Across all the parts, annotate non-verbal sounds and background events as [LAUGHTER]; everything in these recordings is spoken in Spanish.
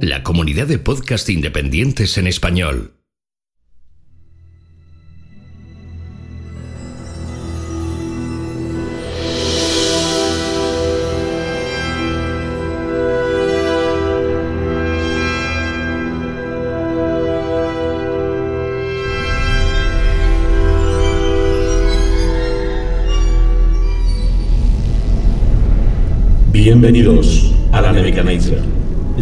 La comunidad de podcast independientes en español. Bienvenidos a la Nebuchadnezzar,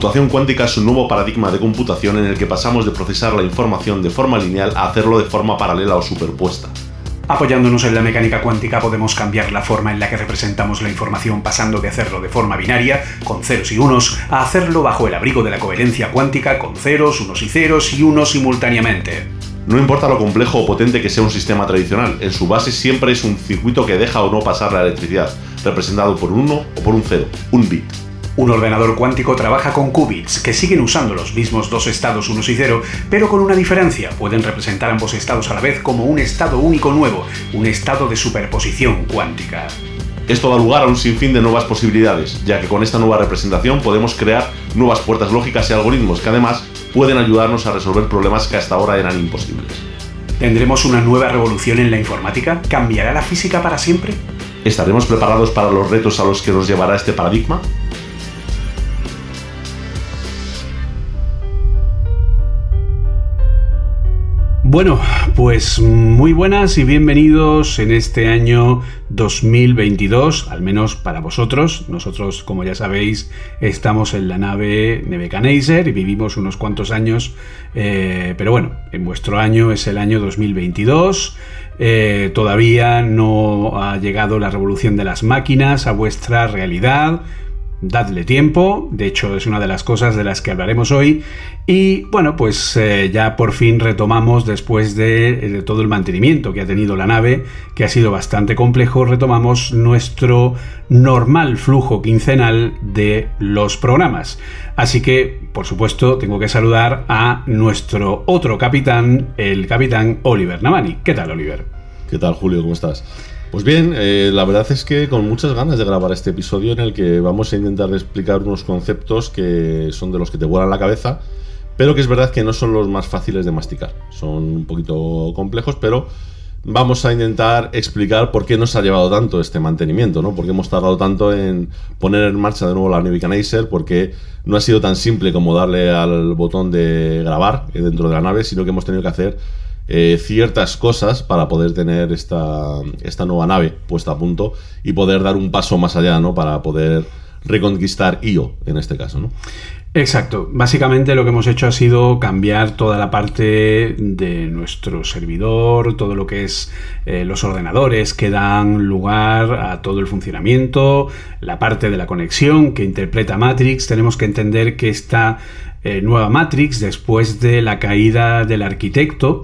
Computación cuántica es un nuevo paradigma de computación en el que pasamos de procesar la información de forma lineal a hacerlo de forma paralela o superpuesta. Apoyándonos en la mecánica cuántica podemos cambiar la forma en la que representamos la información pasando de hacerlo de forma binaria, con ceros y unos, a hacerlo bajo el abrigo de la coherencia cuántica con ceros, unos y ceros y unos simultáneamente. No importa lo complejo o potente que sea un sistema tradicional, en su base siempre es un circuito que deja o no pasar la electricidad, representado por un 1 o por un 0, un bit. Un ordenador cuántico trabaja con qubits, que siguen usando los mismos dos estados unos y cero, pero con una diferencia. Pueden representar ambos estados a la vez como un estado único nuevo, un estado de superposición cuántica. Esto da lugar a un sinfín de nuevas posibilidades, ya que con esta nueva representación podemos crear nuevas puertas lógicas y algoritmos que además pueden ayudarnos a resolver problemas que hasta ahora eran imposibles. ¿Tendremos una nueva revolución en la informática? ¿Cambiará la física para siempre? ¿Estaremos preparados para los retos a los que nos llevará este paradigma? Bueno, pues muy buenas y bienvenidos en este año 2022, al menos para vosotros. Nosotros, como ya sabéis, estamos en la nave Nebuchadnezzar y vivimos unos cuantos años, eh, pero bueno, en vuestro año es el año 2022. Eh, todavía no ha llegado la revolución de las máquinas a vuestra realidad dadle tiempo, de hecho es una de las cosas de las que hablaremos hoy y bueno pues eh, ya por fin retomamos después de, de, todo el mantenimiento que ha tenido la nave, que ha sido bastante complejo, retomamos nuestro normal flujo quincenal de los programas. Así que por supuesto tengo que saludar a nuestro otro capitán, el capitán Oliver Navani. ¿Qué tal Oliver? ¿Qué tal Julio? ¿Cómo estás? Pues bien, eh, la verdad es que con muchas ganas de grabar este episodio en el que vamos a intentar explicar unos conceptos que son de los que te vuelan la cabeza, pero que es verdad que no son los más fáciles de masticar. Son un poquito complejos, pero vamos a intentar explicar por qué nos ha llevado tanto este mantenimiento, ¿no? Por qué hemos tardado tanto en poner en marcha de nuevo la Navigator, porque no ha sido tan simple como darle al botón de grabar dentro de la nave, sino que hemos tenido que hacer eh, ciertas cosas para poder tener esta, esta nueva nave puesta a punto y poder dar un paso más allá, ¿no? Para poder reconquistar IO en este caso, ¿no? Exacto. Básicamente lo que hemos hecho ha sido cambiar toda la parte de nuestro servidor, todo lo que es eh, los ordenadores que dan lugar a todo el funcionamiento, la parte de la conexión que interpreta Matrix. Tenemos que entender que esta eh, nueva Matrix, después de la caída del arquitecto,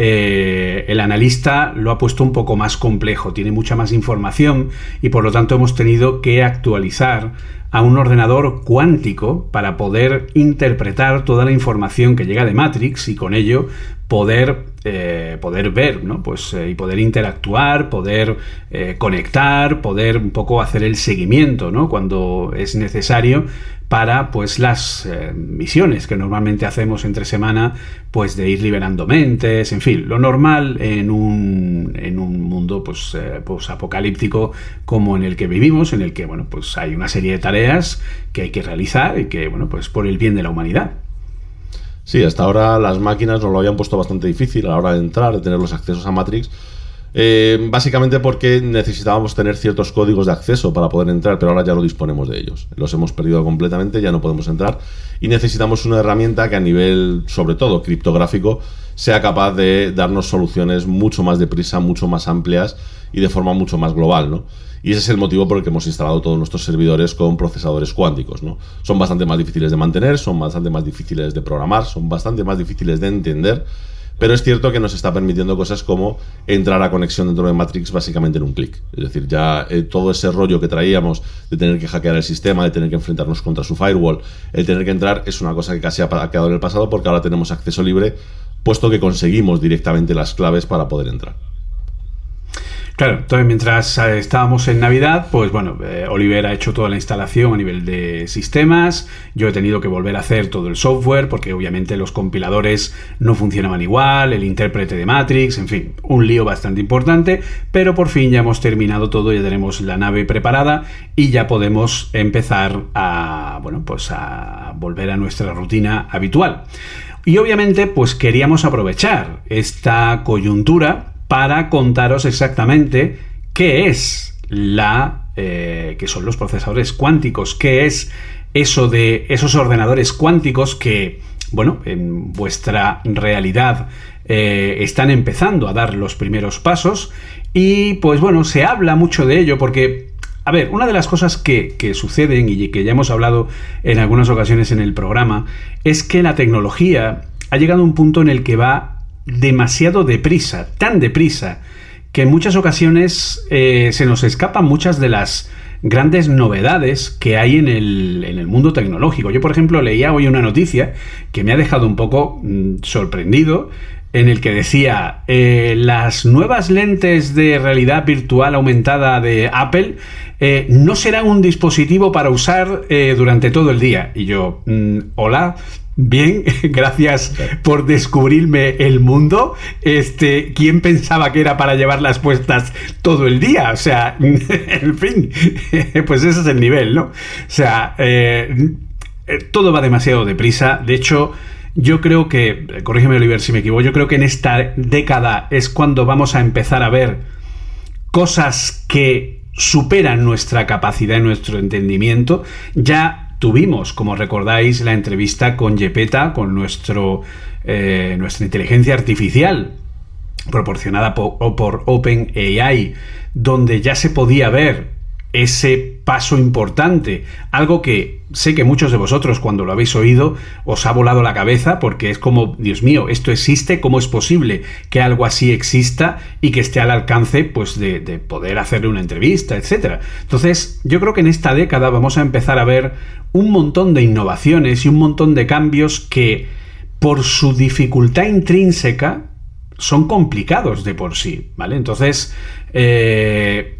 eh, el analista lo ha puesto un poco más complejo, tiene mucha más información y por lo tanto hemos tenido que actualizar a un ordenador cuántico para poder interpretar toda la información que llega de Matrix y con ello poder, eh, poder ver, ¿no? Pues, eh, y poder interactuar, poder conectar, poder un poco hacer el seguimiento, ¿no? Cuando es necesario para pues las eh, misiones que normalmente hacemos entre semana, pues de ir liberando mentes, en fin, lo normal en un, en un mundo pues, eh, pues apocalíptico como en el que vivimos, en el que bueno, pues hay una serie de tareas que hay que realizar y que bueno, pues por el bien de la humanidad. Sí, hasta ahora las máquinas nos lo habían puesto bastante difícil a la hora de entrar, de tener los accesos a Matrix. Eh, básicamente porque necesitábamos tener ciertos códigos de acceso para poder entrar, pero ahora ya no disponemos de ellos. Los hemos perdido completamente, ya no podemos entrar y necesitamos una herramienta que a nivel, sobre todo criptográfico, sea capaz de darnos soluciones mucho más deprisa, mucho más amplias y de forma mucho más global, ¿no? Y ese es el motivo por el que hemos instalado todos nuestros servidores con procesadores cuánticos. ¿no? Son bastante más difíciles de mantener, son bastante más difíciles de programar, son bastante más difíciles de entender. Pero es cierto que nos está permitiendo cosas como entrar a conexión dentro de Matrix básicamente en un clic. Es decir, ya eh, todo ese rollo que traíamos de tener que hackear el sistema, de tener que enfrentarnos contra su firewall, el tener que entrar es una cosa que casi ha quedado en el pasado porque ahora tenemos acceso libre, puesto que conseguimos directamente las claves para poder entrar. Claro, entonces mientras eh, estábamos en Navidad, pues bueno, eh, Oliver ha hecho toda la instalación a nivel de sistemas, yo he tenido que volver a hacer todo el software porque obviamente los compiladores no funcionaban igual, el intérprete de Matrix, en fin, un lío bastante importante, pero por fin ya hemos terminado todo, ya tenemos la nave preparada y ya podemos empezar a, bueno, pues a volver a nuestra rutina habitual. Y obviamente pues queríamos aprovechar esta coyuntura para contaros exactamente qué es la. Eh, son los procesadores cuánticos, qué es eso de esos ordenadores cuánticos que, bueno, en vuestra realidad eh, están empezando a dar los primeros pasos. Y pues bueno, se habla mucho de ello porque a ver, una de las cosas que, que, suceden y que ya hemos hablado en algunas ocasiones en el programa es que la tecnología ha llegado a un punto en el que va demasiado deprisa, tan deprisa, que en muchas ocasiones eh, se nos escapan muchas de las grandes novedades que hay en el, en el, mundo tecnológico. Yo, por ejemplo, leía hoy una noticia que me ha dejado un poco mm, sorprendido, en el que decía, eh, las nuevas lentes de realidad virtual aumentada de Apple eh, no serán un dispositivo para usar durante todo el día. Y yo, mm, hola, Bien, [LAUGHS] gracias por descubrirme el mundo. Este, ¿quién pensaba que era para llevar las puestas todo el día? O sea, [LAUGHS] en fin, [LAUGHS] pues ese es el nivel, ¿no? O sea, eh, todo va demasiado deprisa. De hecho, yo creo que, corrígeme Oliver si me equivoco, yo creo que en esta década es cuando vamos a empezar a ver cosas que superan nuestra capacidad y nuestro entendimiento. Ya Tuvimos, como recordáis, la entrevista con Yepeta, con nuestro, eh, nuestra inteligencia artificial proporcionada por, por OpenAI, donde ya se podía ver ese paso importante, algo que sé que muchos de vosotros cuando lo habéis oído os ha volado la cabeza porque es como, Dios mío, esto existe, ¿cómo es posible que algo así exista y que esté al alcance pues de, de poder hacerle una entrevista, etcétera? Entonces, yo creo que en esta década vamos a empezar a ver un montón de innovaciones y un montón de cambios que por su dificultad intrínseca son complicados de por sí, ¿vale? Entonces, eh,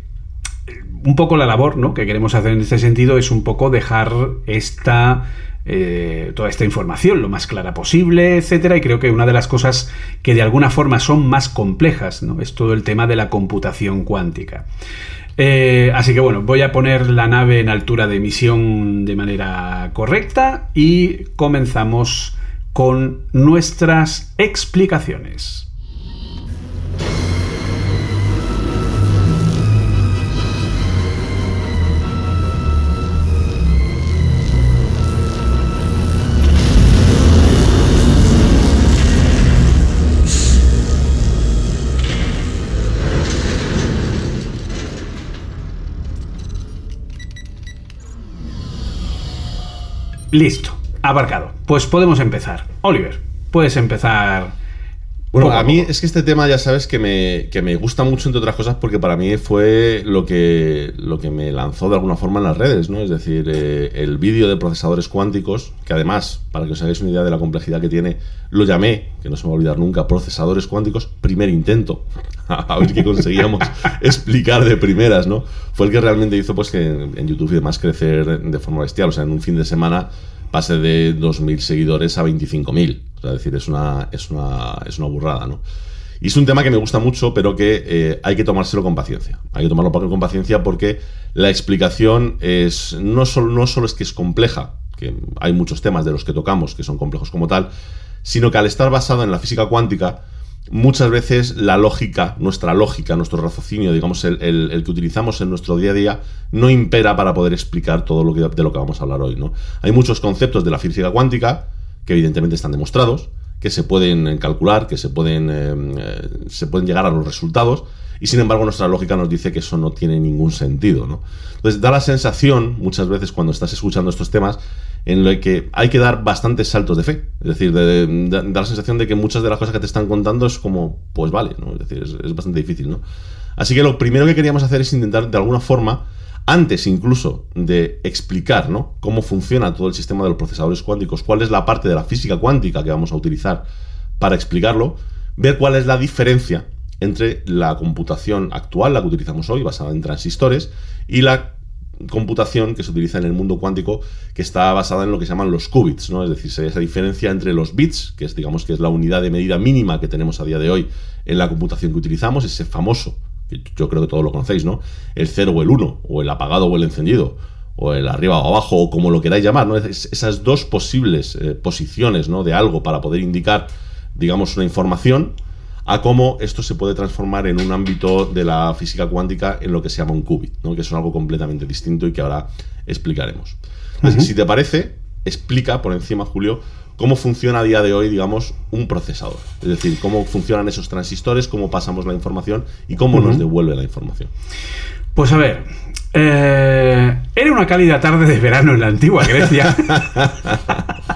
un poco la labor ¿no? que queremos hacer en este sentido es un poco dejar esta eh, toda esta información lo más clara posible, etcétera. Y creo que una de las cosas que de alguna forma son más complejas ¿no? es todo el tema de la computación cuántica. Eh, así que bueno, voy a poner la nave en altura de emisión de manera correcta y comenzamos con nuestras explicaciones. Listo, abarcado. Pues podemos empezar. Oliver, puedes empezar Bueno, a mí es que este tema ya sabes que me, que me gusta mucho, entre otras cosas, porque para mí fue lo que, lo que me lanzó de alguna forma en las redes, ¿no? Es decir, eh, el vídeo de procesadores cuánticos, que además, para que os hagáis una idea de la complejidad que tiene, lo llamé, que no se me va a olvidar nunca, procesadores cuánticos, primer intento. [LAUGHS] a ver qué conseguíamos [LAUGHS] explicar de primeras, ¿no? Fue el que realmente hizo pues que en YouTube y demás crecer de forma bestial. O sea, en un fin de semana pase de 2.000 seguidores a 25.000. O sea, es decir, es una, es una, es una burrada, ¿no? Y es un tema que me gusta mucho, pero que eh, hay que tomárselo con paciencia. Hay que tomarlo con paciencia porque la explicación es no solo, no solo es que es compleja, que hay muchos temas de los que tocamos que son complejos como tal, sino que al estar basado en la física cuántica, muchas veces la lógica, nuestra lógica, nuestro raciocinio, digamos, el, el- que utilizamos en nuestro día a día, no impera para poder explicar todo lo que, de lo que vamos a hablar hoy. ¿no? Hay muchos conceptos de la física cuántica que evidentemente están demostrados, que se pueden calcular, que se pueden, eh, eh, se pueden llegar a los resultados, y sin embargo nuestra lógica nos dice que eso no tiene ningún sentido. ¿no? Entonces da la sensación, muchas veces cuando estás escuchando estos temas, en lo que hay que dar bastantes saltos de fe. Es decir, de- da la sensación de que muchas de las cosas que te están contando es como, pues vale, ¿no? Es decir, es, es bastante difícil, ¿no? Así que lo primero que queríamos hacer es intentar, de alguna forma, antes incluso de explicar ¿no? cómo funciona todo el sistema de los procesadores cuánticos, cuál es la parte de la física cuántica que vamos a utilizar para explicarlo, ver cuál es la diferencia entre la computación actual, la que utilizamos hoy, basada en transistores, y la computación que se utiliza en el mundo cuántico que está basada en lo que se llaman los qubits, ¿no? Es decir, esa diferencia entre los bits, que es digamos que es la unidad de medida mínima que tenemos a día de hoy en la computación que utilizamos, ese famoso, que yo creo que todos lo conocéis, ¿no? El 0 o el 1, o el apagado o el encendido, o el arriba o abajo, o como lo queráis llamar, ¿no? Es- esas dos posibles eh, posiciones, ¿no? De algo para poder indicar, digamos, una información, a cómo esto se puede transformar en un ámbito de la física cuántica en lo que se llama un qubit, ¿no? que es algo completamente distinto y que ahora explicaremos. Entonces, si te parece, explica por encima, Julio, cómo funciona a día de hoy, digamos, un procesador. Es decir, cómo funcionan esos transistores, cómo pasamos la información y cómo nos devuelve la información. Pues a ver, eh, era una cálida tarde de verano en la antigua Grecia. [LAUGHS]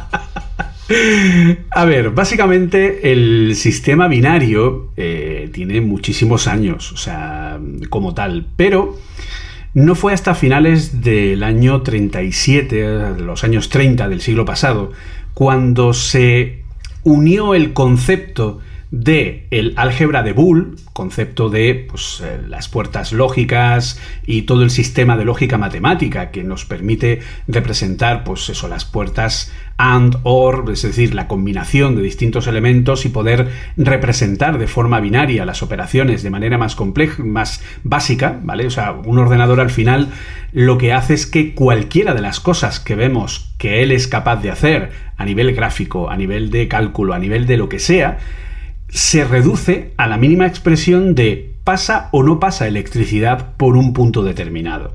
[LAUGHS] A ver, básicamente el sistema binario eh, tiene muchísimos años, o sea, como tal, pero no fue hasta finales del año 37, de los años 30 del siglo pasado, cuando se unió el concepto de el álgebra de Boole, concepto de pues, eh, las puertas lógicas y todo el sistema de lógica matemática que nos permite representar pues eso, las puertas and, or, es decir, la combinación de distintos elementos y poder representar de forma binaria las operaciones de manera más compleja, más básica, ¿vale? O sea, un ordenador al final lo que hace es que cualquiera de las cosas que vemos que él es capaz de hacer a nivel gráfico, a nivel de cálculo, a nivel de lo que sea, se reduce a la mínima expresión de pasa o no pasa electricidad por un punto determinado.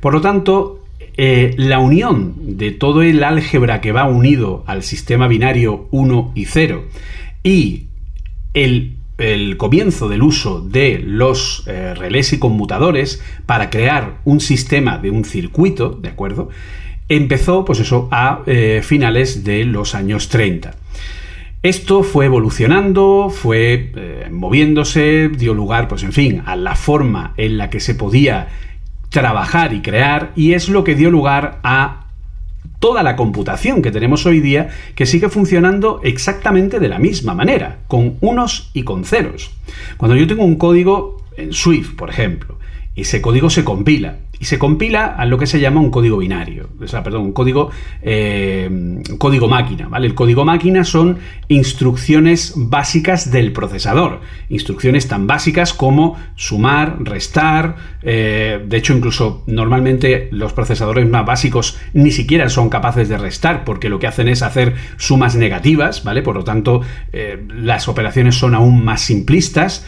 Por lo tanto, eh, la unión de todo el álgebra que va unido al sistema binario 1 y 0 y el, comienzo del uso de los eh, relés y conmutadores para crear un sistema de un circuito, ¿de acuerdo? Empezó, pues eso, a eh, finales de los años 30. Esto fue evolucionando, fue eh, moviéndose, dio lugar, pues en fin, a la forma en la que se podía trabajar y crear, y es lo que dio lugar a toda la computación que tenemos hoy día, que sigue funcionando exactamente de la misma manera, con unos y con ceros. Cuando yo tengo un código en Swift, por ejemplo, ese código se compila, y se compila a lo que se llama un código binario, o sea, perdón, un código, eh, código máquina, ¿vale? El código máquina son instrucciones básicas del procesador, instrucciones tan básicas como sumar, restar, eh, de hecho incluso normalmente los procesadores más básicos ni siquiera son capaces de restar porque lo que hacen es hacer sumas negativas, ¿vale? Por lo tanto, eh, las operaciones son aún más simplistas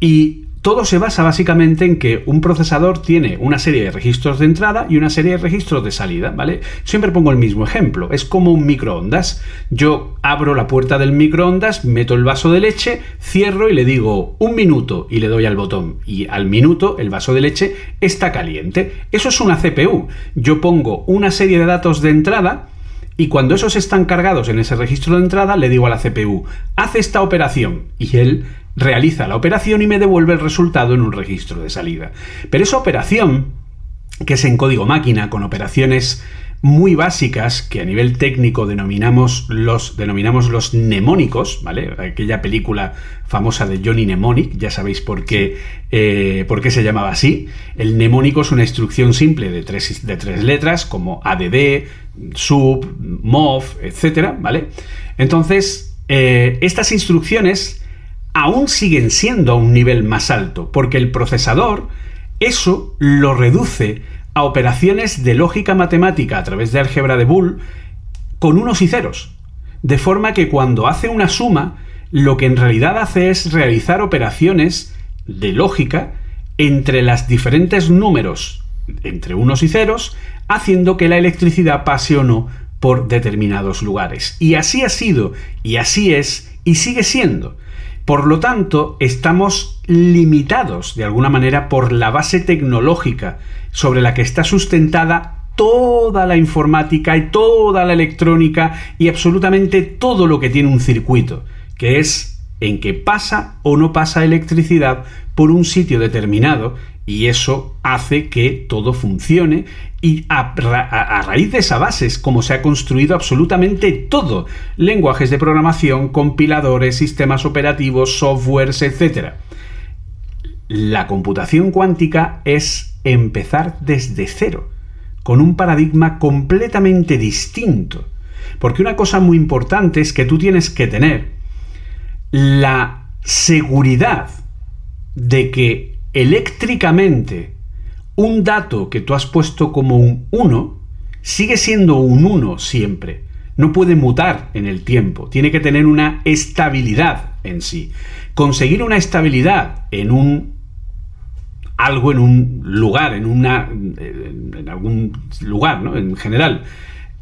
y todo se basa básicamente en que un procesador tiene una serie de registros de entrada y una serie de registros de salida, ¿vale? Siempre pongo el mismo ejemplo, es como un microondas. Yo abro la puerta del microondas, meto el vaso de leche, cierro y le digo un minuto y le doy al botón y al minuto el vaso de leche está caliente. Eso es una CPU. Yo pongo una serie de datos de entrada Y cuando esos están cargados en ese registro de entrada, le digo a la CPU, haz esta operación. Y él realiza la operación y me devuelve el resultado en un registro de salida. Pero esa operación, que es en código máquina, con operaciones muy básicas que a nivel técnico denominamos los, denominamos los mnemónicos, ¿vale? Aquella película famosa de Johnny Mnemonic, ya sabéis por qué, eh, por qué se llamaba así. El mnemónico es una instrucción simple de tres, de tres letras como ADD, sub, mov, etcétera, ¿vale? Entonces, eh, estas instrucciones aún siguen siendo a un nivel más alto, porque el procesador eso lo reduce a operaciones de lógica matemática a través de álgebra de Boole con unos y ceros. De forma que cuando hace una suma, lo que en realidad hace es realizar operaciones de lógica entre las diferentes números, entre unos y ceros, haciendo que la electricidad pase o no por determinados lugares. Y así ha sido, y así es, y sigue siendo. Por lo tanto, estamos limitados de alguna manera por la base tecnológica sobre la que está sustentada toda la informática y toda la electrónica y absolutamente todo lo que tiene un circuito, que es en que pasa o no pasa electricidad por un sitio determinado y eso hace que todo funcione y a, raíz de esa base es como se ha construido absolutamente todo. Lenguajes de programación, compiladores, sistemas operativos, softwares, etc. La computación cuántica es empezar desde cero, con un paradigma completamente distinto. Porque una cosa muy importante es que tú tienes que tener la seguridad de que eléctricamente un dato que tú has puesto como un 1 sigue siendo un 1 siempre. No puede mutar en el tiempo, tiene que tener una estabilidad en sí. Conseguir una estabilidad en un algo en un lugar, en una en algún lugar, ¿no? En general,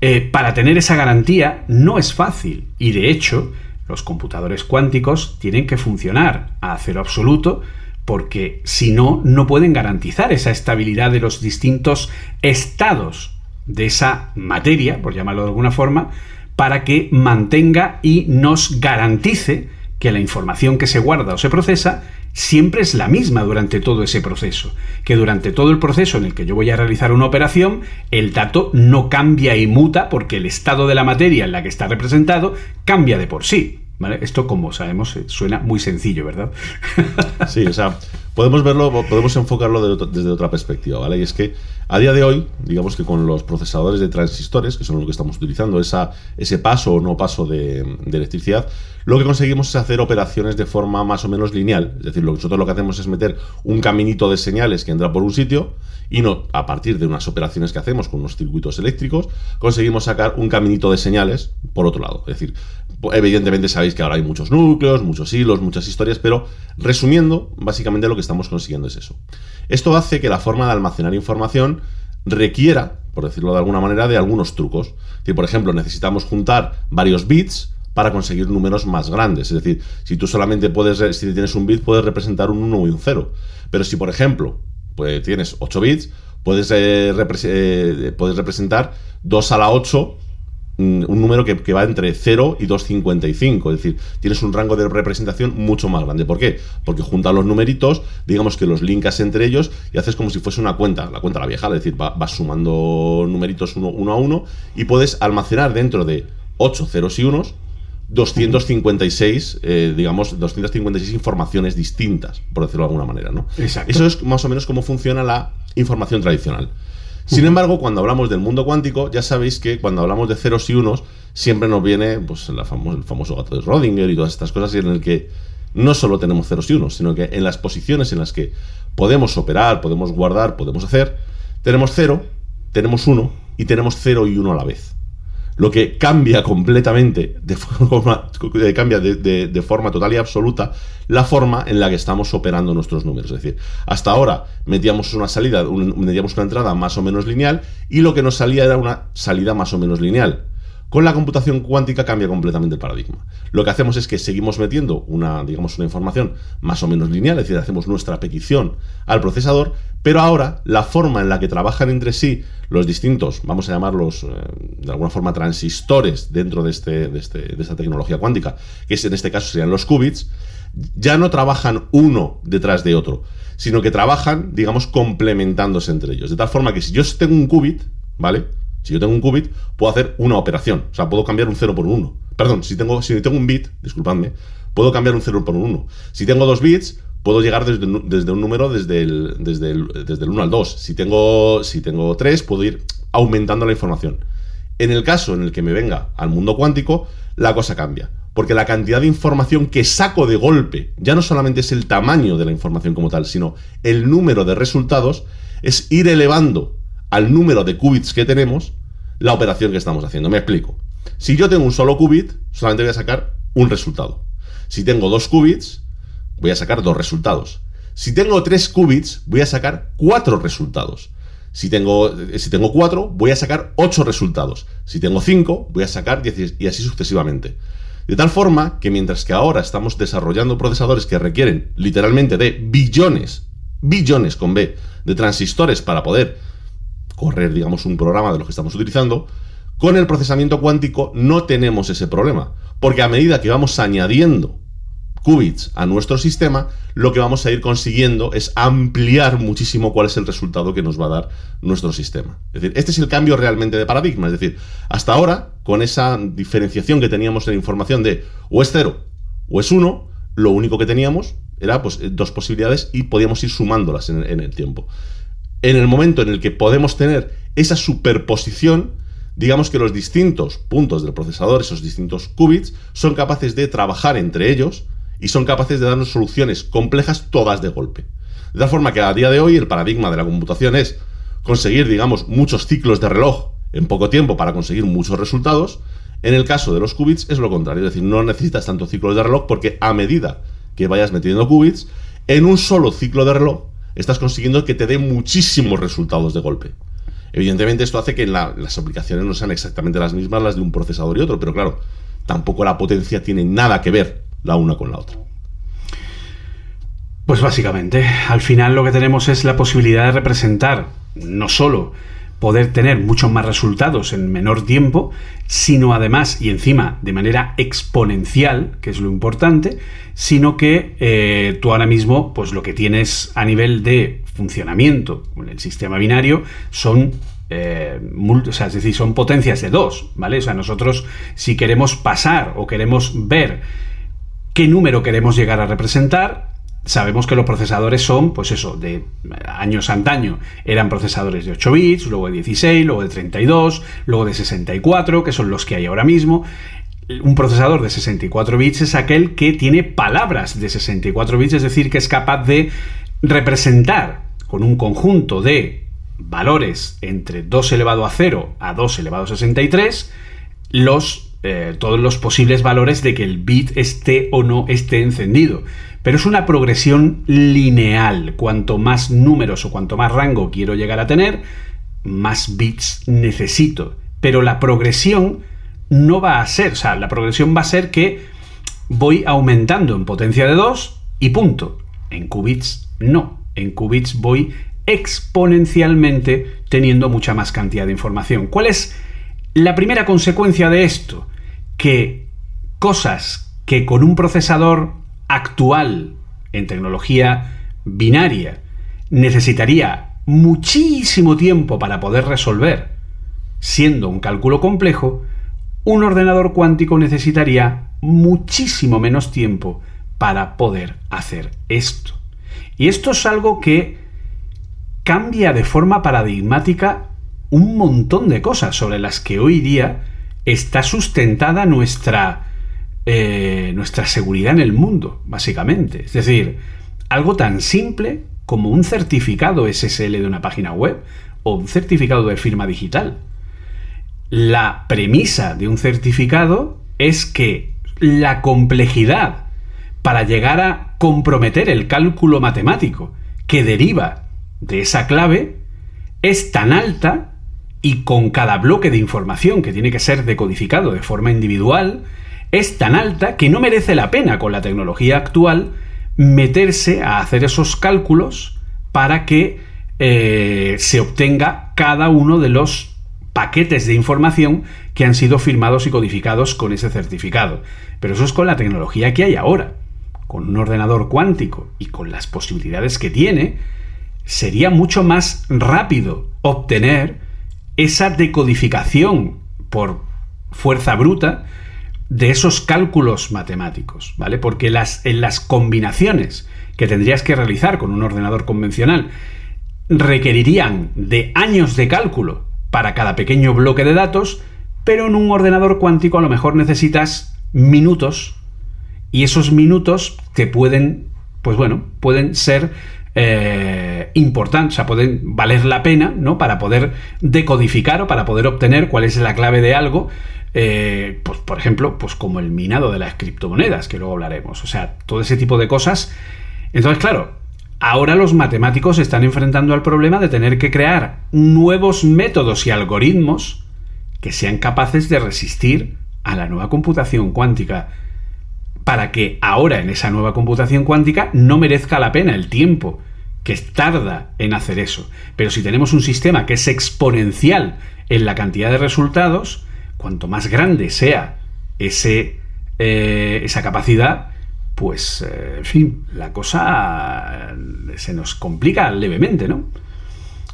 eh, para tener esa garantía no es fácil y de hecho los computadores cuánticos tienen que funcionar a cero absoluto porque si no, no pueden garantizar esa estabilidad de los distintos estados de esa materia, por llamarlo de alguna forma, para que mantenga y nos garantice que la información que se guarda o se procesa siempre es la misma durante todo ese proceso, que durante todo el proceso en el que yo voy a realizar una operación, el dato no cambia y muta porque el estado de la materia en la que está representado cambia de por sí. Esto, como sabemos, eh, suena muy sencillo, ¿verdad? [LAUGHS] Sí, o sea, podemos verlo, podemos enfocarlo desde otra perspectiva, ¿vale? Y es que a día de hoy, digamos que con los procesadores de transistores, que son lo que estamos utilizando, esa, ese paso o no paso de, de, electricidad, lo que conseguimos es hacer operaciones de forma más o menos lineal. Es decir, nosotros lo que hacemos es meter un caminito de señales que entra por un sitio y no, a partir de unas operaciones que hacemos con unos circuitos eléctricos, conseguimos sacar un caminito de señales por otro lado. Es decir, evidentemente sabéis que ahora hay muchos núcleos, muchos hilos, muchas historias, pero resumiendo, básicamente lo que estamos consiguiendo es eso. Esto hace que la forma de almacenar información requiera, por decirlo de alguna manera, de algunos trucos. Si, por ejemplo, necesitamos juntar varios bits para conseguir números más grandes. Es decir, si tú solamente puedes, si tienes un bit, puedes representar un 1 y un 0. Pero si, por ejemplo, pues tienes 8 bits, puedes, eh, eh, puedes representar 2 a la 8 mm, un número que, va entre 0 y 255, es decir, tienes un rango de representación mucho más grande. ¿Por qué? Porque juntas los numeritos, digamos que los linkas entre ellos y haces como si fuese una cuenta, la cuenta la vieja, es decir, vas sumando numeritos uno, uno a uno y puedes almacenar dentro de 8 ceros y unos 256, eh, digamos, 256 informaciones distintas, por decirlo de alguna manera, ¿no? Exacto. Eso es más o menos cómo funciona la información tradicional. Sin embargo, cuando hablamos del mundo cuántico, ya sabéis que cuando hablamos de ceros y unos, siempre nos viene pues, el famoso gato de Schrödinger y todas estas cosas, en el que no solo tenemos ceros y unos, sino que en las posiciones en las que podemos operar, podemos guardar, podemos hacer, tenemos cero, tenemos uno y tenemos cero y uno a la vez lo que cambia completamente, de forma, cambia de, forma total y absoluta la forma en la que estamos operando nuestros números. Es decir, hasta ahora metíamos una salida, metíamos una entrada más o menos lineal y lo que nos salía era una salida más o menos lineal. Con la computación cuántica cambia completamente el paradigma. Lo que hacemos es que seguimos metiendo una, digamos, una información más o menos lineal, es decir, hacemos nuestra petición al procesador, pero ahora la forma en la que trabajan entre sí los distintos, vamos a llamarlos eh, de alguna forma transistores dentro de, este, de, este, de esta tecnología cuántica, que en este caso serían los qubits, ya no trabajan uno detrás de otro, sino que trabajan, digamos, complementándose entre ellos. De tal forma que si yo tengo un qubit, ¿vale? Si yo tengo un qubit, puedo hacer una operación. O sea, puedo cambiar un 0 por un 1. Perdón, si tengo, si tengo un bit, disculpadme, puedo cambiar un 0 por un 1. Si tengo dos bits, puedo llegar desde, desde un número desde el, desde, desde el 1 al 2. Si tengo, si tengo 3, puedo ir aumentando la información. En el caso en el que me venga al mundo cuántico, la cosa cambia. Porque la cantidad de información que saco de golpe ya no solamente es el tamaño de la información como tal, sino el número de resultados, es ir elevando al número de qubits que tenemos la operación que estamos haciendo. Me explico. Si yo tengo un solo qubit, solamente voy a sacar un resultado. Si tengo dos qubits, voy a sacar dos resultados. Si tengo tres qubits, voy a sacar cuatro resultados. Si tengo, si tengo cuatro, voy a sacar ocho resultados. Si tengo cinco, voy a sacar diez y así sucesivamente. De tal forma que mientras que ahora estamos desarrollando procesadores que requieren literalmente de billones, billones con B, de transistores para poder correr, digamos, un programa de los que estamos utilizando, con el procesamiento cuántico no tenemos ese problema, porque a medida que vamos añadiendo qubits a nuestro sistema, lo que vamos a ir consiguiendo es ampliar muchísimo cuál es el resultado que nos va a dar nuestro sistema. Es decir, este es el cambio realmente de paradigma. Es decir, hasta ahora, con esa diferenciación que teníamos en información de o es cero o es uno, lo único que teníamos era pues, dos posibilidades y podíamos ir sumándolas en, en el tiempo en el momento en el que podemos tener esa superposición, digamos que los distintos puntos del procesador, esos distintos qubits, son capaces de trabajar entre ellos y son capaces de darnos soluciones complejas todas de golpe. De tal forma que a día de hoy el paradigma de la computación es conseguir, digamos, muchos ciclos de reloj en poco tiempo para conseguir muchos resultados. En el caso de los qubits es lo contrario, es decir, no necesitas tantos ciclos de reloj porque a medida que vayas metiendo qubits, en un solo ciclo de reloj estás consiguiendo que te dé muchísimos resultados de golpe. Evidentemente esto hace que las aplicaciones no sean exactamente las mismas las de un procesador y otro, pero claro, tampoco la potencia tiene nada que ver la una con la otra. Pues básicamente, al final lo que tenemos es la posibilidad de representar no solo poder tener muchos más resultados en menor tiempo, sino además y encima de manera exponencial, que es lo importante, sino que eh, tú ahora mismo, pues lo que tienes a nivel de funcionamiento con el sistema binario son eh, es decir, son potencias de dos, ¿vale? O sea, nosotros si queremos pasar o queremos ver qué número queremos llegar a representar, sabemos que los procesadores son, pues eso, de años antaño eran procesadores de 8 bits, luego de 16, luego de 32, luego de 64, que son los que hay ahora mismo. Un procesador de 64 bits es aquel que tiene palabras de 64 bits, es decir, que es capaz de representar con un conjunto de valores entre 2 elevado a 0 a 2 elevado a 63 los, eh, todos los posibles valores de que el bit esté o no esté encendido. Pero es una progresión lineal. Cuanto más números o cuanto más rango quiero llegar a tener, más bits necesito. Pero la progresión no va a ser, o sea, la progresión va a ser que voy aumentando en potencia de 2 y punto. En qubits no. En qubits voy exponencialmente teniendo mucha más cantidad de información. ¿Cuál es la primera consecuencia de esto? Que cosas que con un procesador actual en tecnología binaria necesitaría muchísimo tiempo para poder resolver, siendo un cálculo complejo, un ordenador cuántico necesitaría muchísimo menos tiempo para poder hacer esto. Y esto es algo que cambia de forma paradigmática un montón de cosas sobre las que hoy día está sustentada nuestra eh, nuestra seguridad en el mundo, básicamente. Es decir, algo tan simple como un certificado SSL de una página web o un certificado de firma digital. La premisa de un certificado es que la complejidad para llegar a comprometer el cálculo matemático que deriva de esa clave es tan alta y con cada bloque de información que tiene que ser decodificado de forma individual, es tan alta que no merece la pena con la tecnología actual meterse a hacer esos cálculos para que eh, se obtenga cada uno de los paquetes de información que han sido firmados y codificados con ese certificado. Pero eso es con la tecnología que hay ahora. Con un ordenador cuántico y con las posibilidades que tiene, sería mucho más rápido obtener esa decodificación por fuerza bruta de esos cálculos matemáticos, ¿vale? Porque las, en las combinaciones que tendrías que realizar con un ordenador convencional requerirían de años de cálculo para cada pequeño bloque de datos, pero en un ordenador cuántico a lo mejor necesitas minutos y esos minutos te pueden, pues bueno, pueden ser eh, importantes, o sea, pueden valer la pena, ¿no? Para poder decodificar o para poder obtener cuál es la clave de algo eh, pues, por ejemplo, pues como el minado de las criptomonedas, que luego hablaremos. O sea, todo ese tipo de cosas. Entonces, claro, ahora los matemáticos se están enfrentando al problema de tener que crear nuevos métodos y algoritmos que sean capaces de resistir a la nueva computación cuántica para que ahora en esa nueva computación cuántica no merezca la pena el tiempo que tarda en hacer eso. Pero si tenemos un sistema que es exponencial en la cantidad de resultados, cuanto más grande sea ese, eh, esa capacidad, pues, eh, en fin, la cosa se nos complica levemente, ¿no?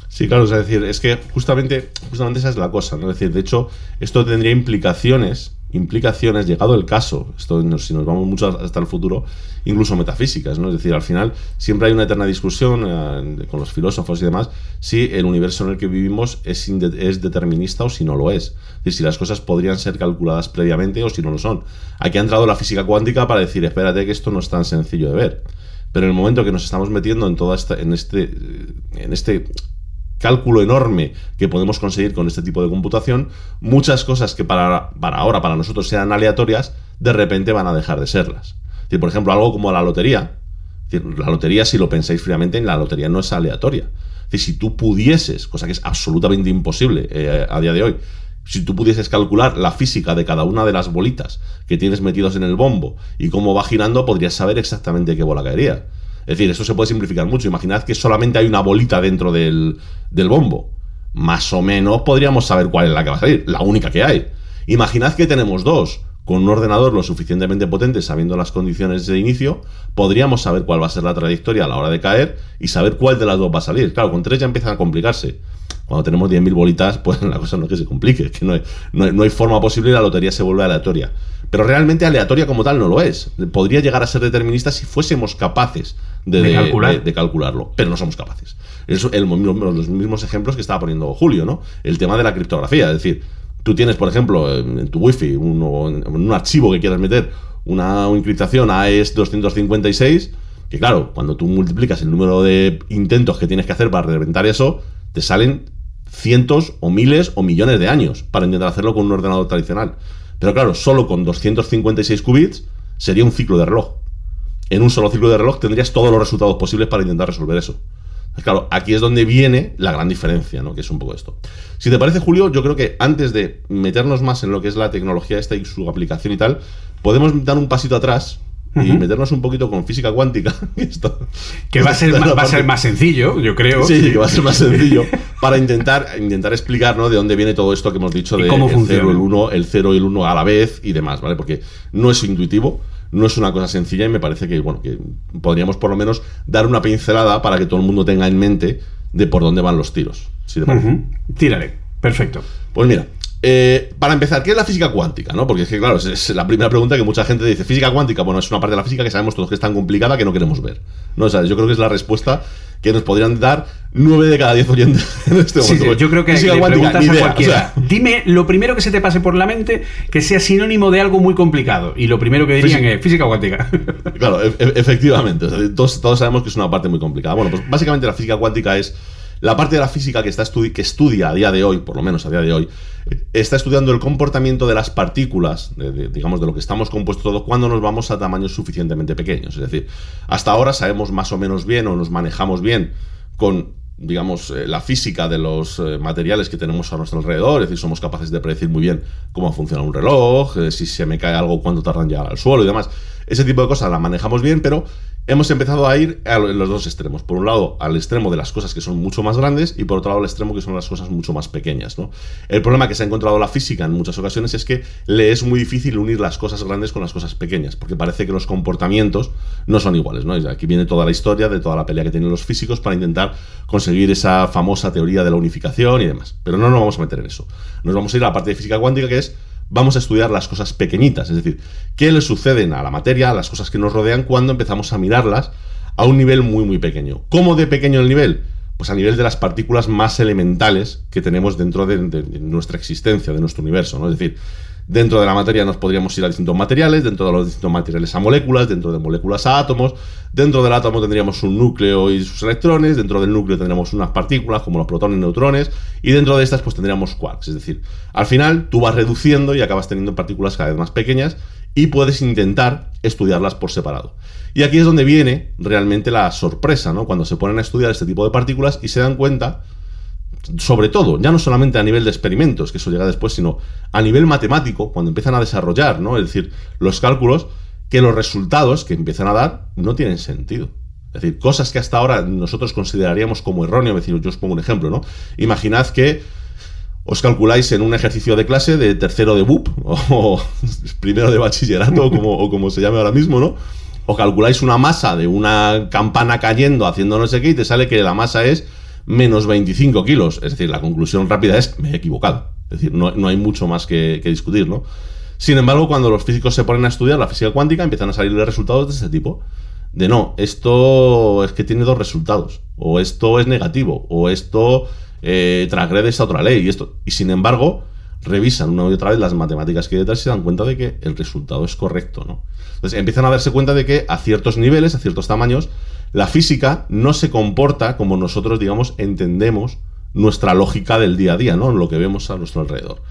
Sí, claro, es decir, es que justamente, justamente esa es la cosa, ¿no? Es decir, de hecho, esto tendría implicaciones implicaciones, llegado el caso, esto si nos vamos mucho hasta el futuro, incluso metafísicas, ¿no? Es decir, al final siempre hay una eterna discusión eh, con los filósofos y demás si el universo en el que vivimos es, es determinista o si no lo es. Es decir, si las cosas podrían ser calculadas previamente o si no lo son. Aquí ha entrado la física cuántica para decir, espérate que esto no es tan sencillo de ver. Pero en el momento que nos estamos metiendo en toda esta, en este, en este cálculo enorme que podemos conseguir con este tipo de computación, muchas cosas que para, para ahora, para nosotros sean aleatorias, de repente van a dejar de serlas. por ejemplo, algo como la lotería. la lotería, si lo pensáis fríamente, la lotería no es aleatoria. si tú pudieses, cosa que es absolutamente imposible eh, a día de hoy, si tú pudieses calcular la física de cada una de las bolitas que tienes metidos en el bombo y cómo va girando, podrías saber exactamente qué bola caería. Es decir, eso se puede simplificar mucho. Imaginad que solamente hay una bolita dentro del, bombo. Más o menos podríamos saber cuál es la que va a salir, la única que hay. Imaginad que tenemos dos. Con un ordenador lo suficientemente potente, sabiendo las condiciones de inicio, podríamos saber cuál va a ser la trayectoria a la hora de caer y saber cuál de las dos va a salir. Claro, con tres ya empiezan a complicarse. Cuando tenemos 10.000 bolitas, [LAUGHS] pues la cosa no es que se complique, es que no hay, no hay forma posible y la lotería se vuelve aleatoria. Pero realmente aleatoria como tal no lo es. Podría llegar a ser determinista si fuésemos capaces de, calcularlo, pero no somos capaces. Es el, los mismos ejemplos que estaba poniendo Julio, ¿no? El tema de la criptografía, es decir, tú tienes, por ejemplo, en tu wifi, en un archivo que quieras meter una, encriptación AES 256, que claro, cuando tú multiplicas el número de intentos que tienes que hacer para reventar eso, te salen cientos o miles o millones de años para intentar hacerlo con un ordenador tradicional. Pero claro, solo con 256 qubits sería un ciclo de reloj. En un solo ciclo de reloj tendrías todos los resultados posibles para intentar resolver eso. Claro, aquí es donde viene la gran diferencia, ¿no? Que es un poco esto. Si te parece, Julio, yo creo que antes de meternos más en lo que es la tecnología esta y su aplicación y tal, podemos dar un pasito atrás y meternos un poquito con física cuántica. [LAUGHS] que va a, ser, [LAUGHS] va a ser más sencillo, yo creo. Sí, que va a ser más sencillo para intentar, intentar explicar de dónde viene todo esto que hemos dicho de cómo el 0, el 1, el 0 y el 1 a la vez y demás, ¿vale? Porque no es intuitivo, no es una cosa sencilla y me parece que, bueno, que podríamos por lo menos dar una pincelada para que todo el mundo tenga en mente de por dónde van los tiros. Si Tírale, perfecto. Pues mira, eh, para empezar, ¿qué es la física cuántica? ¿no? Porque es que, claro, es, la primera pregunta que mucha gente dice. Física cuántica, bueno, es una parte de la física que sabemos todos que es tan complicada que no queremos ver. ¿no? yo creo que es la respuesta que nos podrían dar nueve de cada diez oyentes [LAUGHS] en este momento. yo creo que física preguntas a cualquiera. Dime lo primero que se te pase por la mente que sea sinónimo de algo muy complicado. Y lo primero que dirían es física cuántica. Claro, e, e, efectivamente. todos, todos sabemos que es una parte muy complicada. Bueno, pues básicamente la física cuántica es la parte de la física que, está que estudia a día de hoy, por lo menos a día de hoy, está estudiando el comportamiento de las partículas, digamos, de lo que estamos compuestos todos, cuando nos vamos a tamaños suficientemente pequeños. Es decir, hasta ahora sabemos más o menos bien o nos manejamos bien con digamos, eh, la física de los eh, materiales que tenemos a nuestro alrededor, es decir, somos capaces de predecir muy bien cómo funciona un reloj, eh, si se me cae algo, cuánto tardan en llegar al suelo y demás. Ese tipo de cosas la manejamos bien, pero hemos empezado a ir a los dos extremos. Por un lado, al extremo de las cosas que son mucho más grandes y por otro lado, al extremo que son las cosas mucho más pequeñas. ¿no? El problema que se ha encontrado la física en muchas ocasiones es que le es muy difícil unir las cosas grandes con las cosas pequeñas, porque parece que los comportamientos no son iguales. ¿no? Aquí viene toda la historia de toda la pelea que tienen los físicos para intentar conseguir esa famosa teoría de la unificación y demás. Pero no nos vamos a meter en eso. Nos vamos a ir a la parte de física cuántica que es vamos a estudiar las cosas pequeñitas, es decir, qué le suceden a la materia, a las cosas que nos rodean cuando empezamos a mirarlas a un nivel muy muy pequeño. ¿Cómo de pequeño el nivel? Pues a nivel de las partículas más elementales que tenemos dentro de, nuestra existencia, de nuestro universo, ¿no? Es decir, Dentro de la materia nos podríamos ir a distintos materiales, dentro de los distintos materiales a moléculas, dentro de moléculas a átomos, dentro del átomo tendríamos un núcleo y sus electrones, dentro del núcleo tendríamos unas partículas como los protones neutrones, y dentro de estas pues tendríamos quarks, es decir, al final tú vas reduciendo y acabas teniendo partículas cada vez más pequeñas y puedes intentar estudiarlas por separado. Y aquí es donde viene realmente la sorpresa, ¿no? Cuando se ponen a estudiar este tipo de partículas y se dan cuenta sobre todo, ya no solamente a nivel de experimentos, que eso llega después, sino a nivel matemático, cuando empiezan a desarrollar, ¿no? Es decir, los cálculos, que los resultados que empiezan a dar no tienen sentido. Es decir, cosas que hasta ahora nosotros consideraríamos como erróneo, es decir, yo os pongo un ejemplo, ¿no? Imaginad que os calculáis en un ejercicio de clase de tercero de BUP, [LAUGHS] o, primero de bachillerato, como, o como se llame ahora mismo, ¿no? O calculáis una masa de una campana cayendo haciendo no sé qué y te sale que la masa es menos 25 kilos. Es decir, la conclusión rápida es, me he equivocado. Es decir, no, hay mucho más que, discutir, ¿no? Sin embargo, cuando los físicos se ponen a estudiar la física cuántica, empiezan a salir resultados de este tipo. De no, esto es que tiene dos resultados. O esto es negativo. O esto eh, transgrede esta otra ley. Y, esto. y sin embargo, revisan una y otra vez las matemáticas que hay detrás y se dan cuenta de que el resultado es correcto, ¿no? Entonces empiezan a darse cuenta de que a ciertos niveles, a ciertos tamaños, la física no se comporta como nosotros, digamos, entendemos nuestra lógica del día a día, ¿no? Lo que vemos a nuestro alrededor.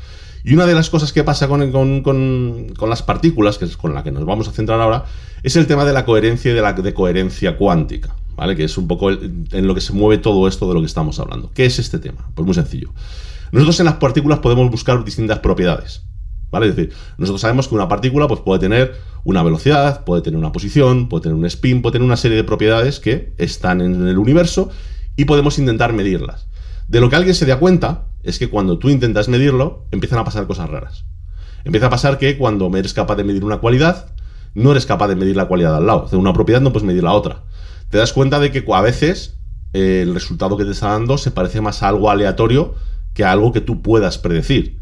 Y una de las cosas que pasa con, con, las partículas, que es con la que nos vamos a centrar ahora, es el tema de la coherencia y de la de coherencia cuántica, ¿vale? Que es un poco en lo que se mueve todo esto de lo que estamos hablando. ¿Qué es este tema? Pues muy sencillo. Nosotros en las partículas podemos buscar distintas propiedades. ¿Vale? Es decir, nosotros sabemos que una partícula pues, puede tener una velocidad, puede tener una posición, puede tener un spin, puede tener una serie de propiedades que están en el universo y podemos intentar medirlas. De lo que alguien se da cuenta es que cuando tú intentas medirlo, empiezan a pasar cosas raras. Empieza a pasar que cuando eres capaz de medir una cualidad, no eres capaz de medir la cualidad al lado. De una propiedad no puedes medir la otra. Te das cuenta de que a veces eh, el resultado que te está dando se parece más a algo aleatorio que a algo que tú puedas predecir.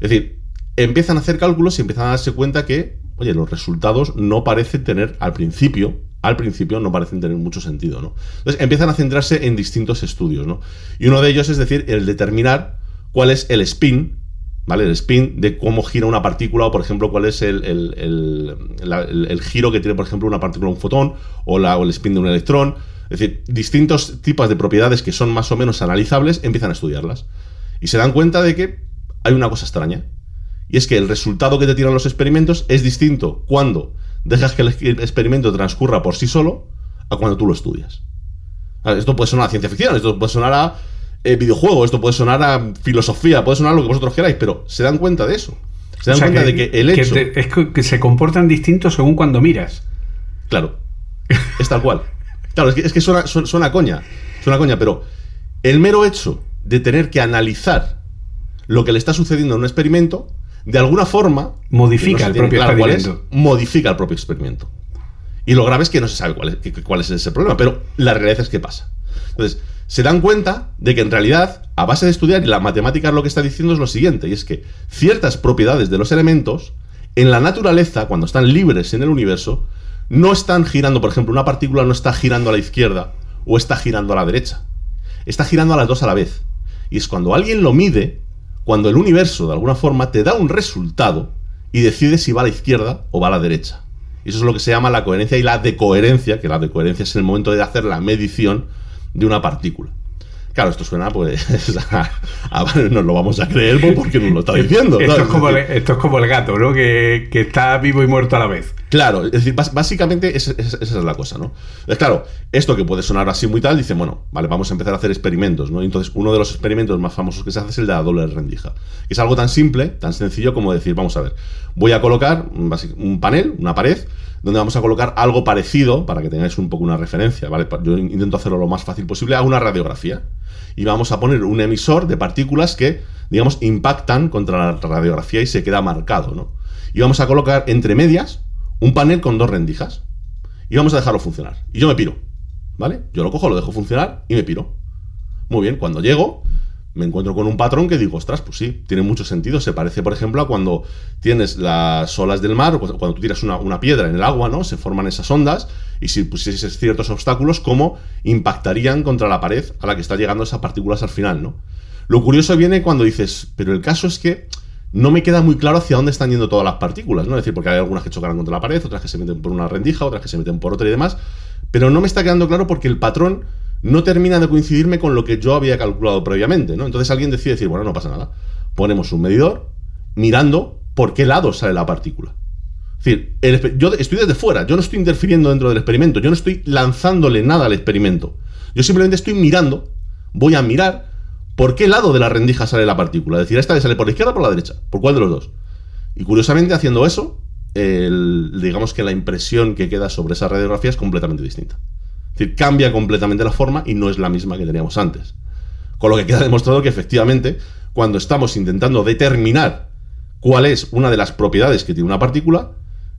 Es decir, empiezan a hacer cálculos y empiezan a darse cuenta que, oye, los resultados no parecen tener al principio, al principio no parecen tener mucho sentido, ¿no? Entonces empiezan a centrarse en distintos estudios, ¿no? Y uno de ellos es decir, el determinar cuál es el spin, ¿vale? El spin de cómo gira una partícula o, por ejemplo, cuál es el, giro que tiene, por ejemplo, una partícula, un fotón o el spin de un electrón. Es decir, distintos tipos de propiedades que son más o menos analizables empiezan a estudiarlas. Y se dan cuenta de que hay una cosa extraña, y es que el resultado que te tiran los experimentos es distinto cuando dejas que el experimento transcurra por sí solo a cuando tú lo estudias. Esto puede sonar a ciencia ficción, esto puede sonar a eh, videojuego, esto puede sonar a filosofía, puede sonar a lo que vosotros queráis, pero se dan cuenta de eso. Se dan cuenta de que el hecho. es que se comportan distintos según cuando miras. Claro. Es tal cual. Claro, es que, suena, suena coña. Suena coña, pero el mero hecho de tener que analizar lo que le está sucediendo en un experimento de alguna forma modifica el propio experimento. modifica el propio experimento. Y lo grave es que no se sabe cuál es, cuál es ese problema, pero la realidad es que pasa. Entonces, se dan cuenta de que en realidad, a base de estudiar, y la matemática lo que está diciendo es lo siguiente, y es que ciertas propiedades de los elementos, en la naturaleza, cuando están libres en el universo, no están girando, por ejemplo, una partícula no está girando a la izquierda o está girando a la derecha. Está girando a las dos a la vez. Y es cuando alguien lo mide, cuando el universo de alguna forma te da un resultado y decide si va a la izquierda o va a la derecha. Y eso es lo que se llama la coherencia y la decoherencia, que la decoherencia es el momento de hacer la medición de una partícula. Claro, esto suena pues [LAUGHS] a, nos lo vamos a creer porque nos lo está [LAUGHS] diciendo. Esto, es como el, gato, ¿no? Que, que, está vivo y muerto a la vez. Claro, es decir, bás- básicamente esa, es la cosa, ¿no? Claro, esto que puede sonar así muy tal, dice, bueno, vale, vamos a empezar a hacer experimentos, ¿no? Entonces, uno de los experimentos más famosos que se hace es el de la doble rendija. Es algo tan simple, tan sencillo como decir, vamos a ver, voy a colocar un un panel, una pared, donde vamos a colocar algo parecido, para que tengáis un poco una referencia, ¿vale? Yo intento hacerlo lo más fácil posible, a una radiografía. Y vamos a poner un emisor de partículas que, digamos, impactan contra la radiografía y se queda marcado, ¿no? Y vamos a colocar entre medias un panel con dos rendijas. Y vamos a dejarlo funcionar. Y yo me piro. ¿Vale? Yo lo cojo, lo dejo funcionar y me piro. Muy bien, cuando llego, me encuentro con un patrón que digo, ostras, pues sí, tiene mucho sentido. Se parece, por ejemplo, a cuando tienes las olas del mar, cuando tú tiras una, piedra en el agua, ¿no? Se forman esas ondas, y si pusieses ciertos obstáculos, cómo impactarían contra la pared a la que están llegando esas partículas al final, ¿no? Lo curioso viene cuando dices, pero el caso es que no me queda muy claro hacia dónde están yendo todas las partículas, ¿no? Es decir, porque hay algunas que chocarán contra la pared, otras que se meten por una rendija, otras que se meten por otra y demás, pero no me está quedando claro porque el patrón no termina de coincidirme con lo que yo había calculado previamente, ¿no? Entonces alguien decide decir, bueno, no pasa nada. Ponemos un medidor mirando por qué lado sale la partícula. Es decir, yo estoy desde fuera, yo no estoy interfiriendo dentro del experimento, yo no estoy lanzándole nada al experimento. Yo simplemente estoy mirando, voy a mirar por qué lado de la rendija sale la partícula. Es decir, esta le sale por la izquierda o por la derecha, por cuál de los dos. Y curiosamente, haciendo eso, digamos que la impresión que queda sobre esa radiografía es completamente distinta. Es decir, cambia completamente la forma y no es la misma que teníamos antes. Con lo que queda demostrado que efectivamente, cuando estamos intentando determinar cuál es una de las propiedades que tiene una partícula,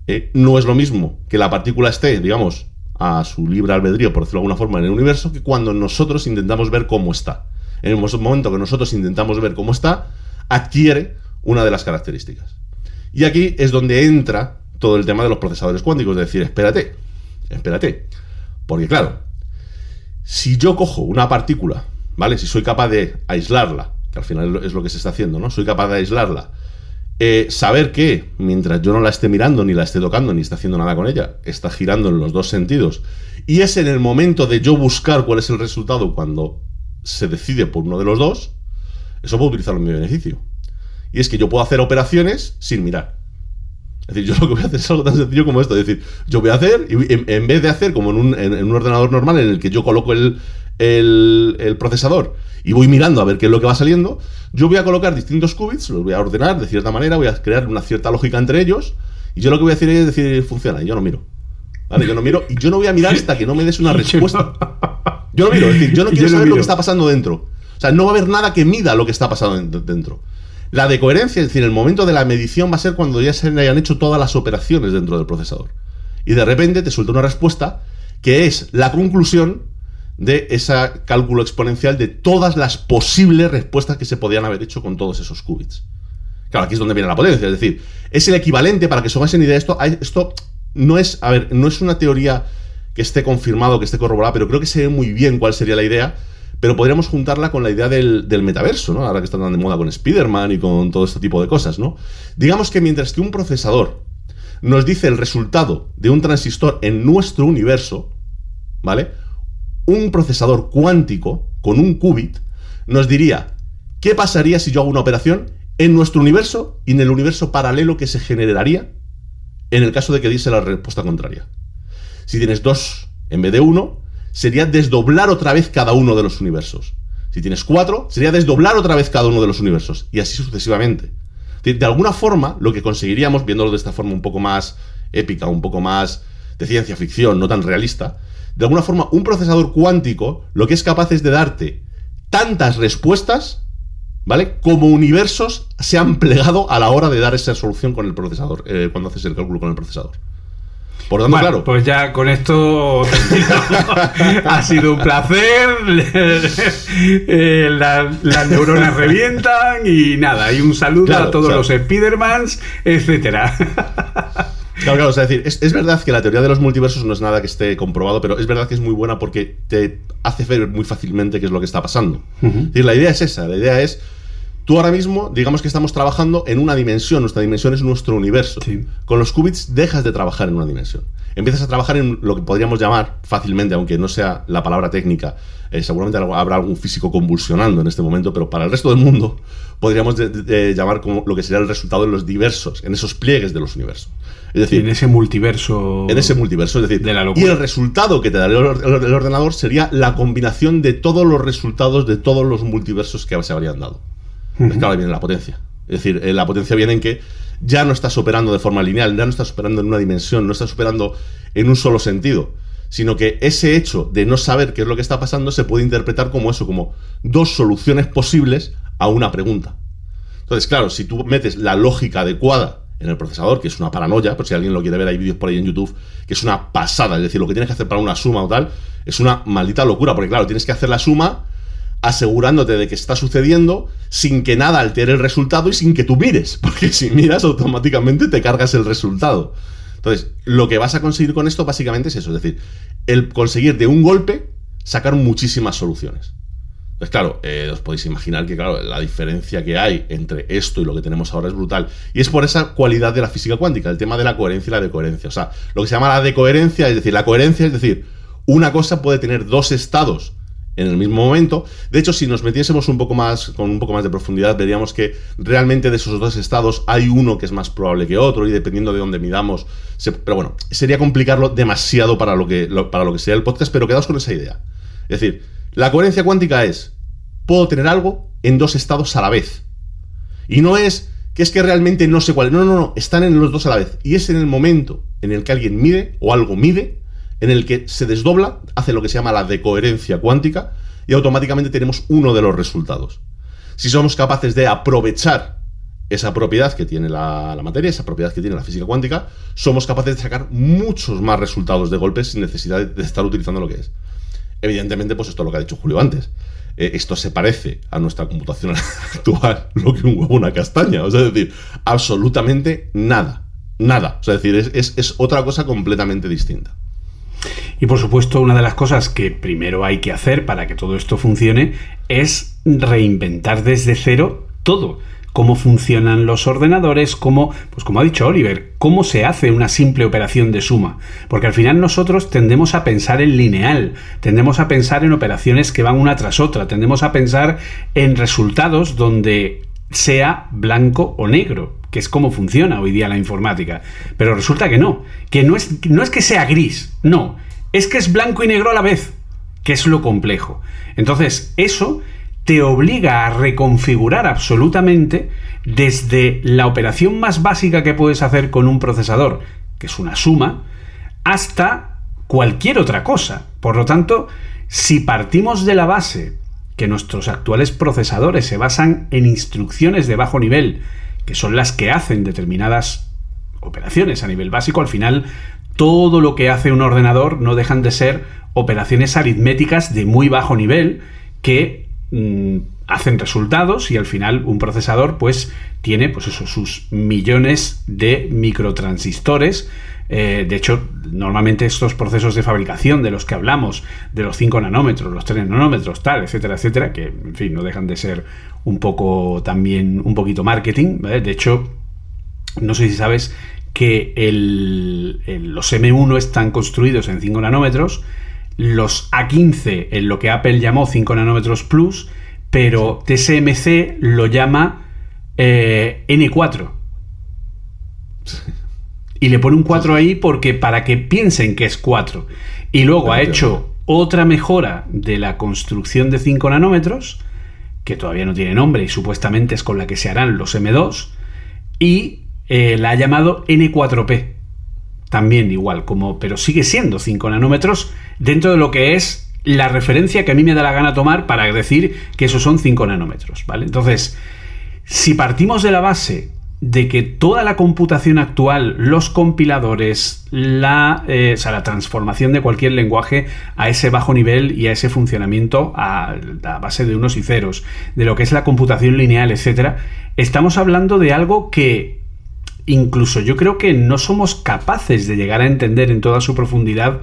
eh, no es lo mismo que la partícula esté, digamos, a su libre albedrío, por decirlo de alguna forma, en el universo, que cuando nosotros intentamos ver cómo está. En el momento que nosotros intentamos ver cómo está, adquiere una de las características. Y aquí es donde entra todo el tema de los procesadores cuánticos, de decir, espérate, espérate. Porque claro, si yo cojo una partícula, ¿vale? Si soy capaz de aislarla, que al final es lo que se está haciendo, ¿no? Soy capaz de aislarla, eh, saber que mientras yo no la esté mirando, ni la esté tocando, ni esté haciendo nada con ella, está girando en los dos sentidos, y es en el momento de yo buscar cuál es el resultado cuando se decide por uno de los dos, eso puedo utilizarlo en mi beneficio. Y es que yo puedo hacer operaciones sin mirar. Es decir, yo lo que voy a hacer es algo tan sencillo como esto. Es decir, yo voy a hacer, y en, en vez de hacer como en un, en- en un ordenador normal en el que yo coloco el, el- el procesador y voy mirando a ver qué es lo que va saliendo, yo voy a colocar distintos qubits, los voy a ordenar de cierta manera, voy a crear una cierta lógica entre ellos, y yo lo que voy a hacer es decir, funciona, y yo no miro. ¿Vale? Yo no miro, y yo no voy a mirar hasta que no me des una [LAUGHS] respuesta. Yo no miro, es decir, yo no [LAUGHS] quiero saber lo que está pasando dentro. O sea, no va a haber nada que mida lo que está pasando en- dentro. La de coherencia, es decir, el momento de la medición va a ser cuando ya se hayan hecho todas las operaciones dentro del procesador. Y de repente te suelta una respuesta que es la conclusión de ese cálculo exponencial de todas las posibles respuestas que se podían haber hecho con todos esos qubits. Claro, aquí es donde viene la potencia, es decir, es el equivalente, para que hagáis una idea de esto, esto no es, a ver, no es una teoría que esté confirmado, que esté corroborada, pero creo que se ve muy bien cuál sería la idea, pero podríamos juntarla con la idea del, del metaverso, ¿no? Ahora que están tan de moda con Spider-Man y con todo este tipo de cosas, ¿no? Digamos que mientras que un procesador nos dice el resultado de un transistor en nuestro universo, ¿vale? Un procesador cuántico con un qubit nos diría qué pasaría si yo hago una operación en nuestro universo y en el universo paralelo que se generaría en el caso de que diese la respuesta contraria. Si tienes dos en vez de uno, sería desdoblar otra vez cada uno de los universos. Si tienes cuatro, sería desdoblar otra vez cada uno de los universos. Y así sucesivamente. De alguna forma, lo que conseguiríamos, viéndolo de esta forma un poco más épica, un poco más de ciencia ficción, no tan realista, de alguna forma, un procesador cuántico lo que es capaz es de darte tantas respuestas, ¿vale? Como universos se han plegado a la hora de dar esa solución con el procesador, eh, cuando haces el cálculo con el procesador. Por lo tanto, Bueno, claro. pues ya con esto [LAUGHS] ha sido un placer. [LAUGHS] Eh, la- las neuronas revientan y nada. Y un saludo Claro, a todos claro. los Spidermans, etcétera. Claro, claro, o sea, es decir, es, es verdad que la teoría de los multiversos no es nada que esté comprobado, pero es verdad que es muy buena porque te hace ver muy fácilmente qué es lo que está pasando. Es decir, la idea es esa, la idea es, tú ahora mismo, digamos que estamos trabajando en una dimensión, nuestra dimensión es nuestro universo. Sí. Con los qubits dejas de trabajar en una dimensión. empiezas a trabajar en lo que podríamos llamar fácilmente, aunque no sea la palabra técnica, eh, seguramente habrá algún físico convulsionando en este momento, pero para el resto del mundo podríamos llamar como lo que sería el resultado de los diversos, en esos pliegues de los universos. Es decir, en ese multiverso. En ese multiverso, es decir, de la y el resultado que te daría el ordenador sería la combinación de todos los resultados de todos los multiversos que se habrían dado. Claro, viene la potencia. Es decir, eh, la potencia viene en que ya no estás operando de forma lineal, ya no estás operando en una dimensión, no estás operando en un solo sentido, sino que ese hecho de no saber qué es lo que está pasando se puede interpretar como eso, como dos soluciones posibles a una pregunta. Entonces, claro, si tú metes la lógica adecuada en el procesador, que es una paranoia, por si alguien lo quiere ver, hay vídeos por ahí en YouTube, que es una pasada, es decir, lo que tienes que hacer para una suma o tal, es una maldita locura, porque claro, tienes que hacer la suma asegurándote de que está sucediendo sin que nada altere el resultado y sin que tú mires, [LAUGHS] porque si miras automáticamente te cargas el resultado. Entonces, lo que vas a conseguir con esto básicamente es eso, es decir, el conseguir de un golpe sacar muchísimas soluciones. Pues claro, eh, os podéis imaginar que claro, la diferencia que hay entre esto y lo que tenemos ahora es brutal. Y es por esa cualidad de la física cuántica, el tema de la coherencia y la decoherencia. O sea, lo que se llama la decoherencia, es decir, la coherencia es decir, una cosa puede tener dos estados en el mismo momento. De hecho, si nos metiésemos un poco más, con un poco más de profundidad, veríamos que realmente de esos dos estados hay uno que es más probable que otro y dependiendo de dónde midamos. pero bueno, sería complicarlo demasiado para lo, que, para lo que sería el podcast, pero quedaos con esa idea. Es decir, la coherencia cuántica es, puedo tener algo en dos estados a la vez. Y no es que es que realmente no sé cuál. No, no, no, están en los dos a la vez. Y es en el momento en el que alguien mide o algo mide en el que se desdobla, hace lo que se llama la decoherencia cuántica y automáticamente tenemos uno de los resultados. Si somos capaces de aprovechar esa propiedad que tiene la, materia, esa propiedad que tiene la física cuántica, somos capaces de sacar muchos más resultados de golpes sin necesidad de estar utilizando lo que es. Evidentemente, pues esto es lo que ha dicho Julio antes. Eh, esto se parece a nuestra computación [LAUGHS] actual, lo que un huevo una castaña. O sea, es decir, absolutamente nada. Nada. O sea, es decir, es otra cosa completamente distinta. Y por supuesto, una de las cosas que primero hay que hacer para que todo esto funcione es reinventar desde cero todo. Cómo funcionan los ordenadores, cómo, pues como ha dicho Oliver, cómo se hace una simple operación de suma. Porque al final nosotros tendemos a pensar en lineal, tendemos a pensar en operaciones que van una tras otra, tendemos a pensar en resultados donde sea blanco o negro, que es como funciona hoy día la informática. Pero resulta que no, que no es, no es que sea gris, no, es que es blanco y negro a la vez, que es lo complejo. Entonces, eso te obliga a reconfigurar absolutamente desde la operación más básica que puedes hacer con un procesador, que es una suma, hasta cualquier otra cosa. Por lo tanto, si partimos de la base que nuestros actuales procesadores se basan en instrucciones de bajo nivel, que son las que hacen determinadas operaciones a nivel básico, al final todo lo que hace un ordenador no dejan de ser operaciones aritméticas de muy bajo nivel que mm, hacen resultados y al final un procesador pues tiene pues eso, sus millones de microtransistores eh, de hecho, normalmente estos procesos de fabricación de los que hablamos, de los 5 nanómetros, los 3 nanómetros, tal, etcétera, etcétera, que en fin, no dejan de ser un poco también, un poquito marketing. De hecho, no sé si sabes que los M1 están construidos en 5 nanómetros, los A15 en lo que Apple llamó 5 nanómetros plus, pero TSMC lo llama eh, N4. [LAUGHS] Y le pone un 4 ahí porque para que piensen que es 4. Y luego ha hecho otra mejora de la construcción de 5 nanómetros, que todavía no tiene nombre y supuestamente es con la que se harán los M2, y eh, la ha llamado N4P. También igual, como, pero sigue siendo 5 nanómetros dentro de lo que es la referencia que a mí me da la gana tomar para decir que esos son 5 nanómetros, ¿vale? Entonces, si partimos de la base de que toda la computación actual, los compiladores, la, eh, la transformación de cualquier lenguaje a ese bajo nivel y a ese funcionamiento a, base de unos y ceros, de lo que es la computación lineal, etc., estamos hablando de algo que incluso yo creo que no somos capaces de llegar a entender en toda su profundidad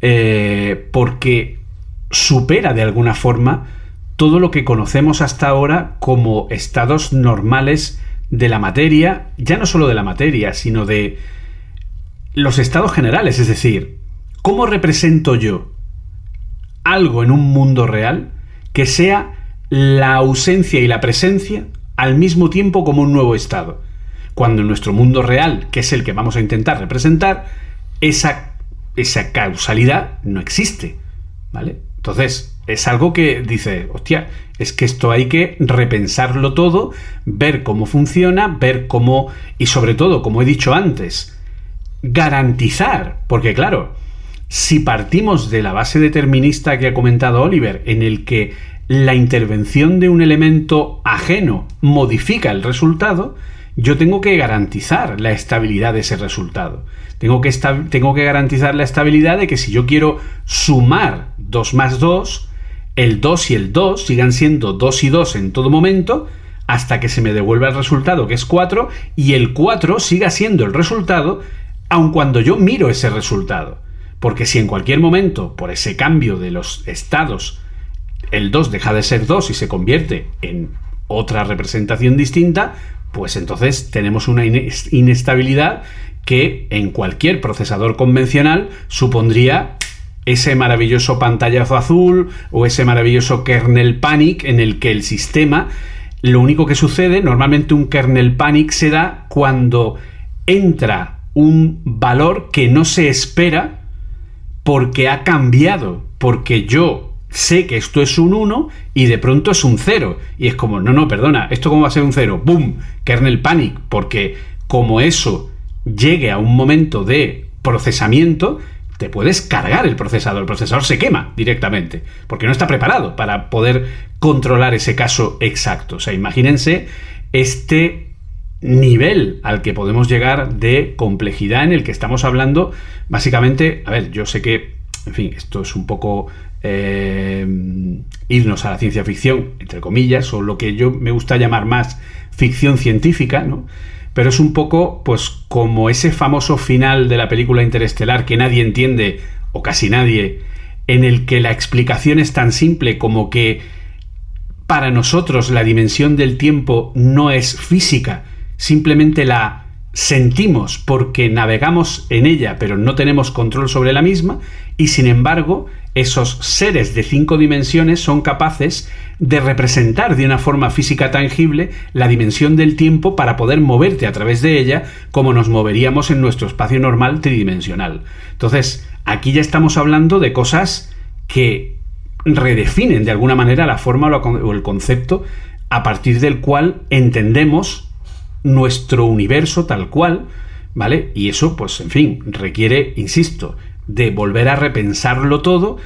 eh, porque supera de alguna forma todo lo que conocemos hasta ahora como estados normales de la materia, ya no solo de la materia, sino de los estados generales, es decir, ¿cómo represento yo algo en un mundo real que sea la ausencia y la presencia al mismo tiempo como un nuevo estado? Cuando en nuestro mundo real, que es el que vamos a intentar representar, esa, esa causalidad no existe. ¿Vale? Entonces, es algo que dice, hostia, es que esto hay que repensarlo todo, ver cómo funciona, ver cómo, y sobre todo, como he dicho antes, garantizar, porque claro, si partimos de la base determinista que ha comentado Oliver, en el que la intervención de un elemento ajeno modifica el resultado, yo tengo que garantizar la estabilidad de ese resultado. Tengo que, tengo que garantizar la estabilidad de que si yo quiero sumar 2 más 2, el 2 y el 2 sigan siendo 2 y 2 en todo momento, hasta que se me devuelva el resultado que es 4 y el 4 siga siendo el resultado aun cuando yo miro ese resultado. Porque si en cualquier momento, por ese cambio de los estados, el 2 deja de ser 2 y se convierte en otra representación distinta, pues entonces tenemos una inestabilidad que en cualquier procesador convencional supondría ese maravilloso pantallazo azul o ese maravilloso kernel panic en el que el sistema, lo único que sucede, normalmente un kernel panic se da cuando entra un valor que no se espera porque ha cambiado, porque yo sé que esto es un 1 y de pronto es un 0. Y es como, no, no, perdona, ¿esto cómo va a ser un 0? ¡Boom! Kernel panic, porque como eso llegue a un momento de procesamiento, te puedes cargar el procesador. El procesador se quema directamente, porque no está preparado para poder controlar ese caso exacto. O sea, imagínense este nivel al que podemos llegar de complejidad en el que estamos hablando. Básicamente, a ver, yo sé que, en fin, esto es un poco eh, irnos a la ciencia ficción, entre comillas, o lo que yo me gusta llamar más ficción científica, ¿no? Pero es un poco, pues, como ese famoso final de la película Interestelar que nadie entiende, o casi nadie, en el que la explicación es tan simple como que para nosotros la dimensión del tiempo no es física, simplemente la sentimos porque navegamos en ella pero no tenemos control sobre la misma y sin embargo esos seres de cinco dimensiones son capaces de representar de una forma física tangible la dimensión del tiempo para poder moverte a través de ella como nos moveríamos en nuestro espacio normal tridimensional. Entonces, aquí ya estamos hablando de cosas que redefinen de alguna manera la forma o el concepto a partir del cual entendemos nuestro universo tal cual, ¿vale? Y eso, pues, en fin, requiere, insisto, de volver a repensarlo todo,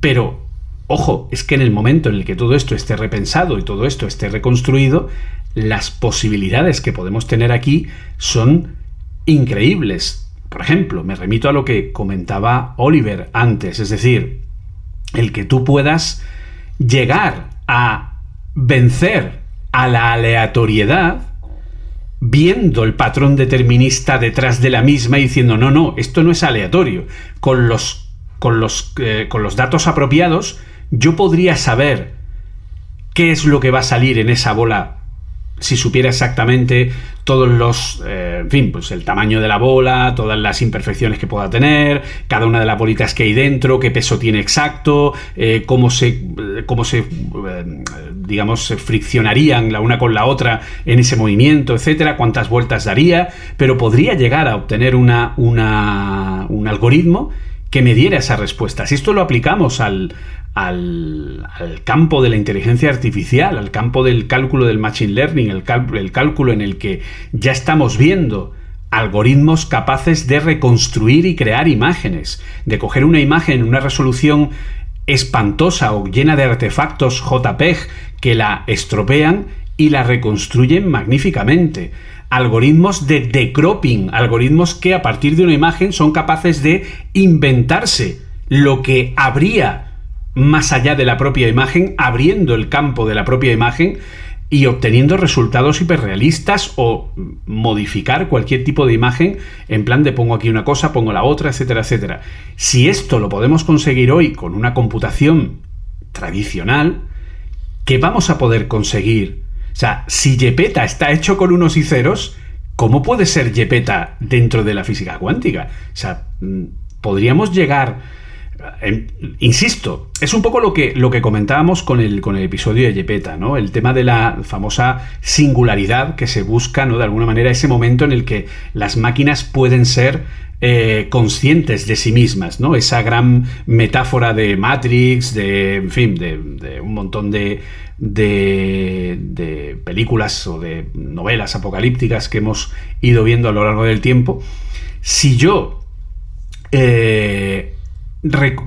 pero, ojo, es que en el momento en el que todo esto esté repensado y todo esto esté reconstruido, las posibilidades que podemos tener aquí son increíbles. Por ejemplo, me remito a lo que comentaba Oliver antes, es decir, el que tú puedas llegar a vencer a la aleatoriedad, viendo el patrón determinista detrás de la misma y diciendo, no, no, esto no es aleatorio. Con los, con los, eh, con los datos apropiados, yo podría saber qué es lo que va a salir en esa bola si supiera exactamente todos los, eh, en fin, pues el tamaño de la bola, todas las imperfecciones que pueda tener, cada una de las bolitas que hay dentro, qué peso tiene exacto, eh, cómo se, cómo se, eh, digamos, se friccionarían la una con la otra en ese movimiento, etcétera, cuántas vueltas daría, pero podría llegar a obtener una, una, un algoritmo que me diera esa respuesta. Si esto lo aplicamos al, al, campo de la inteligencia artificial, al campo del cálculo del machine learning, el, el cálculo en el que ya estamos viendo algoritmos capaces de reconstruir y crear imágenes, de coger una imagen en una resolución espantosa o llena de artefactos JPEG que la estropean y la reconstruyen magníficamente. Algoritmos de decropping, algoritmos que a partir de una imagen son capaces de inventarse lo que habría más allá de la propia imagen, abriendo el campo de la propia imagen y obteniendo resultados hiperrealistas o modificar cualquier tipo de imagen en plan de pongo aquí una cosa, pongo la otra, etcétera, etcétera. Si esto lo podemos conseguir hoy con una computación tradicional, ¿qué vamos a poder conseguir? O sea, si Yepeta está hecho con unos y ceros, ¿cómo puede ser Yepeta dentro de la física cuántica? O sea, mm, podríamos llegar... em, insisto, es un poco lo que, lo que comentábamos con el, con el episodio de Yepeta, ¿no? El tema de la famosa singularidad que se busca, ¿no? De alguna manera, ese momento en el que las máquinas pueden ser eh, conscientes de sí mismas, ¿no? Esa gran metáfora de Matrix, de, en fin, de, de un montón de, de, de películas o de novelas apocalípticas que hemos ido viendo a lo largo del tiempo. Si yo eh,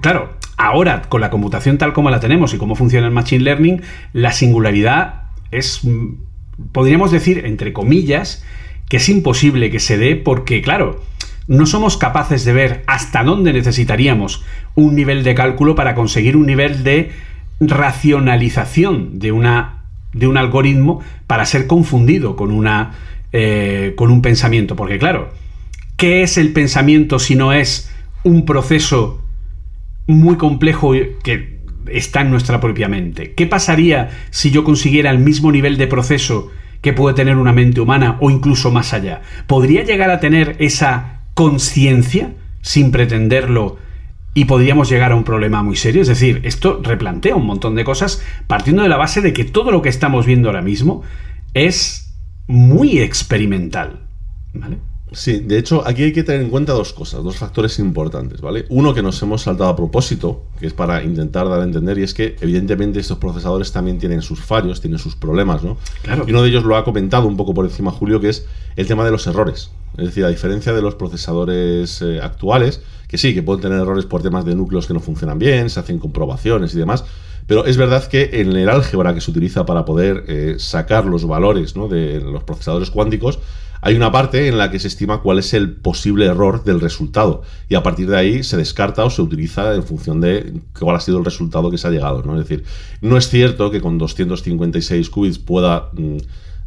claro, ahora con la computación tal como la tenemos y cómo funciona el Machine Learning, la singularidad es, mm, podríamos decir, entre comillas, que es imposible que se dé porque, claro, no somos capaces de ver hasta dónde necesitaríamos un nivel de cálculo para conseguir un nivel de racionalización de, una, de un algoritmo para ser confundido con, una, eh, con un pensamiento. Porque, claro, ¿qué es el pensamiento si no es un proceso muy complejo que está en nuestra propia mente? ¿Qué pasaría si yo consiguiera el mismo nivel de proceso que puede tener una mente humana o incluso más allá? ¿Podría llegar a tener esa conciencia sin pretenderlo y podríamos llegar a un problema muy serio? Es decir, esto replantea un montón de cosas partiendo de la base de que todo lo que estamos viendo ahora mismo es muy experimental. ¿Vale? Sí, de hecho, aquí hay que tener en cuenta dos cosas, dos factores importantes, ¿vale? Uno que nos hemos saltado a propósito, que es para intentar dar a entender, y es que evidentemente estos procesadores también tienen sus fallos, tienen sus problemas, ¿no? Claro. Y uno de ellos lo ha comentado un poco por encima Julio, que es el tema de los errores. Es decir, a diferencia de los procesadores eh, actuales, que sí, que pueden tener errores por temas de núcleos que no funcionan bien, se hacen comprobaciones y demás, pero es verdad que en el álgebra que se utiliza para poder eh, sacar los valores ¿no? de los procesadores cuánticos, hay una parte en la que se estima cuál es el posible error del resultado y a partir de ahí se descarta o se utiliza en función de cuál ha sido el resultado que se ha llegado. ¿no? Es decir, no es cierto que con 256 qubits pueda mm,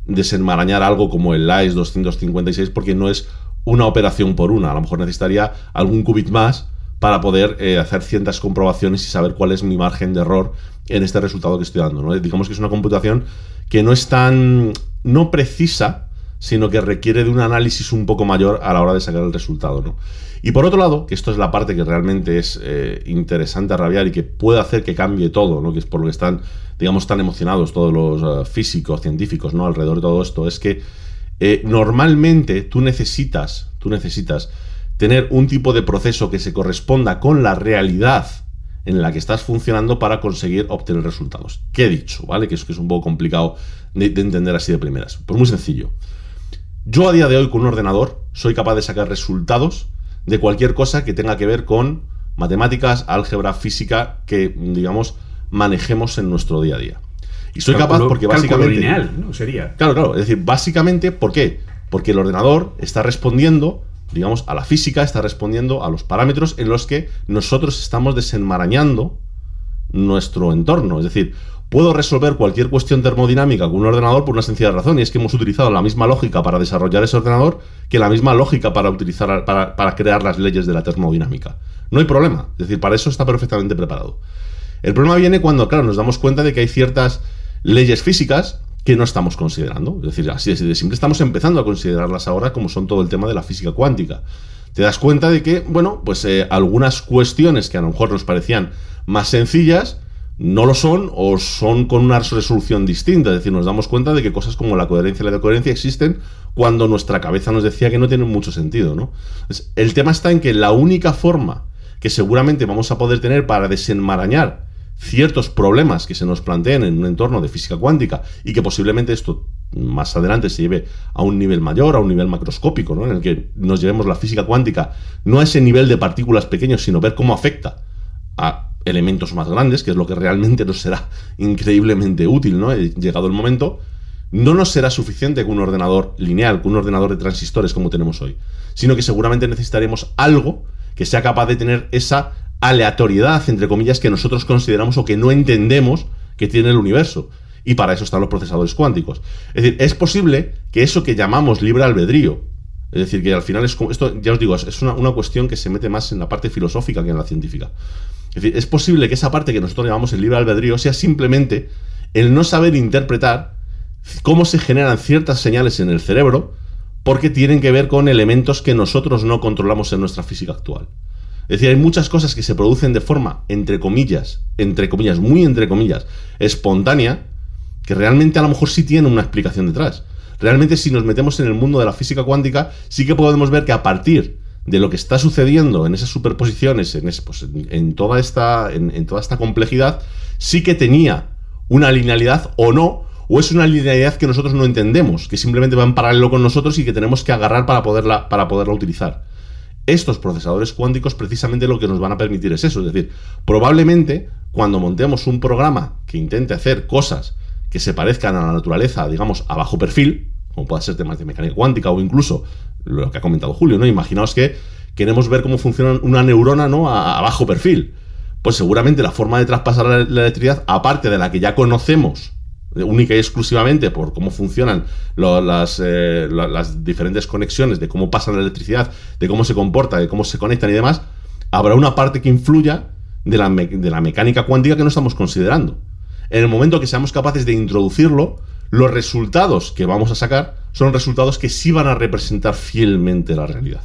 desenmarañar algo como el LAIS 256 porque no es una operación por una. A lo mejor necesitaría algún qubit más para poder eh, hacer ciertas comprobaciones y saber cuál es mi margen de error en este resultado que estoy dando. ¿no? Digamos que es una computación que no es tan no precisa, sino que requiere de un análisis un poco mayor a la hora de sacar el resultado. ¿no? Y por otro lado, que esto es la parte que realmente es eh, interesante a rabiar y que puede hacer que cambie todo, ¿no? que es por lo que están, digamos, tan emocionados todos los uh, físicos, científicos, ¿no? alrededor de todo esto, es que eh, normalmente tú necesitas, tú necesitas tener un tipo de proceso que se corresponda con la realidad en la que estás funcionando para conseguir obtener resultados. ¿Qué he dicho? ¿Vale? Que es, es un poco complicado de, de entender así de primeras. Pues muy sencillo. Yo a día de hoy con un ordenador soy capaz de sacar resultados de cualquier cosa que tenga que ver con matemáticas, álgebra, física, que digamos manejemos en nuestro día a día. Y soy capaz porque básicamente... lineal, ¿no? Sería. Claro, claro. Es decir, básicamente, ¿por qué? Porque el ordenador está respondiendo, digamos, a la física, está respondiendo a los parámetros en los que nosotros estamos desenmarañando nuestro entorno. Es decir, puedo resolver cualquier cuestión termodinámica con un ordenador por una sencilla razón, y es que hemos utilizado la misma lógica para desarrollar ese ordenador que la misma lógica para utilizar para, crear las leyes de la termodinámica. No hay problema. Es decir, para eso está perfectamente preparado. El problema viene cuando, claro, nos damos cuenta de que hay ciertas leyes físicas que no estamos considerando. Es decir, así de simple, estamos empezando a considerarlas ahora como son todo el tema de la física cuántica. Te das cuenta de que, bueno, pues eh, algunas cuestiones que a lo mejor nos parecían más sencillas, no lo son o son con una resolución distinta. Es decir, nos damos cuenta de que cosas como la coherencia y la decoherencia existen cuando nuestra cabeza nos decía que no tienen mucho sentido, ¿no? El tema está en que la única forma que seguramente vamos a poder tener para desenmarañar ciertos problemas que se nos planteen en un entorno de física cuántica y que posiblemente esto más adelante se lleve a un nivel mayor, a un nivel macroscópico, ¿no? en el que nos llevemos la física cuántica no a ese nivel de partículas pequeños, sino ver cómo afecta a elementos más grandes, que es lo que realmente nos será [LAUGHS] increíblemente útil, ¿no? Llegado el momento, no nos será suficiente con un ordenador lineal, con un ordenador de transistores como tenemos hoy, sino que seguramente necesitaremos algo que sea capaz de tener esa aleatoriedad, entre comillas, que nosotros consideramos o que no entendemos que tiene el universo. Y para eso están los procesadores cuánticos. Es decir, es posible que eso que llamamos libre albedrío, es decir, que al final es como, esto ya os digo, es una, una cuestión que se mete más en la parte filosófica que en la científica. Es decir, es posible que esa parte que nosotros llamamos el libre albedrío sea simplemente el no saber interpretar cómo se generan ciertas señales en el cerebro porque tienen que ver con elementos que nosotros no controlamos en nuestra física actual. Es decir, hay muchas cosas que se producen de forma, entre comillas, entre comillas, muy entre comillas, espontánea, que realmente a lo mejor sí tienen una explicación detrás. Realmente si nos metemos en el mundo de la física cuántica, sí que podemos ver que a partir de lo que está sucediendo en esas superposiciones, en, pues, toda, esta, en toda esta complejidad, sí que tenía una linealidad o no, o es una linealidad que nosotros no entendemos, que simplemente va en paralelo con nosotros y que tenemos que agarrar para poderla, para poderla utilizar estos procesadores cuánticos precisamente lo que nos van a permitir es eso. Es decir, probablemente cuando montemos un programa que intente hacer cosas que se parezcan a la naturaleza, digamos, a bajo perfil, como pueda ser temas de mecánica cuántica o incluso lo que ha comentado Julio, ¿no? Imaginaos que queremos ver cómo funciona una neurona, ¿no? A, bajo perfil. Pues seguramente la forma de traspasar la electricidad, aparte de la que ya conocemos única y exclusivamente por cómo funcionan las, eh, las, diferentes conexiones, de cómo pasa la electricidad, de cómo se comporta, de cómo se conectan y demás, habrá una parte que influya de la, de la mecánica cuántica que no estamos considerando. En el momento que seamos capaces de introducirlo, los resultados que vamos a sacar son resultados que sí van a representar fielmente la realidad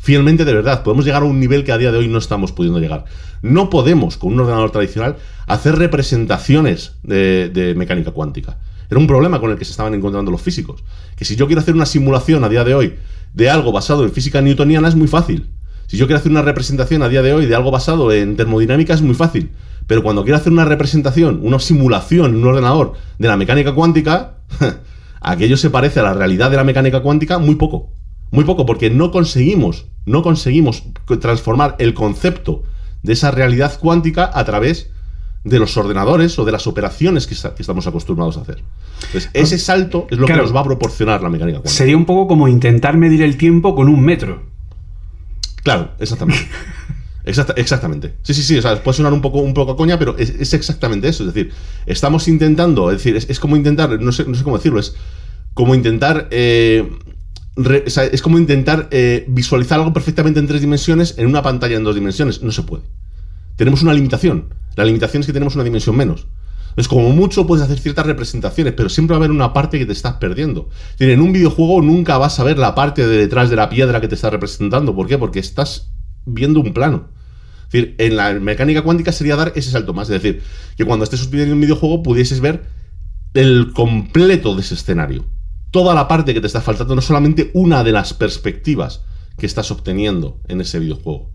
fielmente de verdad. Podemos llegar a un nivel que a día de hoy no estamos pudiendo llegar. No podemos, con un ordenador tradicional, hacer representaciones de, mecánica cuántica. Era un problema con el que se estaban encontrando los físicos. Que si yo quiero hacer una simulación a día de hoy de algo basado en física newtoniana es muy fácil. Si yo quiero hacer una representación a día de hoy de algo basado en termodinámica es muy fácil. Pero cuando quiero hacer una representación, una simulación en un ordenador de la mecánica cuántica, [LAUGHS] aquello se parece a la realidad de la mecánica cuántica muy poco. Muy poco, porque no conseguimos, no conseguimos transformar el concepto de esa realidad cuántica a través de los ordenadores o de las operaciones que, estamos acostumbrados a hacer. Entonces, ese salto es lo que nos va a proporcionar la mecánica cuántica. Sería un poco como intentar medir el tiempo con un metro. Claro, exactamente. [LAUGHS] exactamente. Sí, sí, sí. O sea, puede sonar un poco, un poco coña, pero es, exactamente eso. Es decir, estamos intentando, es decir, es, como intentar, no sé, no sé cómo decirlo, es como intentar eh, es como intentar eh, visualizar algo perfectamente en tres dimensiones en una pantalla en dos dimensiones. No se puede. Tenemos una limitación. La limitación es que tenemos una dimensión menos. Es como mucho puedes hacer ciertas representaciones, pero siempre va a haber una parte que te estás perdiendo. en un videojuego nunca vas a ver la parte de detrás de la piedra que te está representando. ¿Por qué? Porque estás viendo un plano. Decir, en la mecánica cuántica sería dar ese salto más. Es decir, que cuando estés subiendo un videojuego pudieses ver el completo de ese escenario toda la parte que te está faltando, no solamente una de las perspectivas que estás obteniendo en ese videojuego.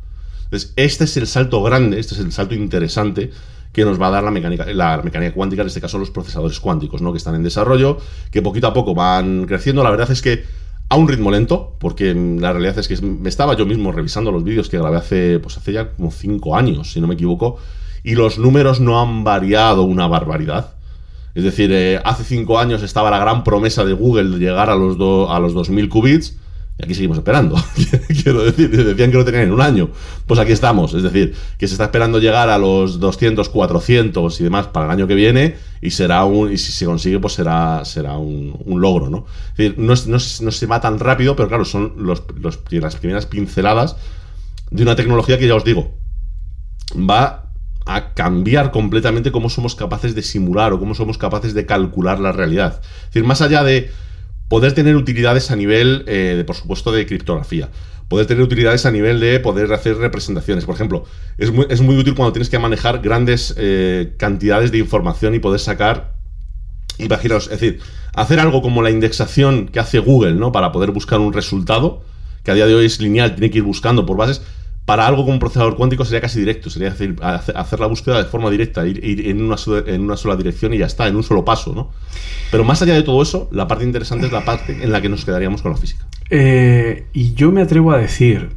Entonces, este es el salto grande, este es el salto interesante que nos va a dar la mecánica, la mecánica cuántica, en este caso los procesadores cuánticos, ¿no? que están en desarrollo, que poquito a poco van creciendo. La verdad es que a un ritmo lento, porque la realidad es que me estaba yo mismo revisando los vídeos que grabé hace, pues hace ya como cinco años, si no me equivoco, y los números no han variado una barbaridad. Es decir, eh, hace cinco años estaba la gran promesa de Google de llegar a los, a los 2000 qubits. Y aquí seguimos esperando. [LAUGHS] Quiero decir, decían que lo tenían en un año. Pues aquí estamos. Es decir, que se está esperando llegar a los 200, 400 y demás para el año que viene. Y será un. Y si se consigue, pues será, será un, logro, ¿no? Es decir, no, no, se va tan rápido, pero claro, son los, las primeras pinceladas de una tecnología que ya os digo. Va a cambiar completamente cómo somos capaces de simular o cómo somos capaces de calcular la realidad. Es decir, más allá de poder tener utilidades a nivel, eh, de, por supuesto, de criptografía, poder tener utilidades a nivel de poder hacer representaciones. Por ejemplo, es muy, es muy útil cuando tienes que manejar grandes eh, cantidades de información y poder sacar, imaginaos, es decir, hacer algo como la indexación que hace Google, ¿no? Para poder buscar un resultado, que a día de hoy es lineal, tiene que ir buscando por bases para algo como un procesador cuántico sería casi directo, sería hacer, la búsqueda de forma directa, ir, en, una sola, en, una sola, dirección y ya está, en un solo paso, ¿no? Pero más allá de todo eso, la parte interesante es la parte en la que nos quedaríamos con la física. Eh, y yo me atrevo a decir,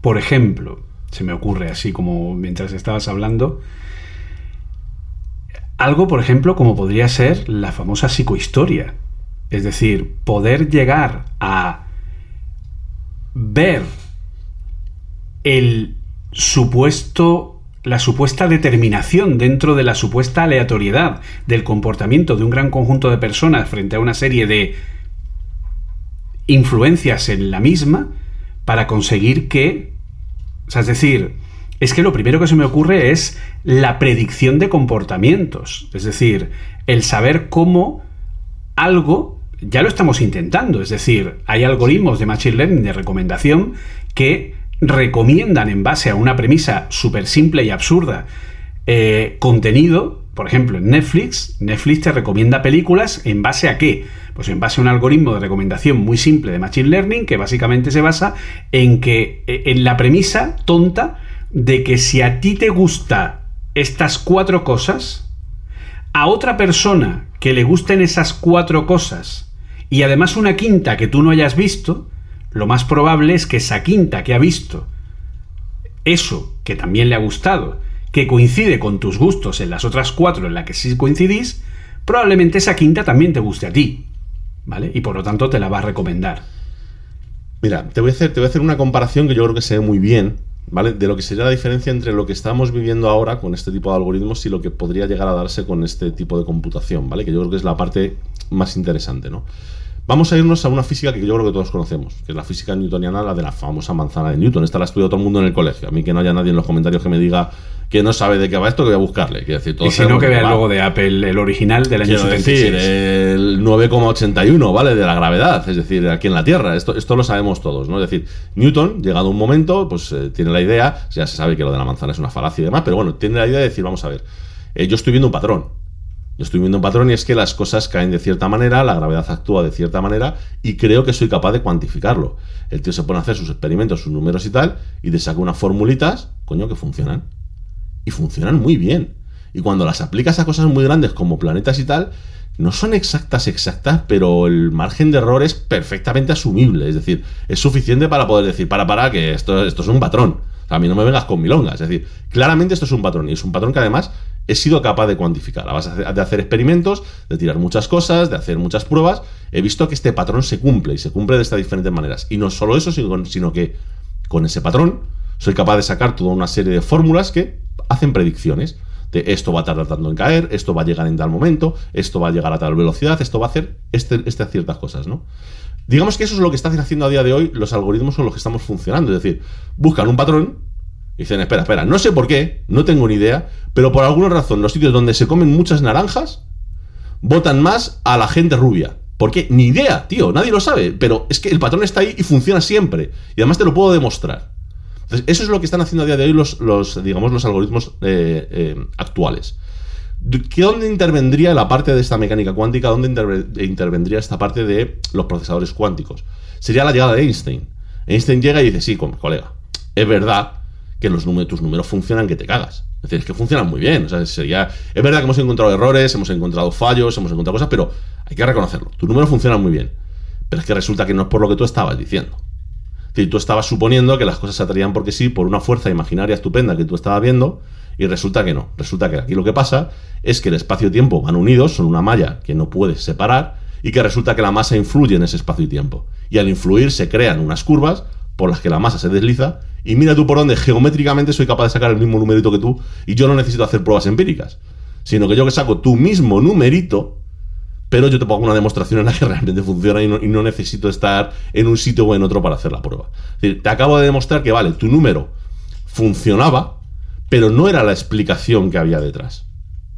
por ejemplo, se me ocurre así como mientras estabas hablando, algo, por ejemplo, como podría ser la famosa psicohistoria. Es decir, poder llegar a ver el supuesto la supuesta determinación dentro de la supuesta aleatoriedad del comportamiento de un gran conjunto de personas frente a una serie de influencias en la misma para conseguir que, es decir, es que lo primero que se me ocurre es la predicción de comportamientos, es decir, el saber cómo algo ya lo estamos intentando. Es decir, hay algoritmos de Machine Learning de recomendación que recomiendan en base a una premisa súper simple y absurda eh, contenido. Por ejemplo, en Netflix, Netflix te recomienda películas en base a qué? Pues en base a un algoritmo de recomendación muy simple de Machine Learning que básicamente se basa en que e, en la premisa tonta de que si a ti te gusta estas cuatro cosas, a otra persona que le gusten esas cuatro cosas y además una quinta que tú no hayas visto, lo más probable es que esa quinta que ha visto eso que también le ha gustado, que coincide con tus gustos en las otras cuatro en las que sí coincidís, probablemente esa quinta también te guste a ti. ¿Vale? Y por lo tanto te la va a recomendar. Mira, te voy a hacer, te voy a hacer una comparación que yo creo que se ve muy bien, ¿vale? De lo que sería la diferencia entre lo que estamos viviendo ahora con este tipo de algoritmos y lo que podría llegar a darse con este tipo de computación, ¿vale? Que yo creo que es la parte más interesante, ¿no? Vamos a irnos a una física que yo creo que todos conocemos, que es la física newtoniana, la de la famosa manzana de Newton. Esta la ha estudiado todo el mundo en el colegio. A mí que no haya nadie en los comentarios que me diga que no sabe de qué va esto, que voy a buscarle. Quiero decir, y si no, que vea el logo de Apple, el original del año Quiero decir, el 9,81, ¿vale? De la gravedad, es decir, aquí en la Tierra. Esto, esto lo sabemos todos, ¿no? Es decir, Newton, llegado un momento, pues eh, tiene la idea, ya se sabe que lo de la manzana es una falacia y demás, pero bueno, tiene la idea de decir, vamos a ver, eh, yo estoy viendo un patrón. Yo estoy viendo un patrón y es que las cosas caen de cierta manera, la gravedad actúa de cierta manera y creo que soy capaz de cuantificarlo. El tío se pone a hacer sus experimentos, sus números y tal, y te saca unas formulitas, coño, que funcionan. Y funcionan muy bien. Y cuando las aplicas a cosas muy grandes como planetas y tal, no son exactas, exactas, pero el margen de error es perfectamente asumible. Es decir, es suficiente para poder decir, para, para, que esto, esto es un patrón. A mí no me vengas con milongas. Es decir, claramente esto es un patrón. Y es un patrón que además he sido capaz de cuantificar. A base de hacer experimentos, de tirar muchas cosas, de hacer muchas pruebas, he visto que este patrón se cumple y se cumple de estas diferentes maneras. Y no solo eso, sino que con ese patrón soy capaz de sacar toda una serie de fórmulas que hacen predicciones. De esto va a tardar tanto en caer, esto va a llegar en tal momento, esto va a llegar a tal velocidad, esto va a hacer este, estas ciertas cosas, ¿no? Digamos que eso es lo que están haciendo a día de hoy los algoritmos con los que estamos funcionando. Es decir, buscan un patrón dicen, espera, espera, no sé por qué, no tengo ni idea, pero por alguna razón los sitios donde se comen muchas naranjas votan más a la gente rubia. ¿Por qué? Ni idea, tío, nadie lo sabe, pero es que el patrón está ahí y funciona siempre. Y además te lo puedo demostrar. Entonces, eso es lo que están haciendo a día de hoy los, los digamos, los algoritmos eh, eh, actuales. ¿Dónde intervendría la parte de esta mecánica cuántica? ¿Dónde intervendría esta parte de los procesadores cuánticos? Sería la llegada de Einstein. Einstein llega y dice, sí, colega, es verdad que tus números funcionan que te cagas. Es decir, es que funcionan muy bien. O sea, sería, es verdad que hemos encontrado errores, hemos encontrado fallos, hemos encontrado cosas, pero hay que reconocerlo. Tus números funcionan muy bien. Pero es que resulta que no es por lo que tú estabas diciendo. Es decir, tú estabas suponiendo que las cosas se atraían porque sí, por una fuerza imaginaria estupenda que tú estabas viendo, y resulta que no. Resulta que aquí lo que pasa es que el espacio y tiempo van unidos, son una malla que no puedes separar, y que resulta que la masa influye en ese espacio y tiempo. Y al influir se crean unas curvas por las que la masa se desliza y mira tú por dónde geométricamente soy capaz de sacar el mismo numerito que tú y yo no necesito hacer pruebas empíricas, sino que yo que saco tu mismo numerito, pero yo te pongo una demostración en la que [LAUGHS] realmente funciona y no, necesito estar en un sitio o en otro para hacer la prueba. Es decir, te acabo de demostrar que, vale, tu número funcionaba, pero no era la explicación que había detrás.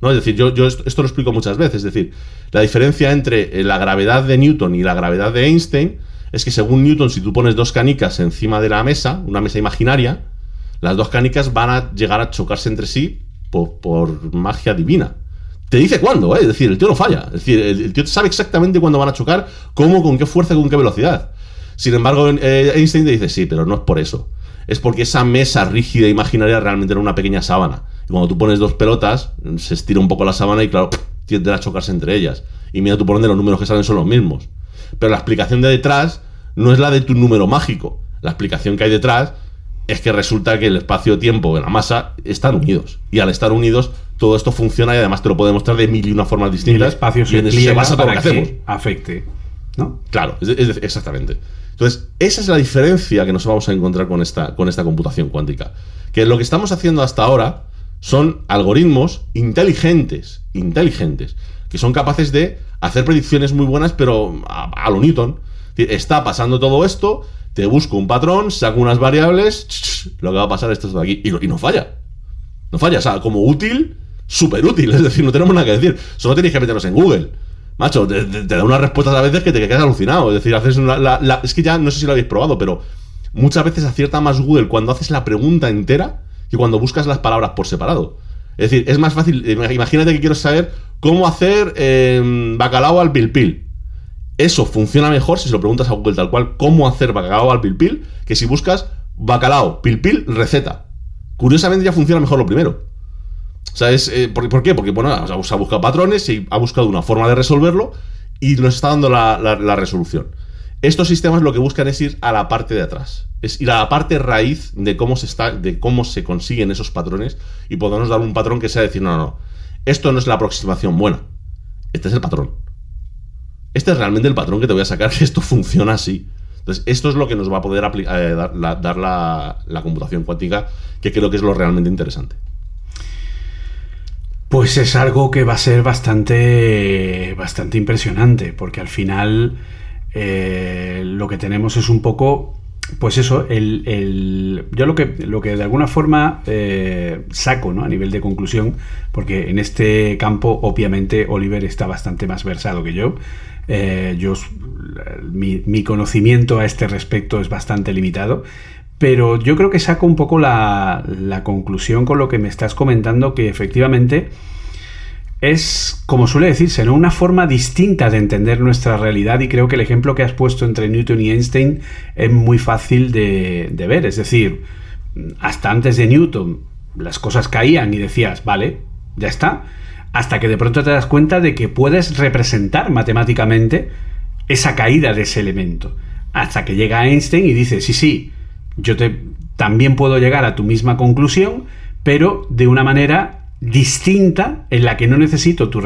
¿No? Es decir, yo, esto, lo explico muchas veces. Es decir, la diferencia entre la gravedad de Newton y la gravedad de Einstein es que según Newton, si tú pones dos canicas encima de la mesa, una mesa imaginaria, las dos canicas van a llegar a chocarse entre sí por, magia divina. Te dice cuándo, ¿eh? es decir, el tío no falla. Es decir, el, tío sabe exactamente cuándo van a chocar, cómo, con qué fuerza, con qué velocidad. Sin embargo, eh, Einstein te dice, sí, pero no es por eso. Es porque esa mesa rígida e imaginaria realmente era una pequeña sábana. Y cuando tú pones dos pelotas, se estira un poco la sábana y claro, tienden a chocarse entre ellas. Y mira tú por dónde los números que salen son los mismos. Pero la explicación de detrás no es la de tu número mágico. La explicación que hay detrás es que resulta que el espacio-tiempo y la masa están unidos. Y al estar unidos, todo esto funciona y además te lo puedo demostrar de mil y una formas distintas. el espacio se, y se basa todo lo que, hacemos. afecte. ¿No? Claro, exactamente. Entonces, esa es la diferencia que nos vamos a encontrar con esta, con esta computación cuántica. Que lo que estamos haciendo hasta ahora son algoritmos inteligentes, inteligentes, que son capaces de hacer predicciones muy buenas, pero a, lo Newton. Está pasando todo esto, te busco un patrón, saco unas variables, lo que va a pasar es esto de aquí. Y, no falla. No falla. O sea, como útil, súper útil. Es decir, no tenemos nada que decir. Solo tenéis que meternos en Google. Macho, te, te- da unas respuestas a veces que te quedas alucinado. Es decir, haces una. es que ya no sé si lo habéis probado, pero muchas veces acierta más Google cuando haces la pregunta entera que cuando buscas las palabras por separado. Es decir, es más fácil. ima- Imagínate que quiero saber cómo hacer eh, bacalao al pil pil. Eso funciona mejor si se lo preguntas a Google tal cual, cómo hacer bacalao al pil pil, que si buscas bacalao, pil pil, receta. Curiosamente ya funciona mejor lo primero. O sea, es, eh, ¿por, qué? Porque, bueno, ha buscado patrones y ha buscado una forma de resolverlo y nos está dando la, resolución. Estos sistemas lo que buscan es ir a la parte de atrás. Es ir a la parte raíz de cómo se está, de cómo se consiguen esos patrones y podernos dar un patrón que sea decir, no, no, no. Esto no es la aproximación buena. Este es el patrón. Este es realmente el patrón que te voy a sacar, [LAUGHS] que esto funciona así. Entonces, esto es lo que nos va a poder eh, dar, la computación cuántica, que creo que es lo realmente interesante. Pues es algo que va a ser bastante, bastante impresionante, porque al final eh, lo que tenemos es un poco, pues eso, el, yo lo que, lo que de alguna forma eh, saco ¿no? a nivel de conclusión, porque en este campo obviamente Oliver está bastante más versado que yo. Eh, yo mi conocimiento a este respecto es bastante limitado, pero yo creo que saco un poco la, conclusión con lo que me estás comentando, que efectivamente es, como suele decirse, ¿no? una forma distinta de entender nuestra realidad y creo que el ejemplo que has puesto entre Newton y Einstein es muy fácil de ver. Es decir, hasta antes de Newton las cosas caían y decías, vale, ya está, hasta que de pronto te das cuenta de que puedes representar matemáticamente esa caída de ese elemento. Hasta que llega Einstein y dice, sí, sí, yo también puedo llegar a tu misma conclusión, pero de una manera distinta en la que no necesito tu,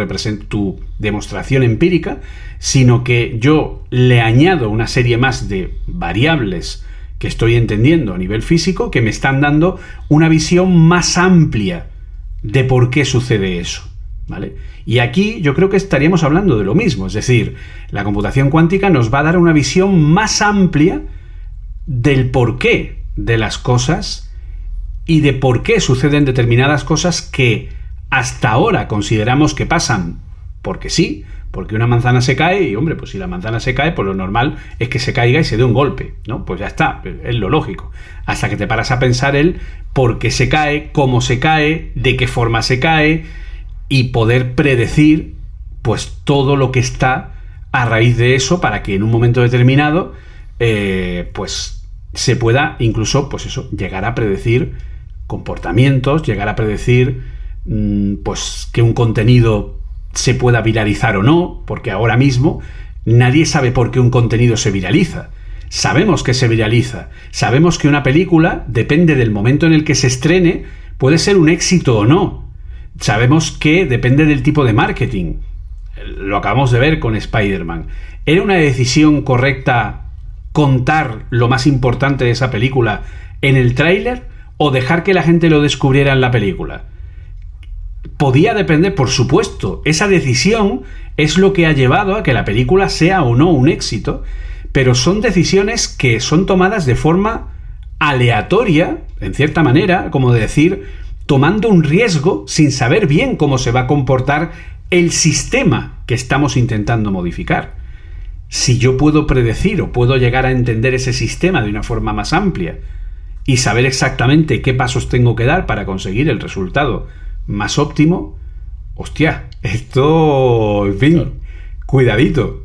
tu demostración empírica, sino que yo le añado una serie más de variables que estoy entendiendo a nivel físico que me están dando una visión más amplia de por qué sucede eso. ¿Vale? Y aquí yo creo que estaríamos hablando de lo mismo, es decir, la computación cuántica nos va a dar una visión más amplia del porqué de las cosas y de por qué suceden determinadas cosas que hasta ahora consideramos que pasan porque sí, porque una manzana se cae y hombre, pues si la manzana se cae, pues lo normal es que se caiga y se dé un golpe, ¿no? Pues ya está, es lo lógico. Hasta que te paras a pensar el por qué se cae, cómo se cae, de qué forma se cae y poder predecir pues todo lo que está a raíz de eso para que en un momento determinado eh, pues se pueda incluso pues eso llegar a predecir comportamientos llegar a predecir mm, pues que un contenido se pueda viralizar o no porque ahora mismo nadie sabe por qué un contenido se viraliza. Sabemos que se viraliza. Sabemos que una película depende del momento en el que se estrene puede ser un éxito o no. Sabemos que depende del tipo de marketing. Lo acabamos de ver con Spider-Man. ¿Era una decisión correcta contar lo más importante de esa película en el tráiler o dejar que la gente lo descubriera en la película? Podía depender, por supuesto. Esa decisión es lo que ha llevado a que la película sea o no un éxito, pero son decisiones que son tomadas de forma aleatoria, en cierta manera, como decir, tomando un riesgo sin saber bien cómo se va a comportar el sistema que estamos intentando modificar. Si yo puedo predecir o puedo llegar a entender ese sistema de una forma más amplia y saber exactamente qué pasos tengo que dar para conseguir el resultado más óptimo, hostia, esto, en fin, cuidadito.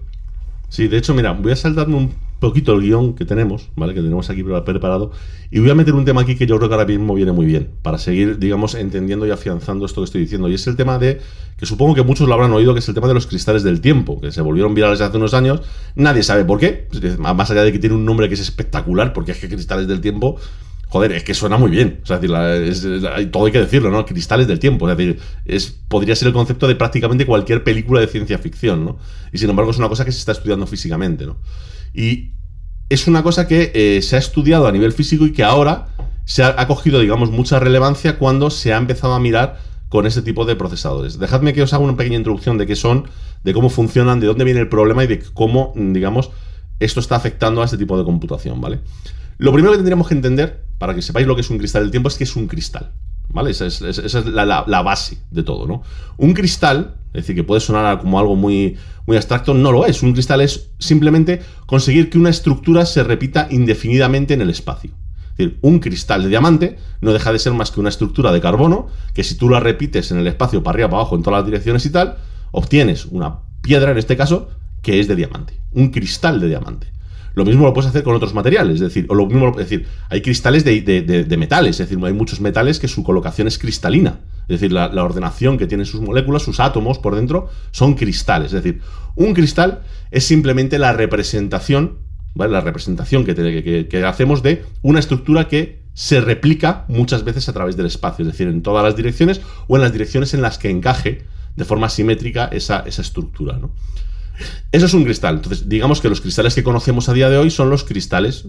Sí, de hecho, mira, voy a saltarme un poquito el guion que tenemos, ¿vale? Que tenemos aquí preparado. Y voy a meter un tema aquí que yo creo que ahora mismo viene muy bien, para seguir, digamos, entendiendo y afianzando esto que estoy diciendo. Y es el tema de, que supongo que muchos lo habrán oído, que es el tema de los cristales del tiempo, que se volvieron virales hace unos años. Nadie sabe por qué, más allá de que tiene un nombre que es espectacular, porque es que cristales del tiempo joder, es que suena muy bien. O sea, es decir, todo hay que decirlo, ¿no? Cristales del tiempo. Es decir, es, podría ser el concepto de prácticamente cualquier película de ciencia ficción, ¿no? Y sin embargo, es una cosa que se está estudiando físicamente, ¿no? Y es una cosa que eh, se ha estudiado a nivel físico y que ahora se ha, cogido, digamos, mucha relevancia cuando se ha empezado a mirar con este tipo de procesadores. Dejadme que os haga una pequeña introducción de qué son, de cómo funcionan, de dónde viene el problema y de cómo, digamos, esto está afectando a este tipo de computación, ¿vale? Lo primero que tendríamos que entender, para que sepáis lo que es un cristal del tiempo, es que es un cristal. ¿Vale? Esa es, la base de todo, ¿no? Un cristal, es decir, que puede sonar como algo muy, muy abstracto, no lo es. Un cristal es simplemente conseguir que una estructura se repita indefinidamente en el espacio. Es decir, un cristal de diamante no deja de ser más que una estructura de carbono que si tú la repites en el espacio para arriba, para abajo, en todas las direcciones y tal, obtienes una piedra, en este caso, que es de diamante. Un cristal de diamante. Lo mismo lo puedes hacer con otros materiales, es decir, o lo mismo, es decir, hay cristales de, de- de- metales, es decir, hay muchos metales que su colocación es cristalina, es decir, la, la ordenación que tienen sus moléculas, sus átomos por dentro, son cristales, es decir, un cristal es simplemente la representación, ¿vale? La representación que hacemos de una estructura que se replica muchas veces a través del espacio, es decir, en todas las direcciones o en las direcciones en las que encaje de forma simétrica esa, esa estructura, ¿no? Eso es un cristal. Entonces, digamos que los cristales que conocemos a día de hoy son los cristales.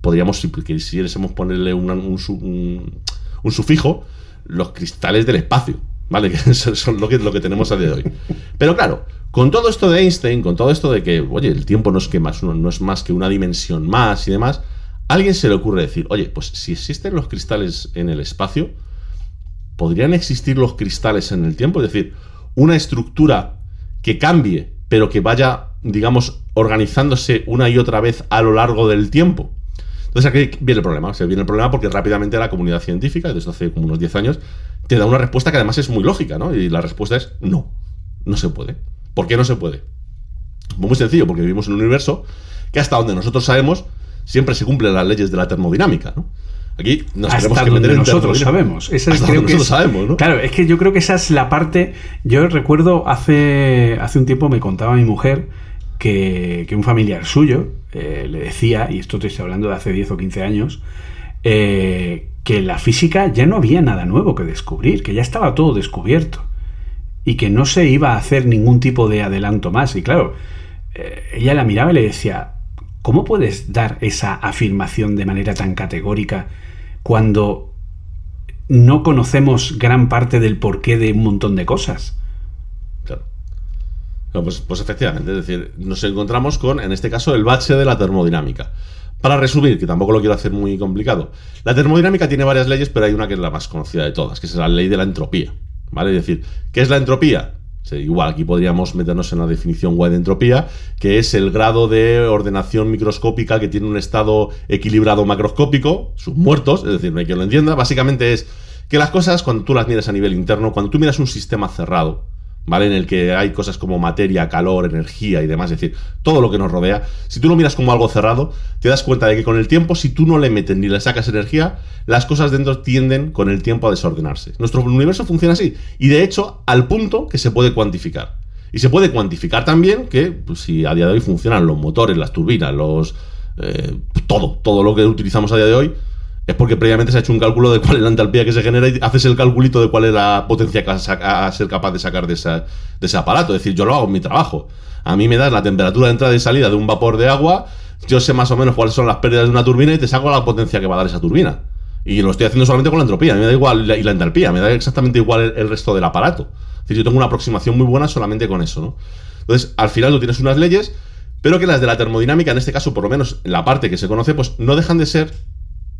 Podríamos, si si quisiésemos ponerle un, un- sufijo, los cristales del espacio. ¿Vale? [LAUGHS] Que son lo que, lo que tenemos a día de hoy. Pero claro, con todo esto de Einstein, con todo esto de que, oye, el tiempo no es, que más, no es más que una dimensión más y demás, a alguien se le ocurre decir, oye, pues si existen los cristales en el espacio, ¿podrían existir los cristales en el tiempo? Es decir, una estructura que cambie, pero que vaya, digamos, organizándose una y otra vez a lo largo del tiempo. Entonces aquí viene el problema. O sea, viene el problema porque rápidamente la comunidad científica, desde hace como unos 10 años, te da una respuesta que además es muy lógica, ¿no? Y la respuesta es no, no se puede. ¿Por qué no se puede? Pues muy sencillo, porque vivimos en un universo que hasta donde nosotros sabemos siempre se cumplen las leyes de la termodinámica, ¿no? Aquí nos tenemos hasta que meter donde en nosotros termodinámica. sabemos. Esa es, Hasta creo donde que nosotros es- sabemos, ¿no? Claro, es que yo creo que esa es la parte. Yo recuerdo hace, hace un tiempo me contaba mi mujer que, que un familiar suyo eh, le decía, y esto te estoy hablando de hace 10 o 15 años, eh, que en la física ya no había nada nuevo que descubrir, que ya estaba todo descubierto y que no se iba a hacer ningún tipo de adelanto más. Y claro, eh, ella la miraba y le decía, ¿cómo puedes dar esa afirmación de manera tan categórica cuando no conocemos gran parte del porqué de un montón de cosas? Claro. Pues, pues efectivamente, es decir, nos encontramos con, en este caso, el bache de la termodinámica. Para resumir, que tampoco lo quiero hacer muy complicado, la termodinámica tiene varias leyes, pero hay una que es la más conocida de todas, que es la ley de la entropía. ¿Vale? Es decir, ¿qué es la entropía? Igual, aquí podríamos meternos en la definición guay de entropía, que es el grado de ordenación microscópica que tiene un estado equilibrado macroscópico, sus muertos, es decir, no hay quien lo entienda, básicamente es que las cosas, cuando tú las miras a nivel interno, cuando tú miras un sistema cerrado, ¿vale? En el que hay cosas como materia, calor, energía y demás, es decir, todo lo que nos rodea, si tú lo miras como algo cerrado, te das cuenta de que con el tiempo, si tú no le metes ni le sacas energía, las cosas dentro tienden con el tiempo a desordenarse. Nuestro universo funciona así, y de hecho, al punto que se puede cuantificar. Y se puede cuantificar también que, pues, si a día de hoy funcionan los motores, las turbinas, los. eh, todo, todo lo que utilizamos a día de hoy, es porque previamente se ha hecho un cálculo de cuál es la entalpía que se genera y haces el calculito de cuál es la potencia que a, a ser capaz de sacar de, ese aparato. Es decir, yo lo hago en mi trabajo. A mí me das la temperatura de entrada y salida de un vapor de agua, yo sé más o menos cuáles son las pérdidas de una turbina y te saco la potencia que va a dar esa turbina. Y lo estoy haciendo solamente con la entropía, a mí me da igual, y la entalpía, me da exactamente igual el, el resto del aparato. Es decir, yo tengo una aproximación muy buena solamente con eso, ¿no? Entonces, al final tú tienes unas leyes, pero que las de la termodinámica, en este caso, por lo menos en la parte que se conoce, pues no dejan de ser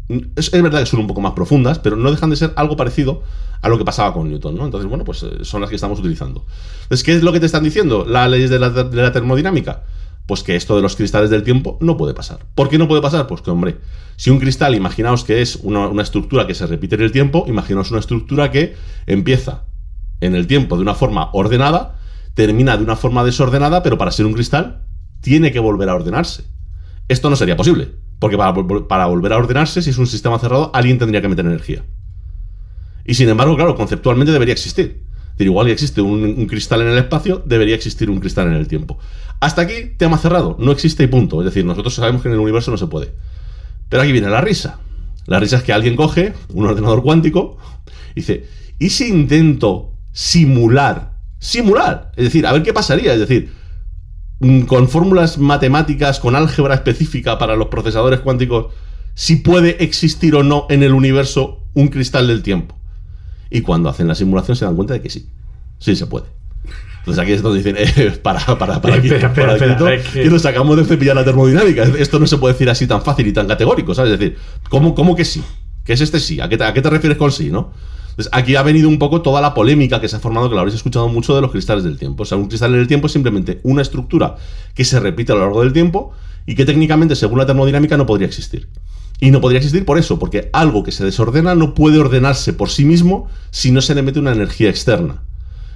es, verdad que son un poco más profundas, pero no dejan de ser algo parecido a lo que pasaba con Newton, ¿no? Entonces, bueno, pues eh, son las que estamos utilizando. Entonces, ¿qué es lo que te están diciendo las leyes de la, de la termodinámica? Pues que esto de los cristales del tiempo no puede pasar. ¿Por qué no puede pasar? Pues que, hombre, si un cristal, imaginaos que es una, una estructura que se repite en el tiempo, imaginaos una estructura que empieza en el tiempo de una forma ordenada, termina de una forma desordenada, pero para ser un cristal tiene que volver a ordenarse. Esto no sería posible, porque para, para volver a ordenarse, si es un sistema cerrado, alguien tendría que meter energía. Y sin embargo, claro, conceptualmente debería existir. Decir, igual que existe un, un cristal en el espacio, debería existir un cristal en el tiempo. Hasta aquí, tema cerrado, no existe y punto. Es decir, nosotros sabemos que en el universo no se puede. Pero aquí viene la risa. La risa es que alguien coge un ordenador cuántico y dice, ¿y si intento simular? Simular. Es decir, a ver qué pasaría. Es decir, con fórmulas matemáticas, con álgebra específica para los procesadores cuánticos, si puede existir o no en el universo un cristal del tiempo. Y cuando hacen la simulación se dan cuenta de que sí, sí se puede. Entonces aquí es donde dicen, eh, [LAUGHS] para, para, para, aquí, Espera, para que- nos sacamos de cepillar la termodinámica. Esto no se puede decir así tan fácil y tan categórico, ¿sabes? Es decir, ¿cómo, cómo que sí? ¿Qué es este sí? ¿A qué te, a qué te refieres con sí, no? Entonces, aquí ha venido un poco toda la polémica que se ha formado, que lo habréis escuchado mucho de los cristales del tiempo. O sea, un cristal en el tiempo es simplemente una estructura que se repite a lo largo del tiempo y que técnicamente, según la termodinámica, no podría existir. Y no podría existir por eso, porque algo que se desordena no puede ordenarse por sí mismo si no se le mete una energía externa.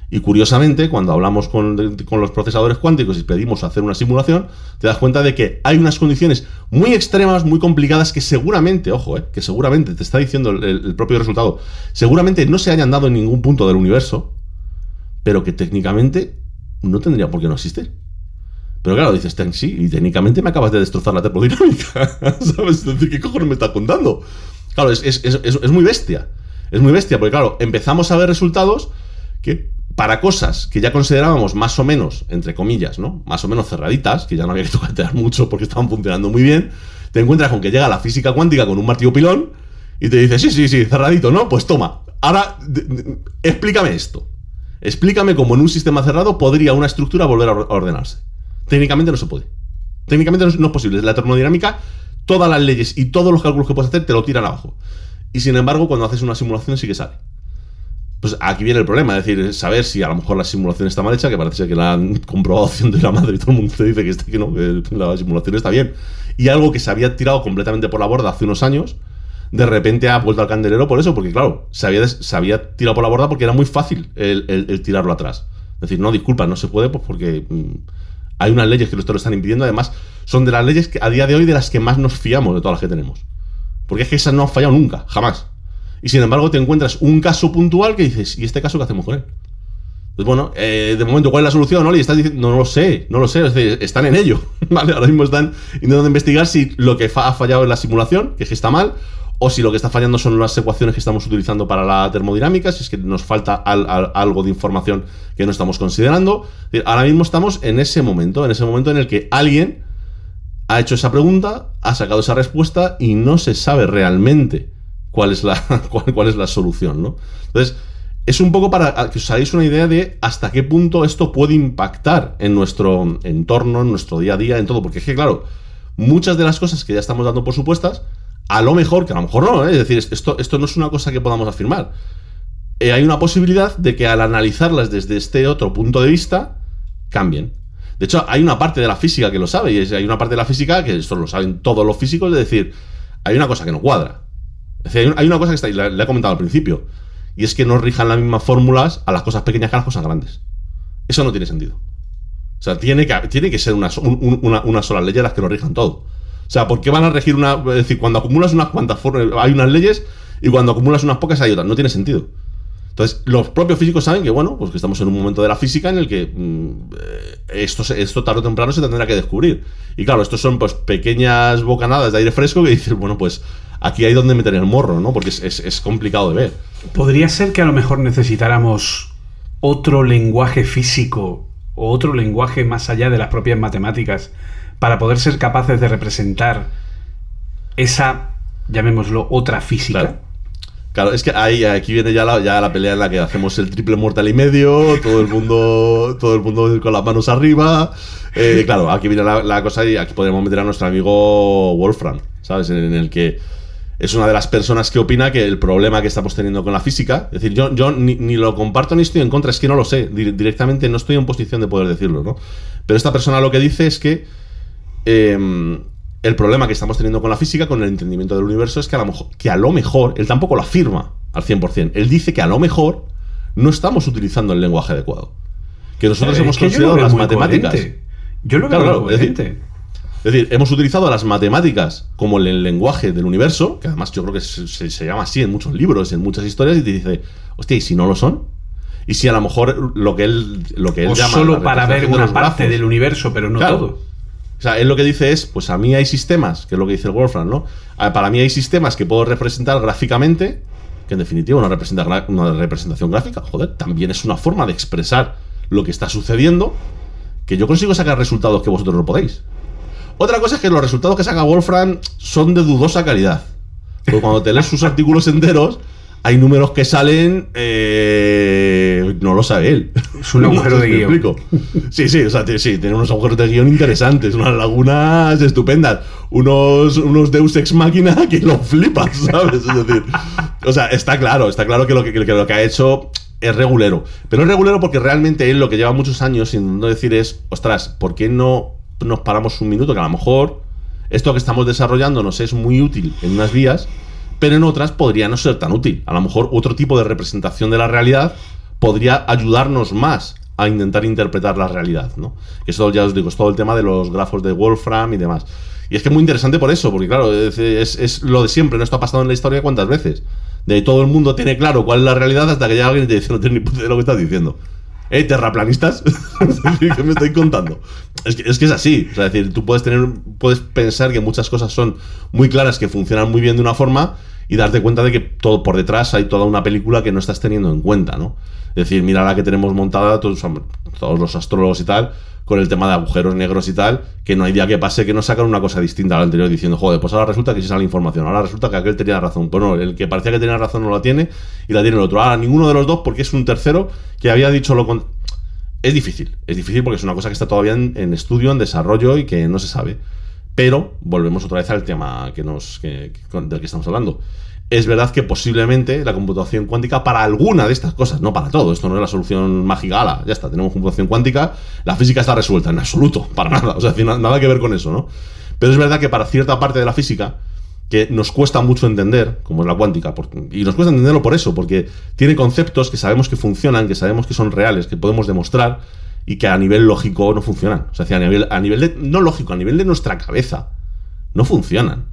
Y curiosamente, cuando hablamos con, con, los procesadores cuánticos y pedimos hacer una simulación, te das cuenta de que hay unas condiciones muy extremas, muy complicadas, que seguramente, ojo, eh, que seguramente te está diciendo el, propio resultado, seguramente no se hayan dado en ningún punto del universo, pero que técnicamente no tendría por qué no existir. Pero claro, dices, sí, y técnicamente me acabas de destrozar la termodinámica. [LAUGHS] ¿Sabes? ¿qué cojones me estás contando? Claro, es, es, es, es muy bestia. Es muy bestia, porque claro, empezamos a ver resultados que para cosas que ya considerábamos más o menos, entre comillas, ¿no? Más o menos cerraditas, que ya no había que [LAUGHS] tocar mucho porque estaban funcionando muy bien, te encuentras con que llega la física cuántica con un martillo pilón y te dice, sí, sí, sí, cerradito, ¿no? Pues toma, ahora explícame esto. Explícame cómo en un sistema cerrado podría una estructura volver a ordenarse. Técnicamente no se puede. Técnicamente no no es posible. La termodinámica, todas las leyes y todos los cálculos que puedes hacer te lo tiran abajo. Y sin embargo, cuando haces una simulación sí que sale. Pues aquí viene el problema, es decir, saber si a lo mejor la simulación está mal hecha, que parece que la han [LAUGHS] comprobado de la madre y todo el mundo te dice que, este, que no, la simulación está bien. Y algo que se había tirado completamente por la borda hace unos años, de repente ha vuelto al candelero por eso, porque claro, se había, se había tirado por la borda porque era muy fácil el, tirarlo atrás. Es decir, no, disculpa, no se puede, pues porque mmm, hay unas leyes que esto lo están impidiendo, además son de las leyes que a día de hoy de las que más nos fiamos de todas las que tenemos. Porque es que esas no han fallado nunca, jamás. Y sin embargo te encuentras un caso puntual que dices, ¿y este caso qué hacemos con él? Pues bueno, eh, de momento, ¿cuál es la solución? Y estás diciendo, no lo sé, no lo sé, es decir, están en ello, [LAUGHS] ¿vale? Ahora mismo están intentando investigar si lo que ha fallado es la simulación, que es que está mal, o si lo que está fallando son las ecuaciones que estamos utilizando para la termodinámica, si es que nos falta al, al, algo de información que no estamos considerando. Ahora mismo estamos en ese momento, en ese momento en el que alguien ha hecho esa pregunta, ha sacado esa respuesta y no se sabe realmente cuál es la, [LAUGHS] cuál, cuál es la solución, ¿no? Entonces, es un poco para que os hagáis una idea de hasta qué punto esto puede impactar en nuestro entorno, en nuestro día a día, en todo. Porque es que, claro, muchas de las cosas que ya estamos dando por supuestas, a lo mejor, que a lo mejor no, ¿eh? es decir, esto, esto no es una cosa que podamos afirmar. Eh, hay una posibilidad de que al analizarlas desde este otro punto de vista, cambien. De hecho, hay una parte de la física que lo sabe, y hay una parte de la física que esto lo saben todos los físicos, es decir, hay una cosa que no cuadra. Hay una cosa que está, y le he comentado al principio, y es que no rijan las mismas fórmulas a las cosas pequeñas que a las cosas grandes. Eso no tiene sentido. O sea, tiene que, tiene que ser una, sola ley las que lo rijan todo. O sea, ¿por qué van a regir una. Es decir, cuando acumulas unas cuantas fórmulas, hay unas leyes, y cuando acumulas unas pocas hay otras. No tiene sentido. Entonces, los propios físicos saben que, bueno, pues que estamos en un momento de la física en el que mmm, esto, esto tarde o temprano se tendrá que descubrir. Y claro, estos son pues pequeñas bocanadas de aire fresco que dices, bueno, pues aquí hay donde meter el morro, ¿no? Porque es, es, es, complicado de ver. ¿Podría ser que a lo mejor necesitáramos otro lenguaje físico o otro lenguaje más allá de las propias matemáticas para poder ser capaces de representar esa, llamémoslo, otra física? Claro. Claro, es que ahí aquí viene ya la, ya la pelea en la que hacemos el triple mortal y medio, todo el mundo, todo el mundo con las manos arriba. Eh, claro, aquí viene la, la, cosa y aquí podemos meter a nuestro amigo Wolfram, ¿sabes? En, en el que es una de las personas que opina que el problema que estamos teniendo con la física, es decir, yo, yo ni, ni, lo comparto ni estoy en contra, es que no lo sé, directamente no estoy en posición de poder decirlo, ¿no? Pero esta persona lo que dice es que eh, el problema que estamos teniendo con la física, con el entendimiento del universo, es que a lo mejor, que a lo mejor él tampoco lo afirma al 100%, él dice que a lo mejor no estamos utilizando el lenguaje adecuado. Que nosotros hemos considerado las matemáticas. Coherente. Yo lo veo claro, coherente. Es decir, hemos utilizado las matemáticas como el lenguaje del universo, que además yo creo que se, se, se, llama así en muchos libros, en muchas historias, y te dice, hostia, ¿y si no lo son? Y si a lo mejor lo que él, lo que él o llama. Solo para ver una parte grafos, del universo, pero no claro. todo. O sea, él lo que dice es, pues a mí hay sistemas, que es lo que dice el Wolfram, ¿no? Para mí hay sistemas que puedo representar gráficamente, que en definitiva una, representa, una representación gráfica, joder, también es una forma de expresar lo que está sucediendo, que yo consigo sacar resultados que vosotros no podéis. Otra cosa es que los resultados que saca Wolfram son de dudosa calidad. Porque cuando te lees sus artículos enteros, hay números que salen, eh, no lo sabe él. Es un agujero [LAUGHS] No sé de guion. explico. Sí, sí, o sea, sí, tiene unos agujeros de guion interesantes, unas lagunas estupendas, unos, unos Deus Ex Máquina [LAUGHS] que lo flipas, ¿sabes? Es decir, o sea, está claro, está claro que lo que, que lo que ha hecho es regulero. Pero es regulero porque realmente él lo que lleva muchos años intentando decir es, ostras, ¿por qué no nos paramos un minuto? Que a lo mejor esto que estamos desarrollando nos es muy útil en unas vías, pero en otras podría no ser tan útil. A lo mejor otro tipo de representación de la realidad podría ayudarnos más a intentar interpretar la realidad, ¿no? Eso ya os digo, es todo el tema de los grafos de Wolfram y demás. Y es que es muy interesante por eso, porque claro, es, es- lo de siempre, no esto ha pasado en la historia cuántas veces. De todo el mundo tiene claro cuál es la realidad hasta que llega alguien y te dice, no tienes ni puta de lo que estás diciendo. ¿Eh, terraplanistas? [LAUGHS] ¿Qué me estáis contando? Es que, es que es así. Es decir, tú puedes tener, puedes pensar que muchas cosas son muy claras, que funcionan muy bien de una forma, y darte cuenta de que todo por detrás hay toda una película que no estás teniendo en cuenta, ¿no? Es decir, mira la que tenemos montada, todos, los astrólogos y tal, con el tema de agujeros negros y tal, que no hay día que pase que no sacan una cosa distinta a la anterior diciendo, joder, pues ahora resulta que sí sale información, ahora resulta que aquel tenía razón. Pues no, el que parecía que tenía razón no la tiene y la tiene el otro. Ahora ninguno de los dos porque es un tercero que había dicho lo con... Es difícil, es difícil porque es una cosa que está todavía en estudio, en desarrollo y que no se sabe. Pero volvemos otra vez al tema que nos, del que estamos hablando. Es verdad que posiblemente la computación cuántica para alguna de estas cosas, no para todo, esto no es la solución mágica, ala, ya está, tenemos computación cuántica, la física está resuelta, en absoluto, para nada, o sea, nada que ver con eso, ¿no? Pero es verdad que para cierta parte de la física, que nos cuesta mucho entender, como es la cuántica, y nos cuesta entenderlo por eso, porque tiene conceptos que sabemos que funcionan, que sabemos que son reales, que podemos demostrar, y que a nivel lógico no funcionan. O sea, a nivel, a nivel de, no lógico, a nivel de nuestra cabeza, no funcionan.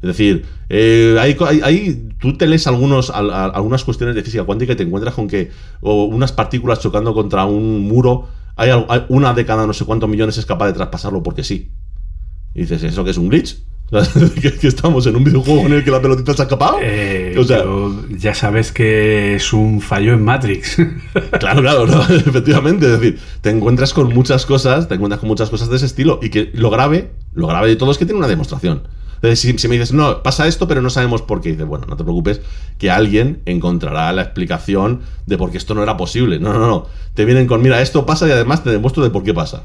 Es decir, eh, hay, tú te lees algunos, algunas cuestiones de física cuántica y te encuentras con que o unas partículas chocando contra un muro, hay, hay una de cada no sé cuántos millones es capaz de traspasarlo porque sí. Y dices, ¿eso qué es un glitch? [LAUGHS] Que, que estamos en un videojuego en el que la pelotita se ha escapado. Eh, o sea, pero ya sabes que es un fallo en Matrix. [LAUGHS] Claro, claro, no, [LAUGHS] efectivamente. Es decir, te encuentras con muchas cosas, te encuentras con muchas cosas de ese estilo. Y que lo grave, lo grave de todo es que tiene una demostración. Entonces, si, si me dices, no, pasa esto, pero no sabemos por qué, dices, bueno, no te preocupes, que alguien encontrará la explicación de por qué esto no era posible. No, no, no. Te vienen con, mira, esto pasa y además te demuestro de por qué pasa.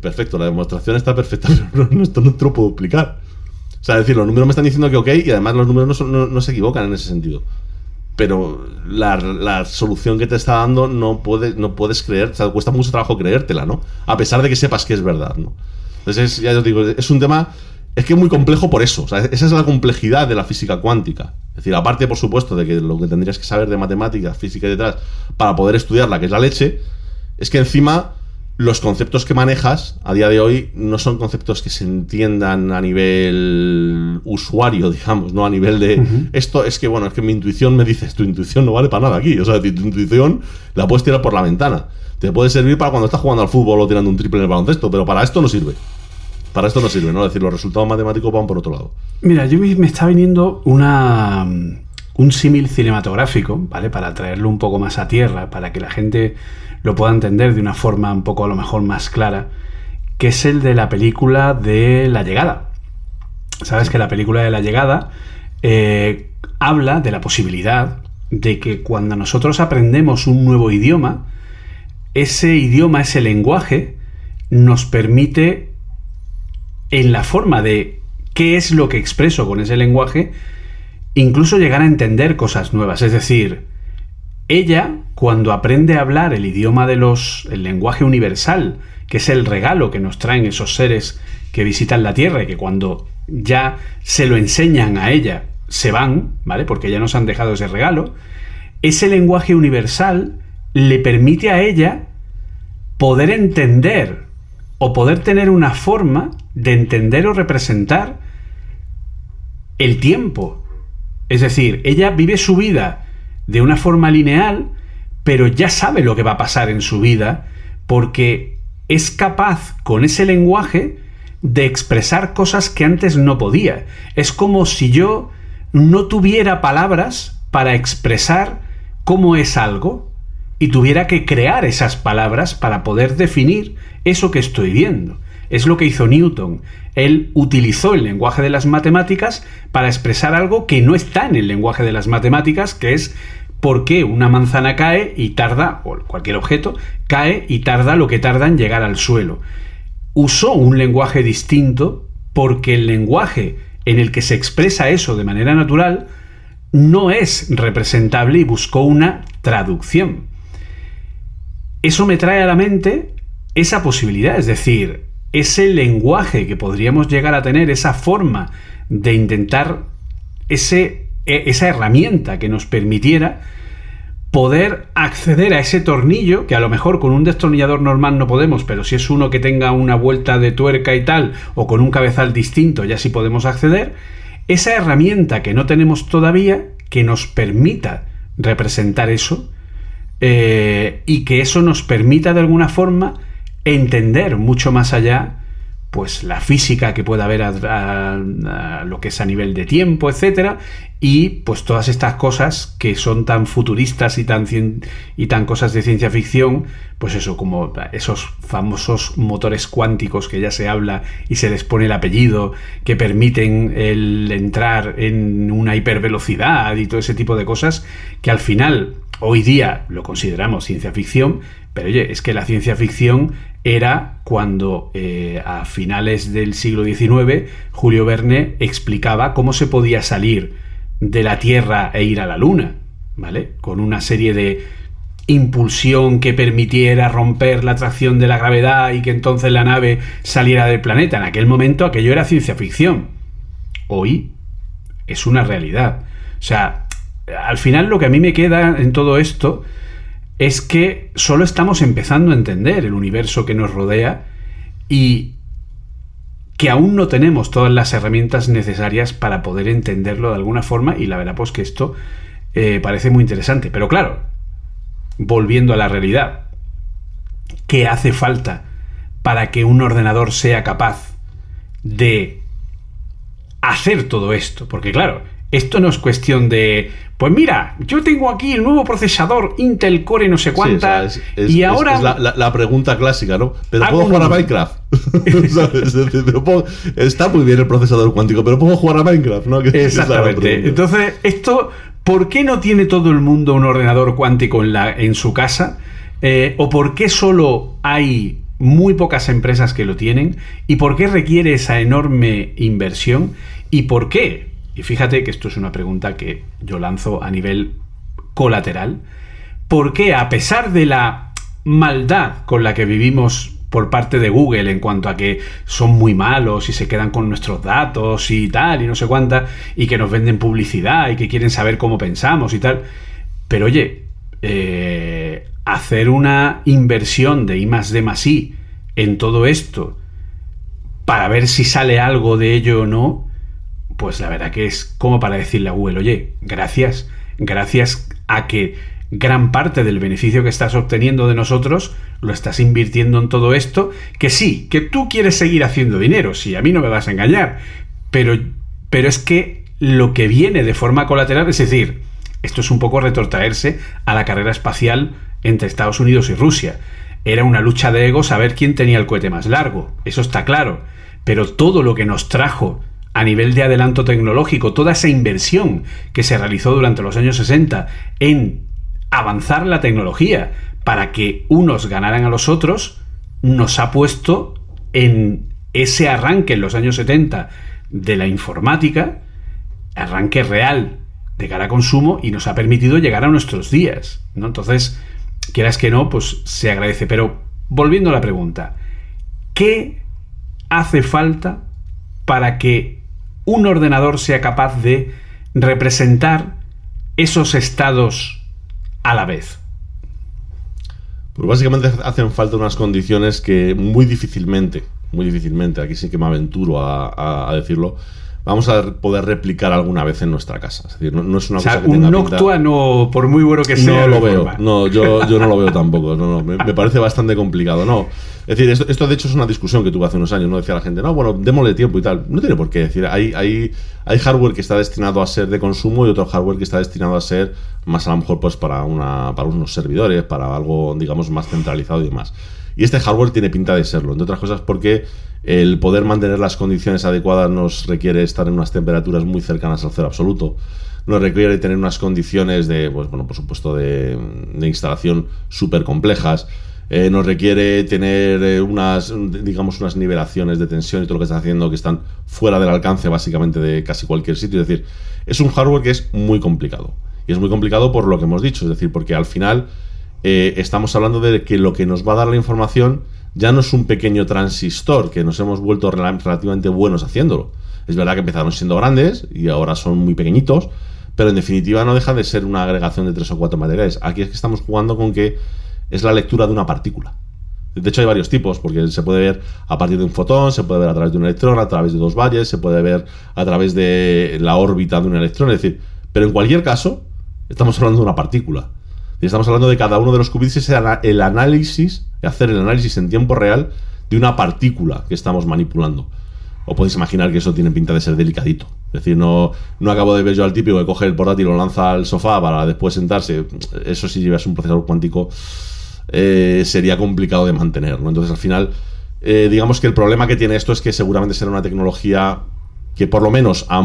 Perfecto, la demostración está perfecta, [LAUGHS] pero esto no te lo puedo explicar. O sea, decir, los números me están diciendo que ok, y además los números no, no- se equivocan en ese sentido pero la, la solución que te está dando no, puede, no puedes creer, o sea, cuesta mucho trabajo creértela, ¿no? A pesar de que sepas que es verdad, ¿no? Entonces, es- ya os digo, es un tema, es que es muy complejo por eso, o sea, esa es la complejidad de la física cuántica. Es decir, aparte, por supuesto, de que lo que tendrías que saber de matemáticas, física y detrás, para poder estudiarla, que es la leche, es que encima los conceptos que manejas a día de hoy no son conceptos que se entiendan a nivel usuario, digamos, no a nivel de esto es que bueno, es que mi intuición me dice, tu intuición no vale para nada aquí, o sea, tu intuición la puedes tirar por la ventana. Te puede servir para cuando estás jugando al fútbol o tirando un triple en el baloncesto, pero para esto no sirve. Para esto no sirve, ¿no? Es decir, los resultados matemáticos van por otro lado. Mira, yo me me está viniendo una, un símil cinematográfico, ¿vale? Para traerlo un poco más a tierra, para que la gente lo pueda entender de una forma un poco a lo mejor más clara, que es el de la película de La Llegada. Sabes que la película de La Llegada eh, habla de la posibilidad de que cuando nosotros aprendemos un nuevo idioma, ese idioma, ese lenguaje, nos permite en la forma de qué es lo que expreso con ese lenguaje, incluso llegar a entender cosas nuevas. Es decir, ella, cuando aprende a hablar el idioma de los. el lenguaje universal, que es el regalo que nos traen esos seres que visitan la Tierra y que cuando ya se lo enseñan a ella, se van, ¿vale? Porque ya nos han dejado ese regalo. Ese lenguaje universal le permite a ella poder entender o poder tener una forma de entender o representar el tiempo. Es decir, ella vive su vida de una forma lineal, pero ya sabe lo que va a pasar en su vida porque es capaz con ese lenguaje de expresar cosas que antes no podía. Es como si yo no tuviera palabras para expresar cómo es algo y tuviera que crear esas palabras para poder definir eso que estoy viendo. Es lo que hizo Newton. Él utilizó el lenguaje de las matemáticas para expresar algo que no está en el lenguaje de las matemáticas, que es por qué una manzana cae y tarda, o cualquier objeto, cae y tarda lo que tarda en llegar al suelo. Usó un lenguaje distinto porque el lenguaje en el que se expresa eso de manera natural no es representable y buscó una traducción. Eso me trae a la mente esa posibilidad, es decir, ese lenguaje que podríamos llegar a tener, esa forma de intentar, ese, esa herramienta que nos permitiera poder acceder a ese tornillo, que a lo mejor con un destornillador normal no podemos, pero si es uno que tenga una vuelta de tuerca y tal, o con un cabezal distinto, ya sí podemos acceder, esa herramienta que no tenemos todavía, que nos permita representar eso, eh, y que eso nos permita de alguna forma entender mucho más allá pues la física que pueda haber a, lo que es a nivel de tiempo, etcétera, y pues todas estas cosas que son tan futuristas y tan y tan cosas de ciencia ficción, pues eso como esos famosos motores cuánticos que ya se habla y se les pone el apellido, que permiten el entrar en una hipervelocidad y todo ese tipo de cosas que al final hoy día lo consideramos ciencia ficción, pero oye, es que la ciencia ficción era cuando eh, a finales del siglo XIX Julio Verne explicaba cómo se podía salir de la Tierra e ir a la Luna, ¿vale? Con una serie de impulsión que permitiera romper la atracción de la gravedad y que entonces la nave saliera del planeta. En aquel momento aquello era ciencia ficción. Hoy es una realidad. O sea, al final lo que a mí me queda en todo esto es que solo estamos empezando a entender el universo que nos rodea y que aún no tenemos todas las herramientas necesarias para poder entenderlo de alguna forma y la verdad pues que esto eh, parece muy interesante. Pero claro, volviendo a la realidad, ¿qué hace falta para que un ordenador sea capaz de hacer todo esto? Porque claro, esto no es cuestión de, pues mira, yo tengo aquí el nuevo procesador Intel Core no sé cuánta y ahora... Es, la, pregunta clásica, ¿no? Pero puedo jugar a Minecraft. [LAUGHS] está muy bien el procesador cuántico, pero puedo jugar a Minecraft, ¿no? [LAUGHS] Exactamente. Entonces, esto, ¿por qué no tiene todo el mundo un ordenador cuántico en, la, en su casa? Eh, ¿O por qué solo hay muy pocas empresas que lo tienen? ¿Y por qué requiere esa enorme inversión? ¿Y por qué? Y fíjate que esto es una pregunta que yo lanzo a nivel colateral. ¿Por qué, a pesar de la maldad con la que vivimos por parte de Google en cuanto a que son muy malos y se quedan con nuestros datos y tal, y no sé cuánta, y que nos venden publicidad y que quieren saber cómo pensamos y tal. Pero oye, eh, hacer una inversión de I más D más I en todo esto para ver si sale algo de ello o no, pues la verdad que es como para decirle a Google, oye, gracias, gracias a que gran parte del beneficio que estás obteniendo de nosotros lo estás invirtiendo en todo esto, que sí, que tú quieres seguir haciendo dinero, sí, a mí no me vas a engañar, pero, pero es que lo que viene de forma colateral, es decir, esto es un poco retrotraerse a la carrera espacial entre Estados Unidos y Rusia. Era una lucha de egos a ver quién tenía el cohete más largo, eso está claro, pero todo lo que nos trajo a nivel de adelanto tecnológico, toda esa inversión que se realizó durante los años 60 en avanzar la tecnología para que unos ganaran a los otros, nos ha puesto en ese arranque en los años 70 de la informática, arranque real de cara a consumo y nos ha permitido llegar a nuestros días. ¿no? Entonces, quieras que no, pues se agradece. Pero volviendo a la pregunta, ¿qué hace falta para que un ordenador sea capaz de representar esos estados a la vez? Pues básicamente hacen falta unas condiciones que muy difícilmente, muy difícilmente, aquí sí que me aventuro a, decirlo, vamos a poder replicar alguna vez en nuestra casa. Es decir, no, es una cosa que un Noctua no, por muy bueno que sea. No lo veo, no, yo, yo, no lo veo [LAUGHS] tampoco. No, no, me, parece bastante complicado. No, es decir, esto, de hecho es una discusión que tuve hace unos años, ¿no? Decía la gente, no, bueno, démosle tiempo y tal. No tiene por qué. decir, hay, hay, hay hardware que está destinado a ser de consumo y otro hardware que está destinado a ser más a lo mejor pues para, una, para unos servidores, para algo, digamos, más centralizado y demás. Y este hardware tiene pinta de serlo, entre otras cosas porque el poder mantener las condiciones adecuadas nos requiere estar en unas temperaturas muy cercanas al cero absoluto. Nos requiere tener unas condiciones de, pues, bueno, por supuesto, de, de instalación súper complejas. Eh, nos requiere tener eh, unas, digamos, unas nivelaciones de tensión y todo lo que está haciendo que están fuera del alcance básicamente de casi cualquier sitio. Es decir, es un hardware que es muy complicado. Y es muy complicado por lo que hemos dicho, es decir, porque al final eh, estamos hablando de que lo que nos va a dar la información ya no es un pequeño transistor, que nos hemos vuelto relativamente buenos haciéndolo. Es verdad que empezaron siendo grandes y ahora son muy pequeñitos, pero en definitiva no deja de ser una agregación de tres o cuatro materiales. Aquí es que estamos jugando con que es la lectura de una partícula. De hecho, hay varios tipos, porque se puede ver a partir de un fotón, se puede ver a través de un electrón, a través de dos valles, se puede ver a través de la órbita de un electrón. Es decir, pero en cualquier caso, estamos hablando de una partícula. Estamos hablando de cada uno de los qubits, es el análisis, hacer el análisis en tiempo real de una partícula que estamos manipulando. O podéis imaginar que eso tiene pinta de ser delicadito. Es decir, no, no acabo de ver yo al típico que coge el portátil y lo lanza al sofá para después sentarse. Eso si llevas un procesador cuántico eh, sería complicado de mantener. Entonces, al final, eh, digamos que el problema que tiene esto es que seguramente será una tecnología que por lo menos a,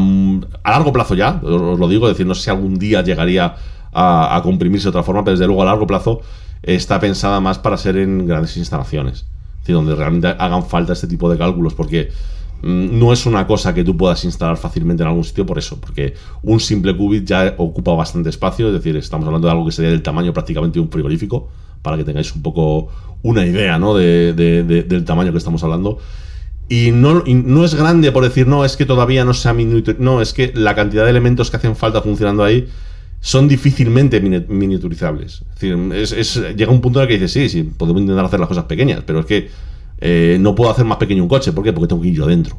largo plazo ya, os lo digo, es si algún día llegaría a, comprimirse de otra forma, pero desde luego a largo plazo está pensada más para ser en grandes instalaciones, donde realmente hagan falta este tipo de cálculos, porque mm, no es una cosa que tú puedas instalar fácilmente en algún sitio por eso, porque un simple qubit ya ocupa bastante espacio, es decir, estamos hablando de algo que sería del tamaño prácticamente de un frigorífico, para que tengáis un poco una idea ¿no? de, del tamaño que estamos hablando. Y no, no, es grande por decir, no, es que todavía no sea miniaturizables. No, es que la cantidad de elementos que hacen falta funcionando ahí son difícilmente miniaturizables. Es decir, es, llega un punto en el que dices, sí, sí, podemos intentar hacer las cosas pequeñas, pero es que eh, no puedo hacer más pequeño un coche. ¿Por qué? Porque tengo que ir yo dentro.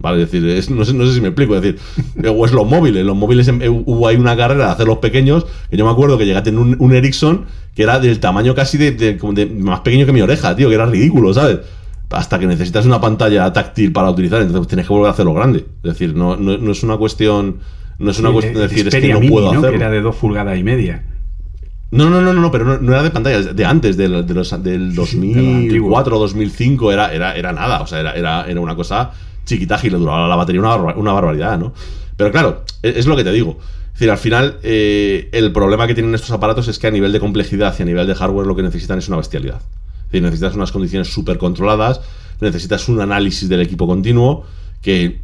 ¿Vale? Es decir, no, sé, no, sé, si me explico. Es decir, [LAUGHS] o es los móviles. Los móviles em, hubo ahí una carrera de hacerlos pequeños. Que yo me acuerdo que llegué a tener un, Ericsson que era del tamaño casi de, más pequeño que mi oreja, tío, que era ridículo, ¿sabes? Hasta que necesitas una pantalla táctil para utilizar, entonces tienes que volver a hacerlo grande. Es decir, no, no, es una cuestión. No es una cuestión de decir, es que no puedo hacerlo. Que era de dos pulgadas y media. No, no, no, no, pero no, era de pantalla, de antes, de, los, del 2004 o 2005, era, era, era nada, o sea, era, era, era una cosa chiquitaje y le duraba la batería una, una barbaridad, ¿no? Pero claro, e, es, lo que te digo. Es decir, al final, eh, el problema que tienen estos aparatos es que a nivel de complejidad y a nivel de hardware lo que necesitan es una bestialidad. Es decir, necesitas unas condiciones súper controladas, necesitas un análisis del equipo continuo que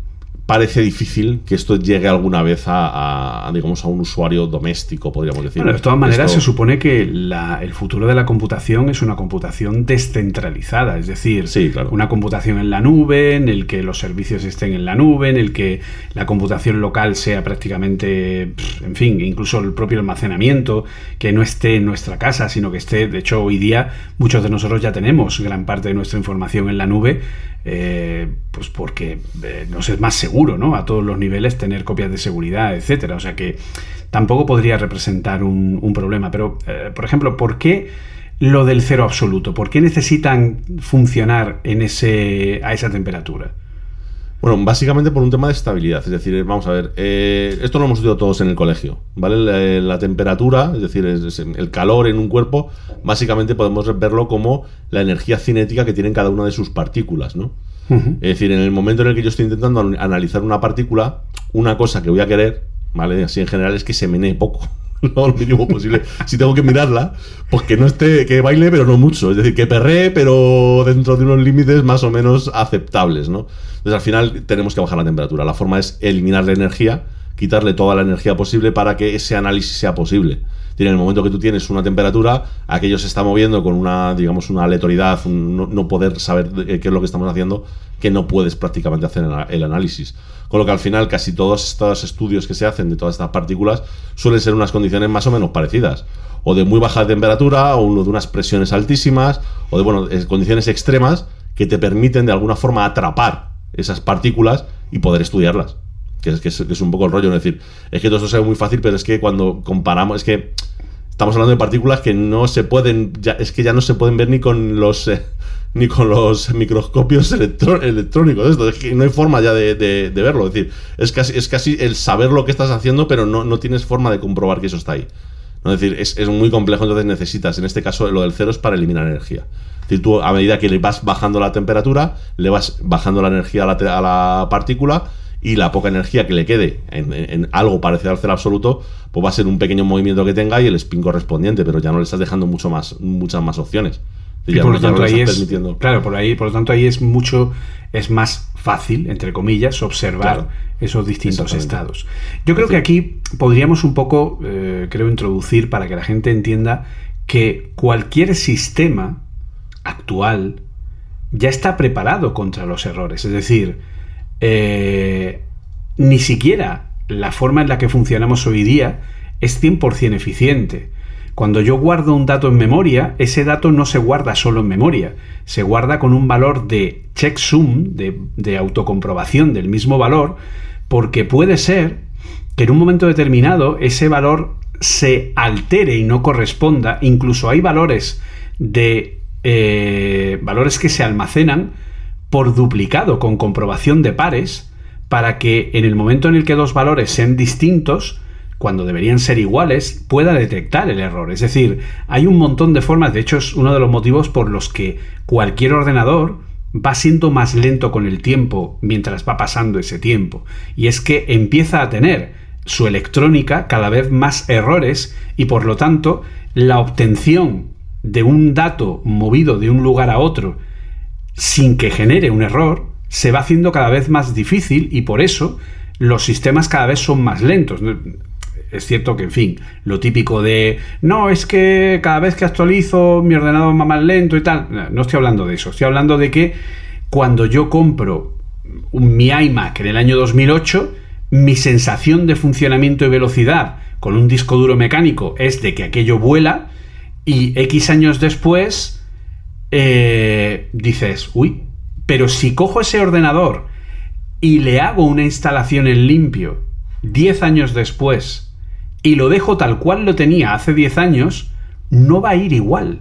parece difícil que esto llegue alguna vez a, digamos, a un usuario doméstico, podríamos decir. Bueno, de todas maneras, se supone que el futuro de la computación es una computación descentralizada, es decir, una computación en la nube, en el que los servicios estén en la nube, en el que la computación local sea prácticamente, en fin, incluso el propio almacenamiento, que no esté en nuestra casa, sino que esté, de hecho, hoy día muchos de nosotros ya tenemos gran parte de nuestra información en la nube, eh, pues porque eh, nos es más seguro, ¿no? A todos los niveles tener copias de seguridad, etcétera. O sea que tampoco podría representar un, problema. Pero, eh, por ejemplo, ¿por qué lo del cero absoluto? ¿Por qué necesitan funcionar en ese, a esa temperatura? Bueno, básicamente por un tema de estabilidad. Es decir, vamos a ver, esto lo hemos estudiado todos en el colegio, ¿vale? La, temperatura, es decir, el calor en un cuerpo, básicamente podemos verlo como la energía cinética que tienen cada una de sus partículas, ¿no? Es decir, en el momento en el que yo estoy intentando analizar una partícula, una cosa que voy a querer, ¿vale? Así en general es que se menee poco. [LAUGHS] lo mínimo posible. si tengo que mirarla, pues que no esté, que baile, pero no mucho. Es decir, que perree, pero dentro de unos límites más o menos aceptables, ¿no? Entonces al final tenemos que bajar la temperatura. La forma es eliminar la energía, quitarle toda la energía posible para que ese análisis sea posible en el momento que tú tienes una temperatura, aquello se está moviendo con una, digamos, una aleatoriedad, no, poder saber qué es lo que estamos haciendo, que no puedes prácticamente hacer el análisis. Con lo que al final casi todos estos estudios que se hacen de todas estas partículas suelen ser unas condiciones más o menos parecidas. O de muy baja temperatura, o uno de unas presiones altísimas, o de bueno, condiciones extremas que te permiten de alguna forma atrapar esas partículas y poder estudiarlas que es, que es, un poco el rollo, es decir, es que todo esto se ve muy fácil, pero es que cuando comparamos, es que estamos hablando de partículas que no se pueden, es que ya no se pueden ver ni con los... Eh, [LAUGHS] ni con los microscopios electrónicos. Esto. Es que no hay forma ya de, verlo. Es decir, es casi, es casi el saber lo que estás haciendo, pero no, no tienes forma de comprobar que eso está ahí. Es decir, es, es muy complejo, entonces necesitas, en este caso, lo del cero es para eliminar energía. Es decir, tú a medida que le vas bajando la temperatura, le vas bajando la energía a la, a la partícula y la poca energía que le quede en, algo parecido al cero absoluto, pues va a ser un pequeño movimiento que tenga y el spin correspondiente, pero ya no le estás dejando mucho más, muchas más opciones. Y por lo tanto ahí es claro, por ahí, por lo tanto ahí es mucho, es más fácil, entre comillas, observar Claro. esos distintos estados. Yo creo que aquí podríamos un poco, eh, creo, introducir para que la gente entienda que cualquier sistema actual ya está preparado contra los errores. Es decir, eh, ni siquiera la forma en la que funcionamos hoy día es 100% eficiente. Cuando yo guardo un dato en memoria, ese dato no se guarda solo en memoria, se guarda con un valor de checksum, de, de autocomprobación del mismo valor, porque puede ser que en un momento determinado ese valor se altere y no corresponda. Incluso hay valores de eh, valores que se almacenan por duplicado con comprobación de pares para que en el momento en el que dos valores sean distintos, cuando deberían ser iguales, pueda detectar el error. Es decir, hay un montón de formas, de hecho es uno de los motivos por los que cualquier ordenador va siendo más lento con el tiempo mientras va pasando ese tiempo. Y es que empieza a tener su electrónica cada vez más errores y por lo tanto la obtención de un dato movido de un lugar a otro sin que genere un error se va haciendo cada vez más difícil y por eso los sistemas cada vez son más lentos. Es cierto que, en fin, lo típico de no, es que cada vez que actualizo mi ordenador va más lento y tal. No estoy hablando de eso. Estoy hablando de que cuando yo compro un, mi iMac en el año 2008, mi sensación de funcionamiento y velocidad con un disco duro mecánico es de que aquello vuela y X años después eh, dices, uy, pero si cojo ese ordenador y le hago una instalación en limpio 10 años después y lo dejo tal cual lo tenía hace 10 años, no va a ir igual.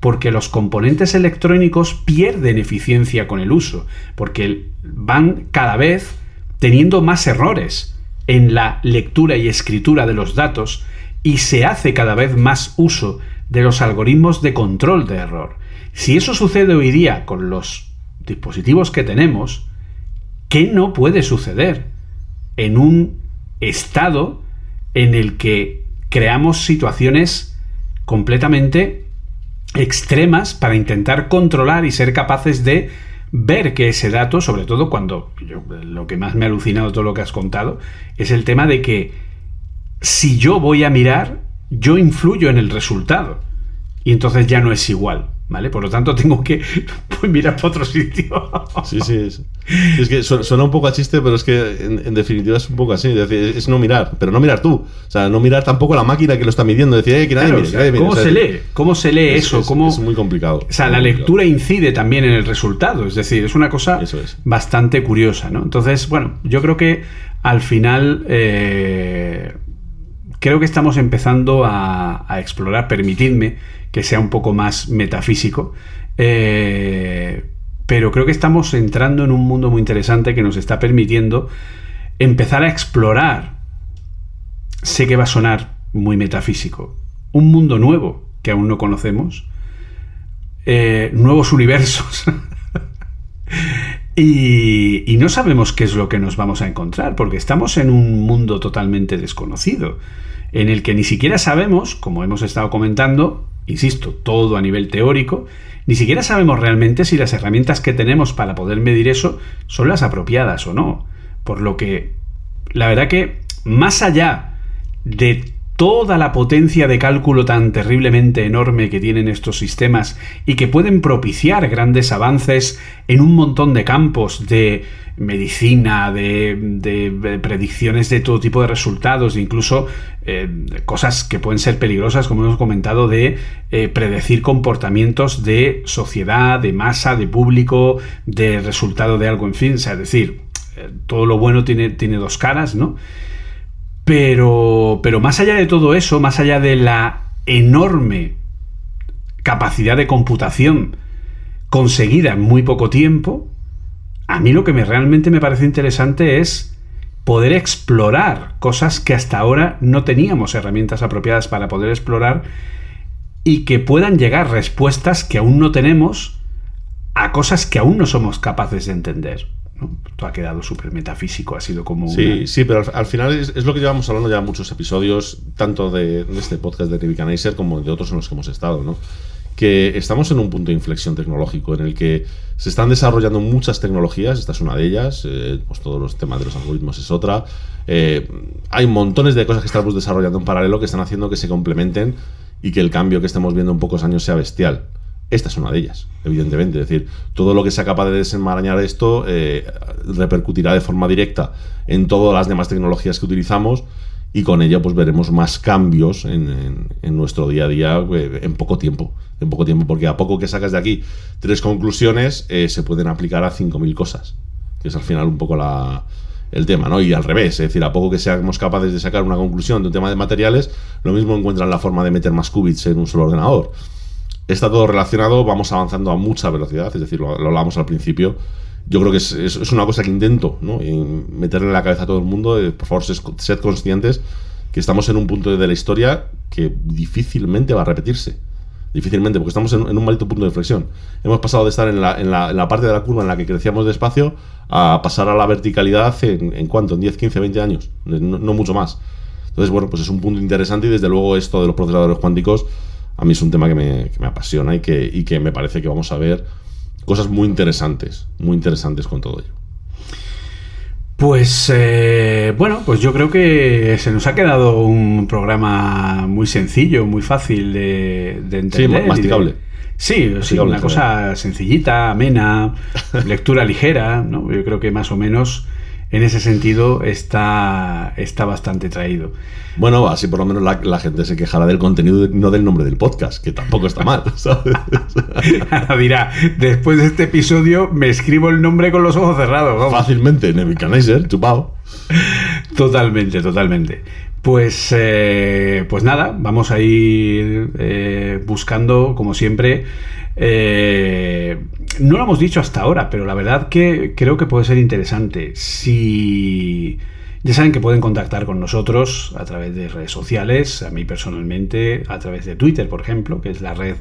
Porque los componentes electrónicos pierden eficiencia con el uso, porque van cada vez teniendo más errores en la lectura y escritura de los datos y se hace cada vez más uso de los algoritmos de control de error. Si eso sucede hoy día con los dispositivos que tenemos, ¿qué no puede suceder en un estado en el que creamos situaciones completamente extremas para intentar controlar y ser capaces de ver que ese dato, sobre todo cuando lo que más me ha alucinado todo lo que has contado, es el tema de que si yo voy a mirar, yo influyo en el resultado. Y entonces ya no es igual. ¿Vale? Por lo tanto, tengo que [LAUGHS] pues, mirar para otro sitio. Sí, sí. Es, es que su- suena un poco a chiste, pero es que en, en definitiva es un poco así. Es, decir, es no mirar, pero no mirar tú. O sea, no mirar tampoco la máquina que lo está midiendo. Decir, eh, que nadie Claro, mire, o que sea, nadie. ¿Cómo se lee? ¿Cómo se lee es- eso? es- ¿Cómo- es muy complicado. O sea, la lectura incide también en el resultado. Es decir, es una cosa es. bastante curiosa, ¿no? Entonces, bueno, yo creo que al final eh, creo que estamos empezando a, explorar, permitidme que sea un poco más metafísico, eh, pero creo que estamos entrando en un mundo muy interesante que nos está permitiendo empezar a explorar, sé que va a sonar muy metafísico, un mundo nuevo que aún no conocemos, eh, nuevos universos. [LAUGHS] Y, no sabemos qué es lo que nos vamos a encontrar, porque estamos en un mundo totalmente desconocido, en el que ni siquiera sabemos, como hemos estado comentando, insisto, todo a nivel teórico, ni siquiera sabemos realmente si las herramientas que tenemos para poder medir eso son las apropiadas o no. Por lo que, la verdad que, más allá de toda la potencia de cálculo tan terriblemente enorme que tienen estos sistemas y que pueden propiciar grandes avances en un montón de campos de medicina, de, de predicciones de todo tipo de resultados, incluso eh, cosas que pueden ser peligrosas, como hemos comentado, de eh, predecir comportamientos de sociedad, de masa, de público, de resultado de algo, en fin, o sea, es decir, eh, todo lo bueno tiene, tiene dos caras, ¿no? Pero, pero más allá de todo eso, más allá de la enorme capacidad de computación conseguida en muy poco tiempo, a mí lo que me realmente me parece interesante es poder explorar cosas que hasta ahora no teníamos herramientas apropiadas para poder explorar y que puedan llegar respuestas que aún no tenemos a cosas que aún no somos capaces de entender. ¿No? Esto ha quedado súper metafísico, ha sido como... Sí, una- sí, pero al, al final es, es lo que llevamos hablando ya en muchos episodios, tanto de, de este podcast de Nebuchadnezzar como de otros en los que hemos estado, ¿no? Que estamos en un punto de inflexión tecnológico en el que se están desarrollando muchas tecnologías, esta es una de ellas, eh, pues todos los temas de los algoritmos es otra. Eh, hay montones de cosas que estamos desarrollando en paralelo que están haciendo que se complementen y que el cambio que estemos viendo en pocos años sea bestial. Esta es una de ellas, evidentemente. Es decir, todo lo que sea capaz de desenmarañar esto eh, repercutirá de forma directa en todas las demás tecnologías que utilizamos y con ello pues veremos más cambios en, nuestro día a día eh, en poco tiempo. En poco tiempo, porque a poco que sacas de aquí tres conclusiones eh, se pueden aplicar a 5.000 cosas, que es al final un poco la, el tema, ¿no? Y al revés, es decir, a poco que seamos capaces de sacar una conclusión de un tema de materiales, lo mismo encuentran la forma de meter más qubits en un solo ordenador está todo relacionado, vamos avanzando a mucha velocidad, es decir, lo, lo hablábamos al principio. Yo creo que es, es- es una cosa que intento ¿no? Meterle en la cabeza a todo el mundo. por favor, sed, conscientes que estamos en un punto de la historia que difícilmente va a repetirse. Difícilmente, porque estamos en, un maldito punto de inflexión. Hemos pasado de estar en la, en la- parte de la curva en la que crecíamos despacio a pasar a la verticalidad en, en en 10, 15, 20 años, no mucho más. Entonces, bueno, pues es un punto interesante y desde luego esto de los procesadores cuánticos a mí es un tema que me, que me apasiona y que, y que me parece que vamos a ver cosas muy interesantes, muy interesantes con todo ello. Pues eh, bueno, pues yo creo que se nos ha quedado un programa muy sencillo, muy fácil de, de entender. de- masticable. Sí, sí, Masticable, una cosa sencillita, amena, [LAUGHS] lectura ligera, ¿no? Yo creo que más o menos en ese sentido está, está bastante traído. Bueno, así por lo menos la, la gente se quejará del contenido y no del nombre del podcast, que tampoco está mal, [LAUGHS] ¿sabes? Ahora dirá, después de este episodio me escribo el nombre con los ojos cerrados. vamos. Fácilmente, Nebuchadnezzar, chupao. Totalmente, totalmente. Pues, eh, pues nada, vamos a ir eh, buscando, como siempre. eh, no lo hemos dicho hasta ahora, pero la verdad que creo que puede ser interesante. Si ya saben que pueden contactar con nosotros a través de redes sociales, a mí personalmente, a través de Twitter, por ejemplo, que es la red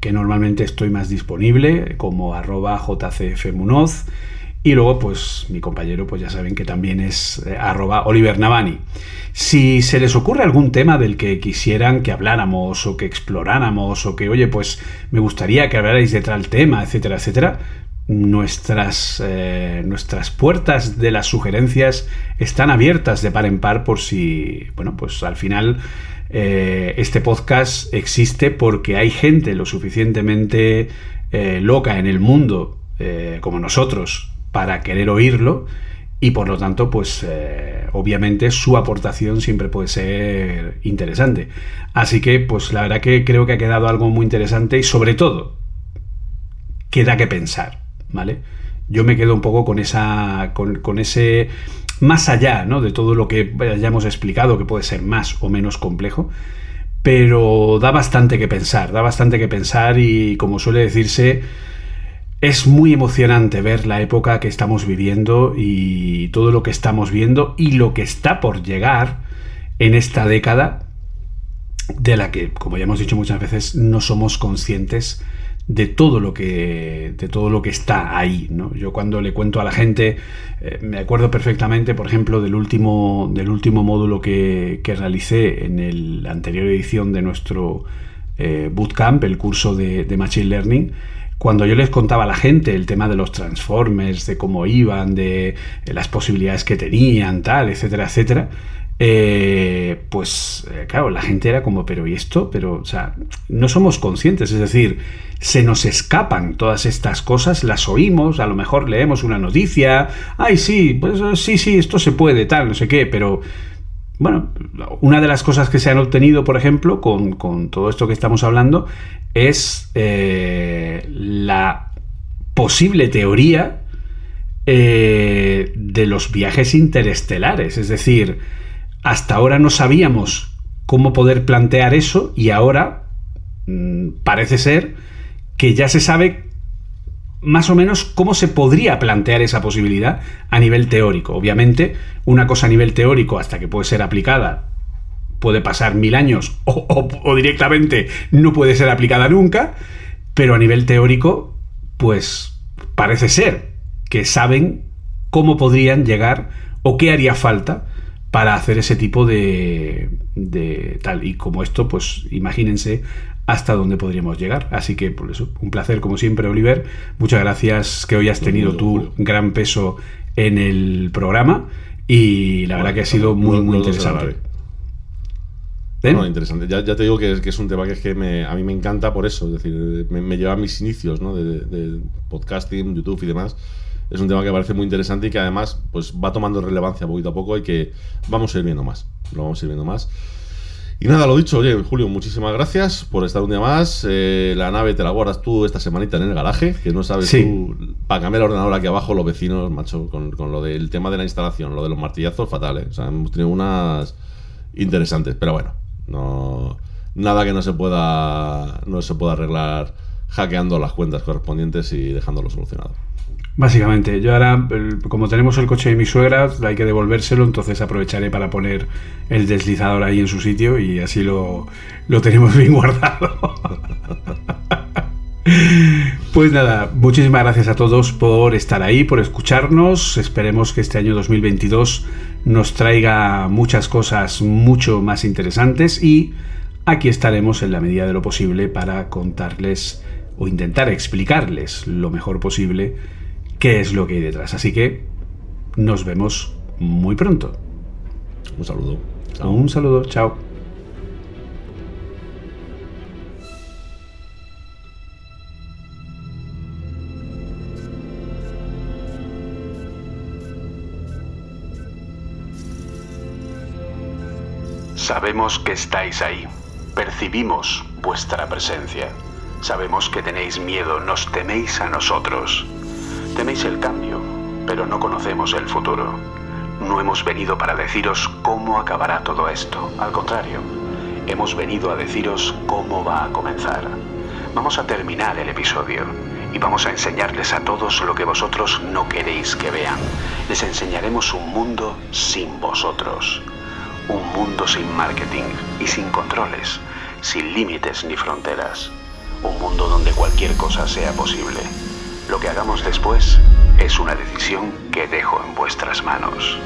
que normalmente estoy más disponible, como arroba jcfmunoz. Y luego, pues, mi compañero, pues ya saben que también es eh, arroba Oliver Navani. Si se les ocurre algún tema del que quisieran que habláramos o que exploráramos o que, oye, pues me gustaría que hablarais de tal tema, etcétera, etcétera, nuestras, eh, nuestras puertas de las sugerencias están abiertas de par en par por si, bueno, pues al final eh, este podcast existe porque hay gente lo suficientemente loca en el mundo como nosotros para querer oírlo y por lo tanto, pues eh, obviamente su aportación siempre puede ser interesante. Así que, pues la verdad que creo que ha quedado algo muy interesante y sobre todo, queda que pensar, ¿vale? Yo me quedo un poco con esa. con, con ese. más allá, ¿no? De todo lo que hayamos explicado, que puede ser más o menos complejo. Pero da bastante que pensar, da bastante que pensar y como suele decirse, es muy emocionante ver la época que estamos viviendo y todo lo que estamos viendo y lo que está por llegar en esta década de la que, como ya hemos dicho muchas veces, no somos conscientes de todo lo que de todo lo que está ahí ¿no? yo cuando le cuento a la gente eh, me acuerdo perfectamente por ejemplo del último del último módulo que, que realicé en la anterior edición de nuestro eh, bootcamp el curso de machine learning cuando yo les contaba a la gente el tema de los transformers, de cómo iban, de las posibilidades que tenían, tal, etcétera, etcétera, eh, pues eh, claro, la gente era como, pero ¿y esto? Pero, o sea, no somos conscientes, es decir, se nos escapan todas estas cosas, las oímos, a lo mejor leemos una noticia, ay, sí, pues sí, sí, esto se puede, tal, no sé qué, pero bueno, una de las cosas que se han obtenido, por ejemplo, con, todo esto que estamos hablando, es eh, la posible teoría eh, de los viajes interestelares. Es decir, hasta ahora no sabíamos cómo poder plantear eso y ahora mmm, parece ser que ya se sabe más o menos cómo se podría plantear esa posibilidad a nivel teórico. Obviamente, una cosa a nivel teórico, hasta que puede ser aplicada, puede pasar mil años [LAUGHS] o, directamente no puede ser aplicada nunca, pero a nivel teórico, pues parece ser que saben cómo podrían llegar o qué haría falta para hacer ese tipo de, de tal. Y como esto, pues imagínense hasta dónde podríamos llegar. Así que, por eso, un placer como siempre, Oliver. Muchas gracias que hoy has tenido tu gran peso en el programa y la verdad que ha sido muy, muy interesante. No, interesante. Ya, te digo que es, un tema que, es que a mí me encanta por eso. Es decir, me, lleva a mis inicios ¿no? de, podcasting, YouTube y demás. Es un tema que me parece muy interesante y que además pues, va tomando relevancia poquito a poco y que vamos a ir viendo más. Lo vamos a ir viendo más. Y nada, lo dicho, oye, Julio, muchísimas gracias por estar un día más. Eh, la nave te la guardas tú esta semanita en el garaje, que no sabes tú, para cambiar el ordenador aquí abajo, los vecinos, macho, con, lo del tema de la instalación, lo de los martillazos, fatal, ¿eh? O sea, hemos tenido unas interesantes, pero bueno, no nada que no se pueda no se pueda arreglar hackeando las cuentas correspondientes y dejándolo solucionado. Básicamente, yo ahora, como tenemos el coche de mi suegra, hay que devolvérselo, entonces aprovecharé para poner el deslizador ahí en su sitio y así lo, lo tenemos [LAUGHS] bien guardado. Pues nada, muchísimas gracias a todos por estar ahí, por escucharnos. Esperemos que este año 2022 nos traiga muchas cosas mucho más interesantes y aquí estaremos en la medida de lo posible para contarles o intentar explicarles lo mejor posible qué es lo que hay detrás. Así que nos vemos muy pronto. Un saludo. Un saludo. Chao. Sabemos que estáis ahí. Percibimos vuestra presencia. Sabemos que tenéis miedo, nos teméis a nosotros. Teméis el cambio, pero no conocemos el futuro. No hemos venido para deciros cómo acabará todo esto. Al contrario, hemos venido a deciros cómo va a comenzar. Vamos a terminar el episodio y vamos a enseñarles a todos lo que vosotros no queréis que vean. Les enseñaremos un mundo sin vosotros. Un mundo sin marketing y sin controles, sin límites ni fronteras. Un mundo donde cualquier cosa sea posible. Lo que hagamos después es una decisión que dejo en vuestras manos.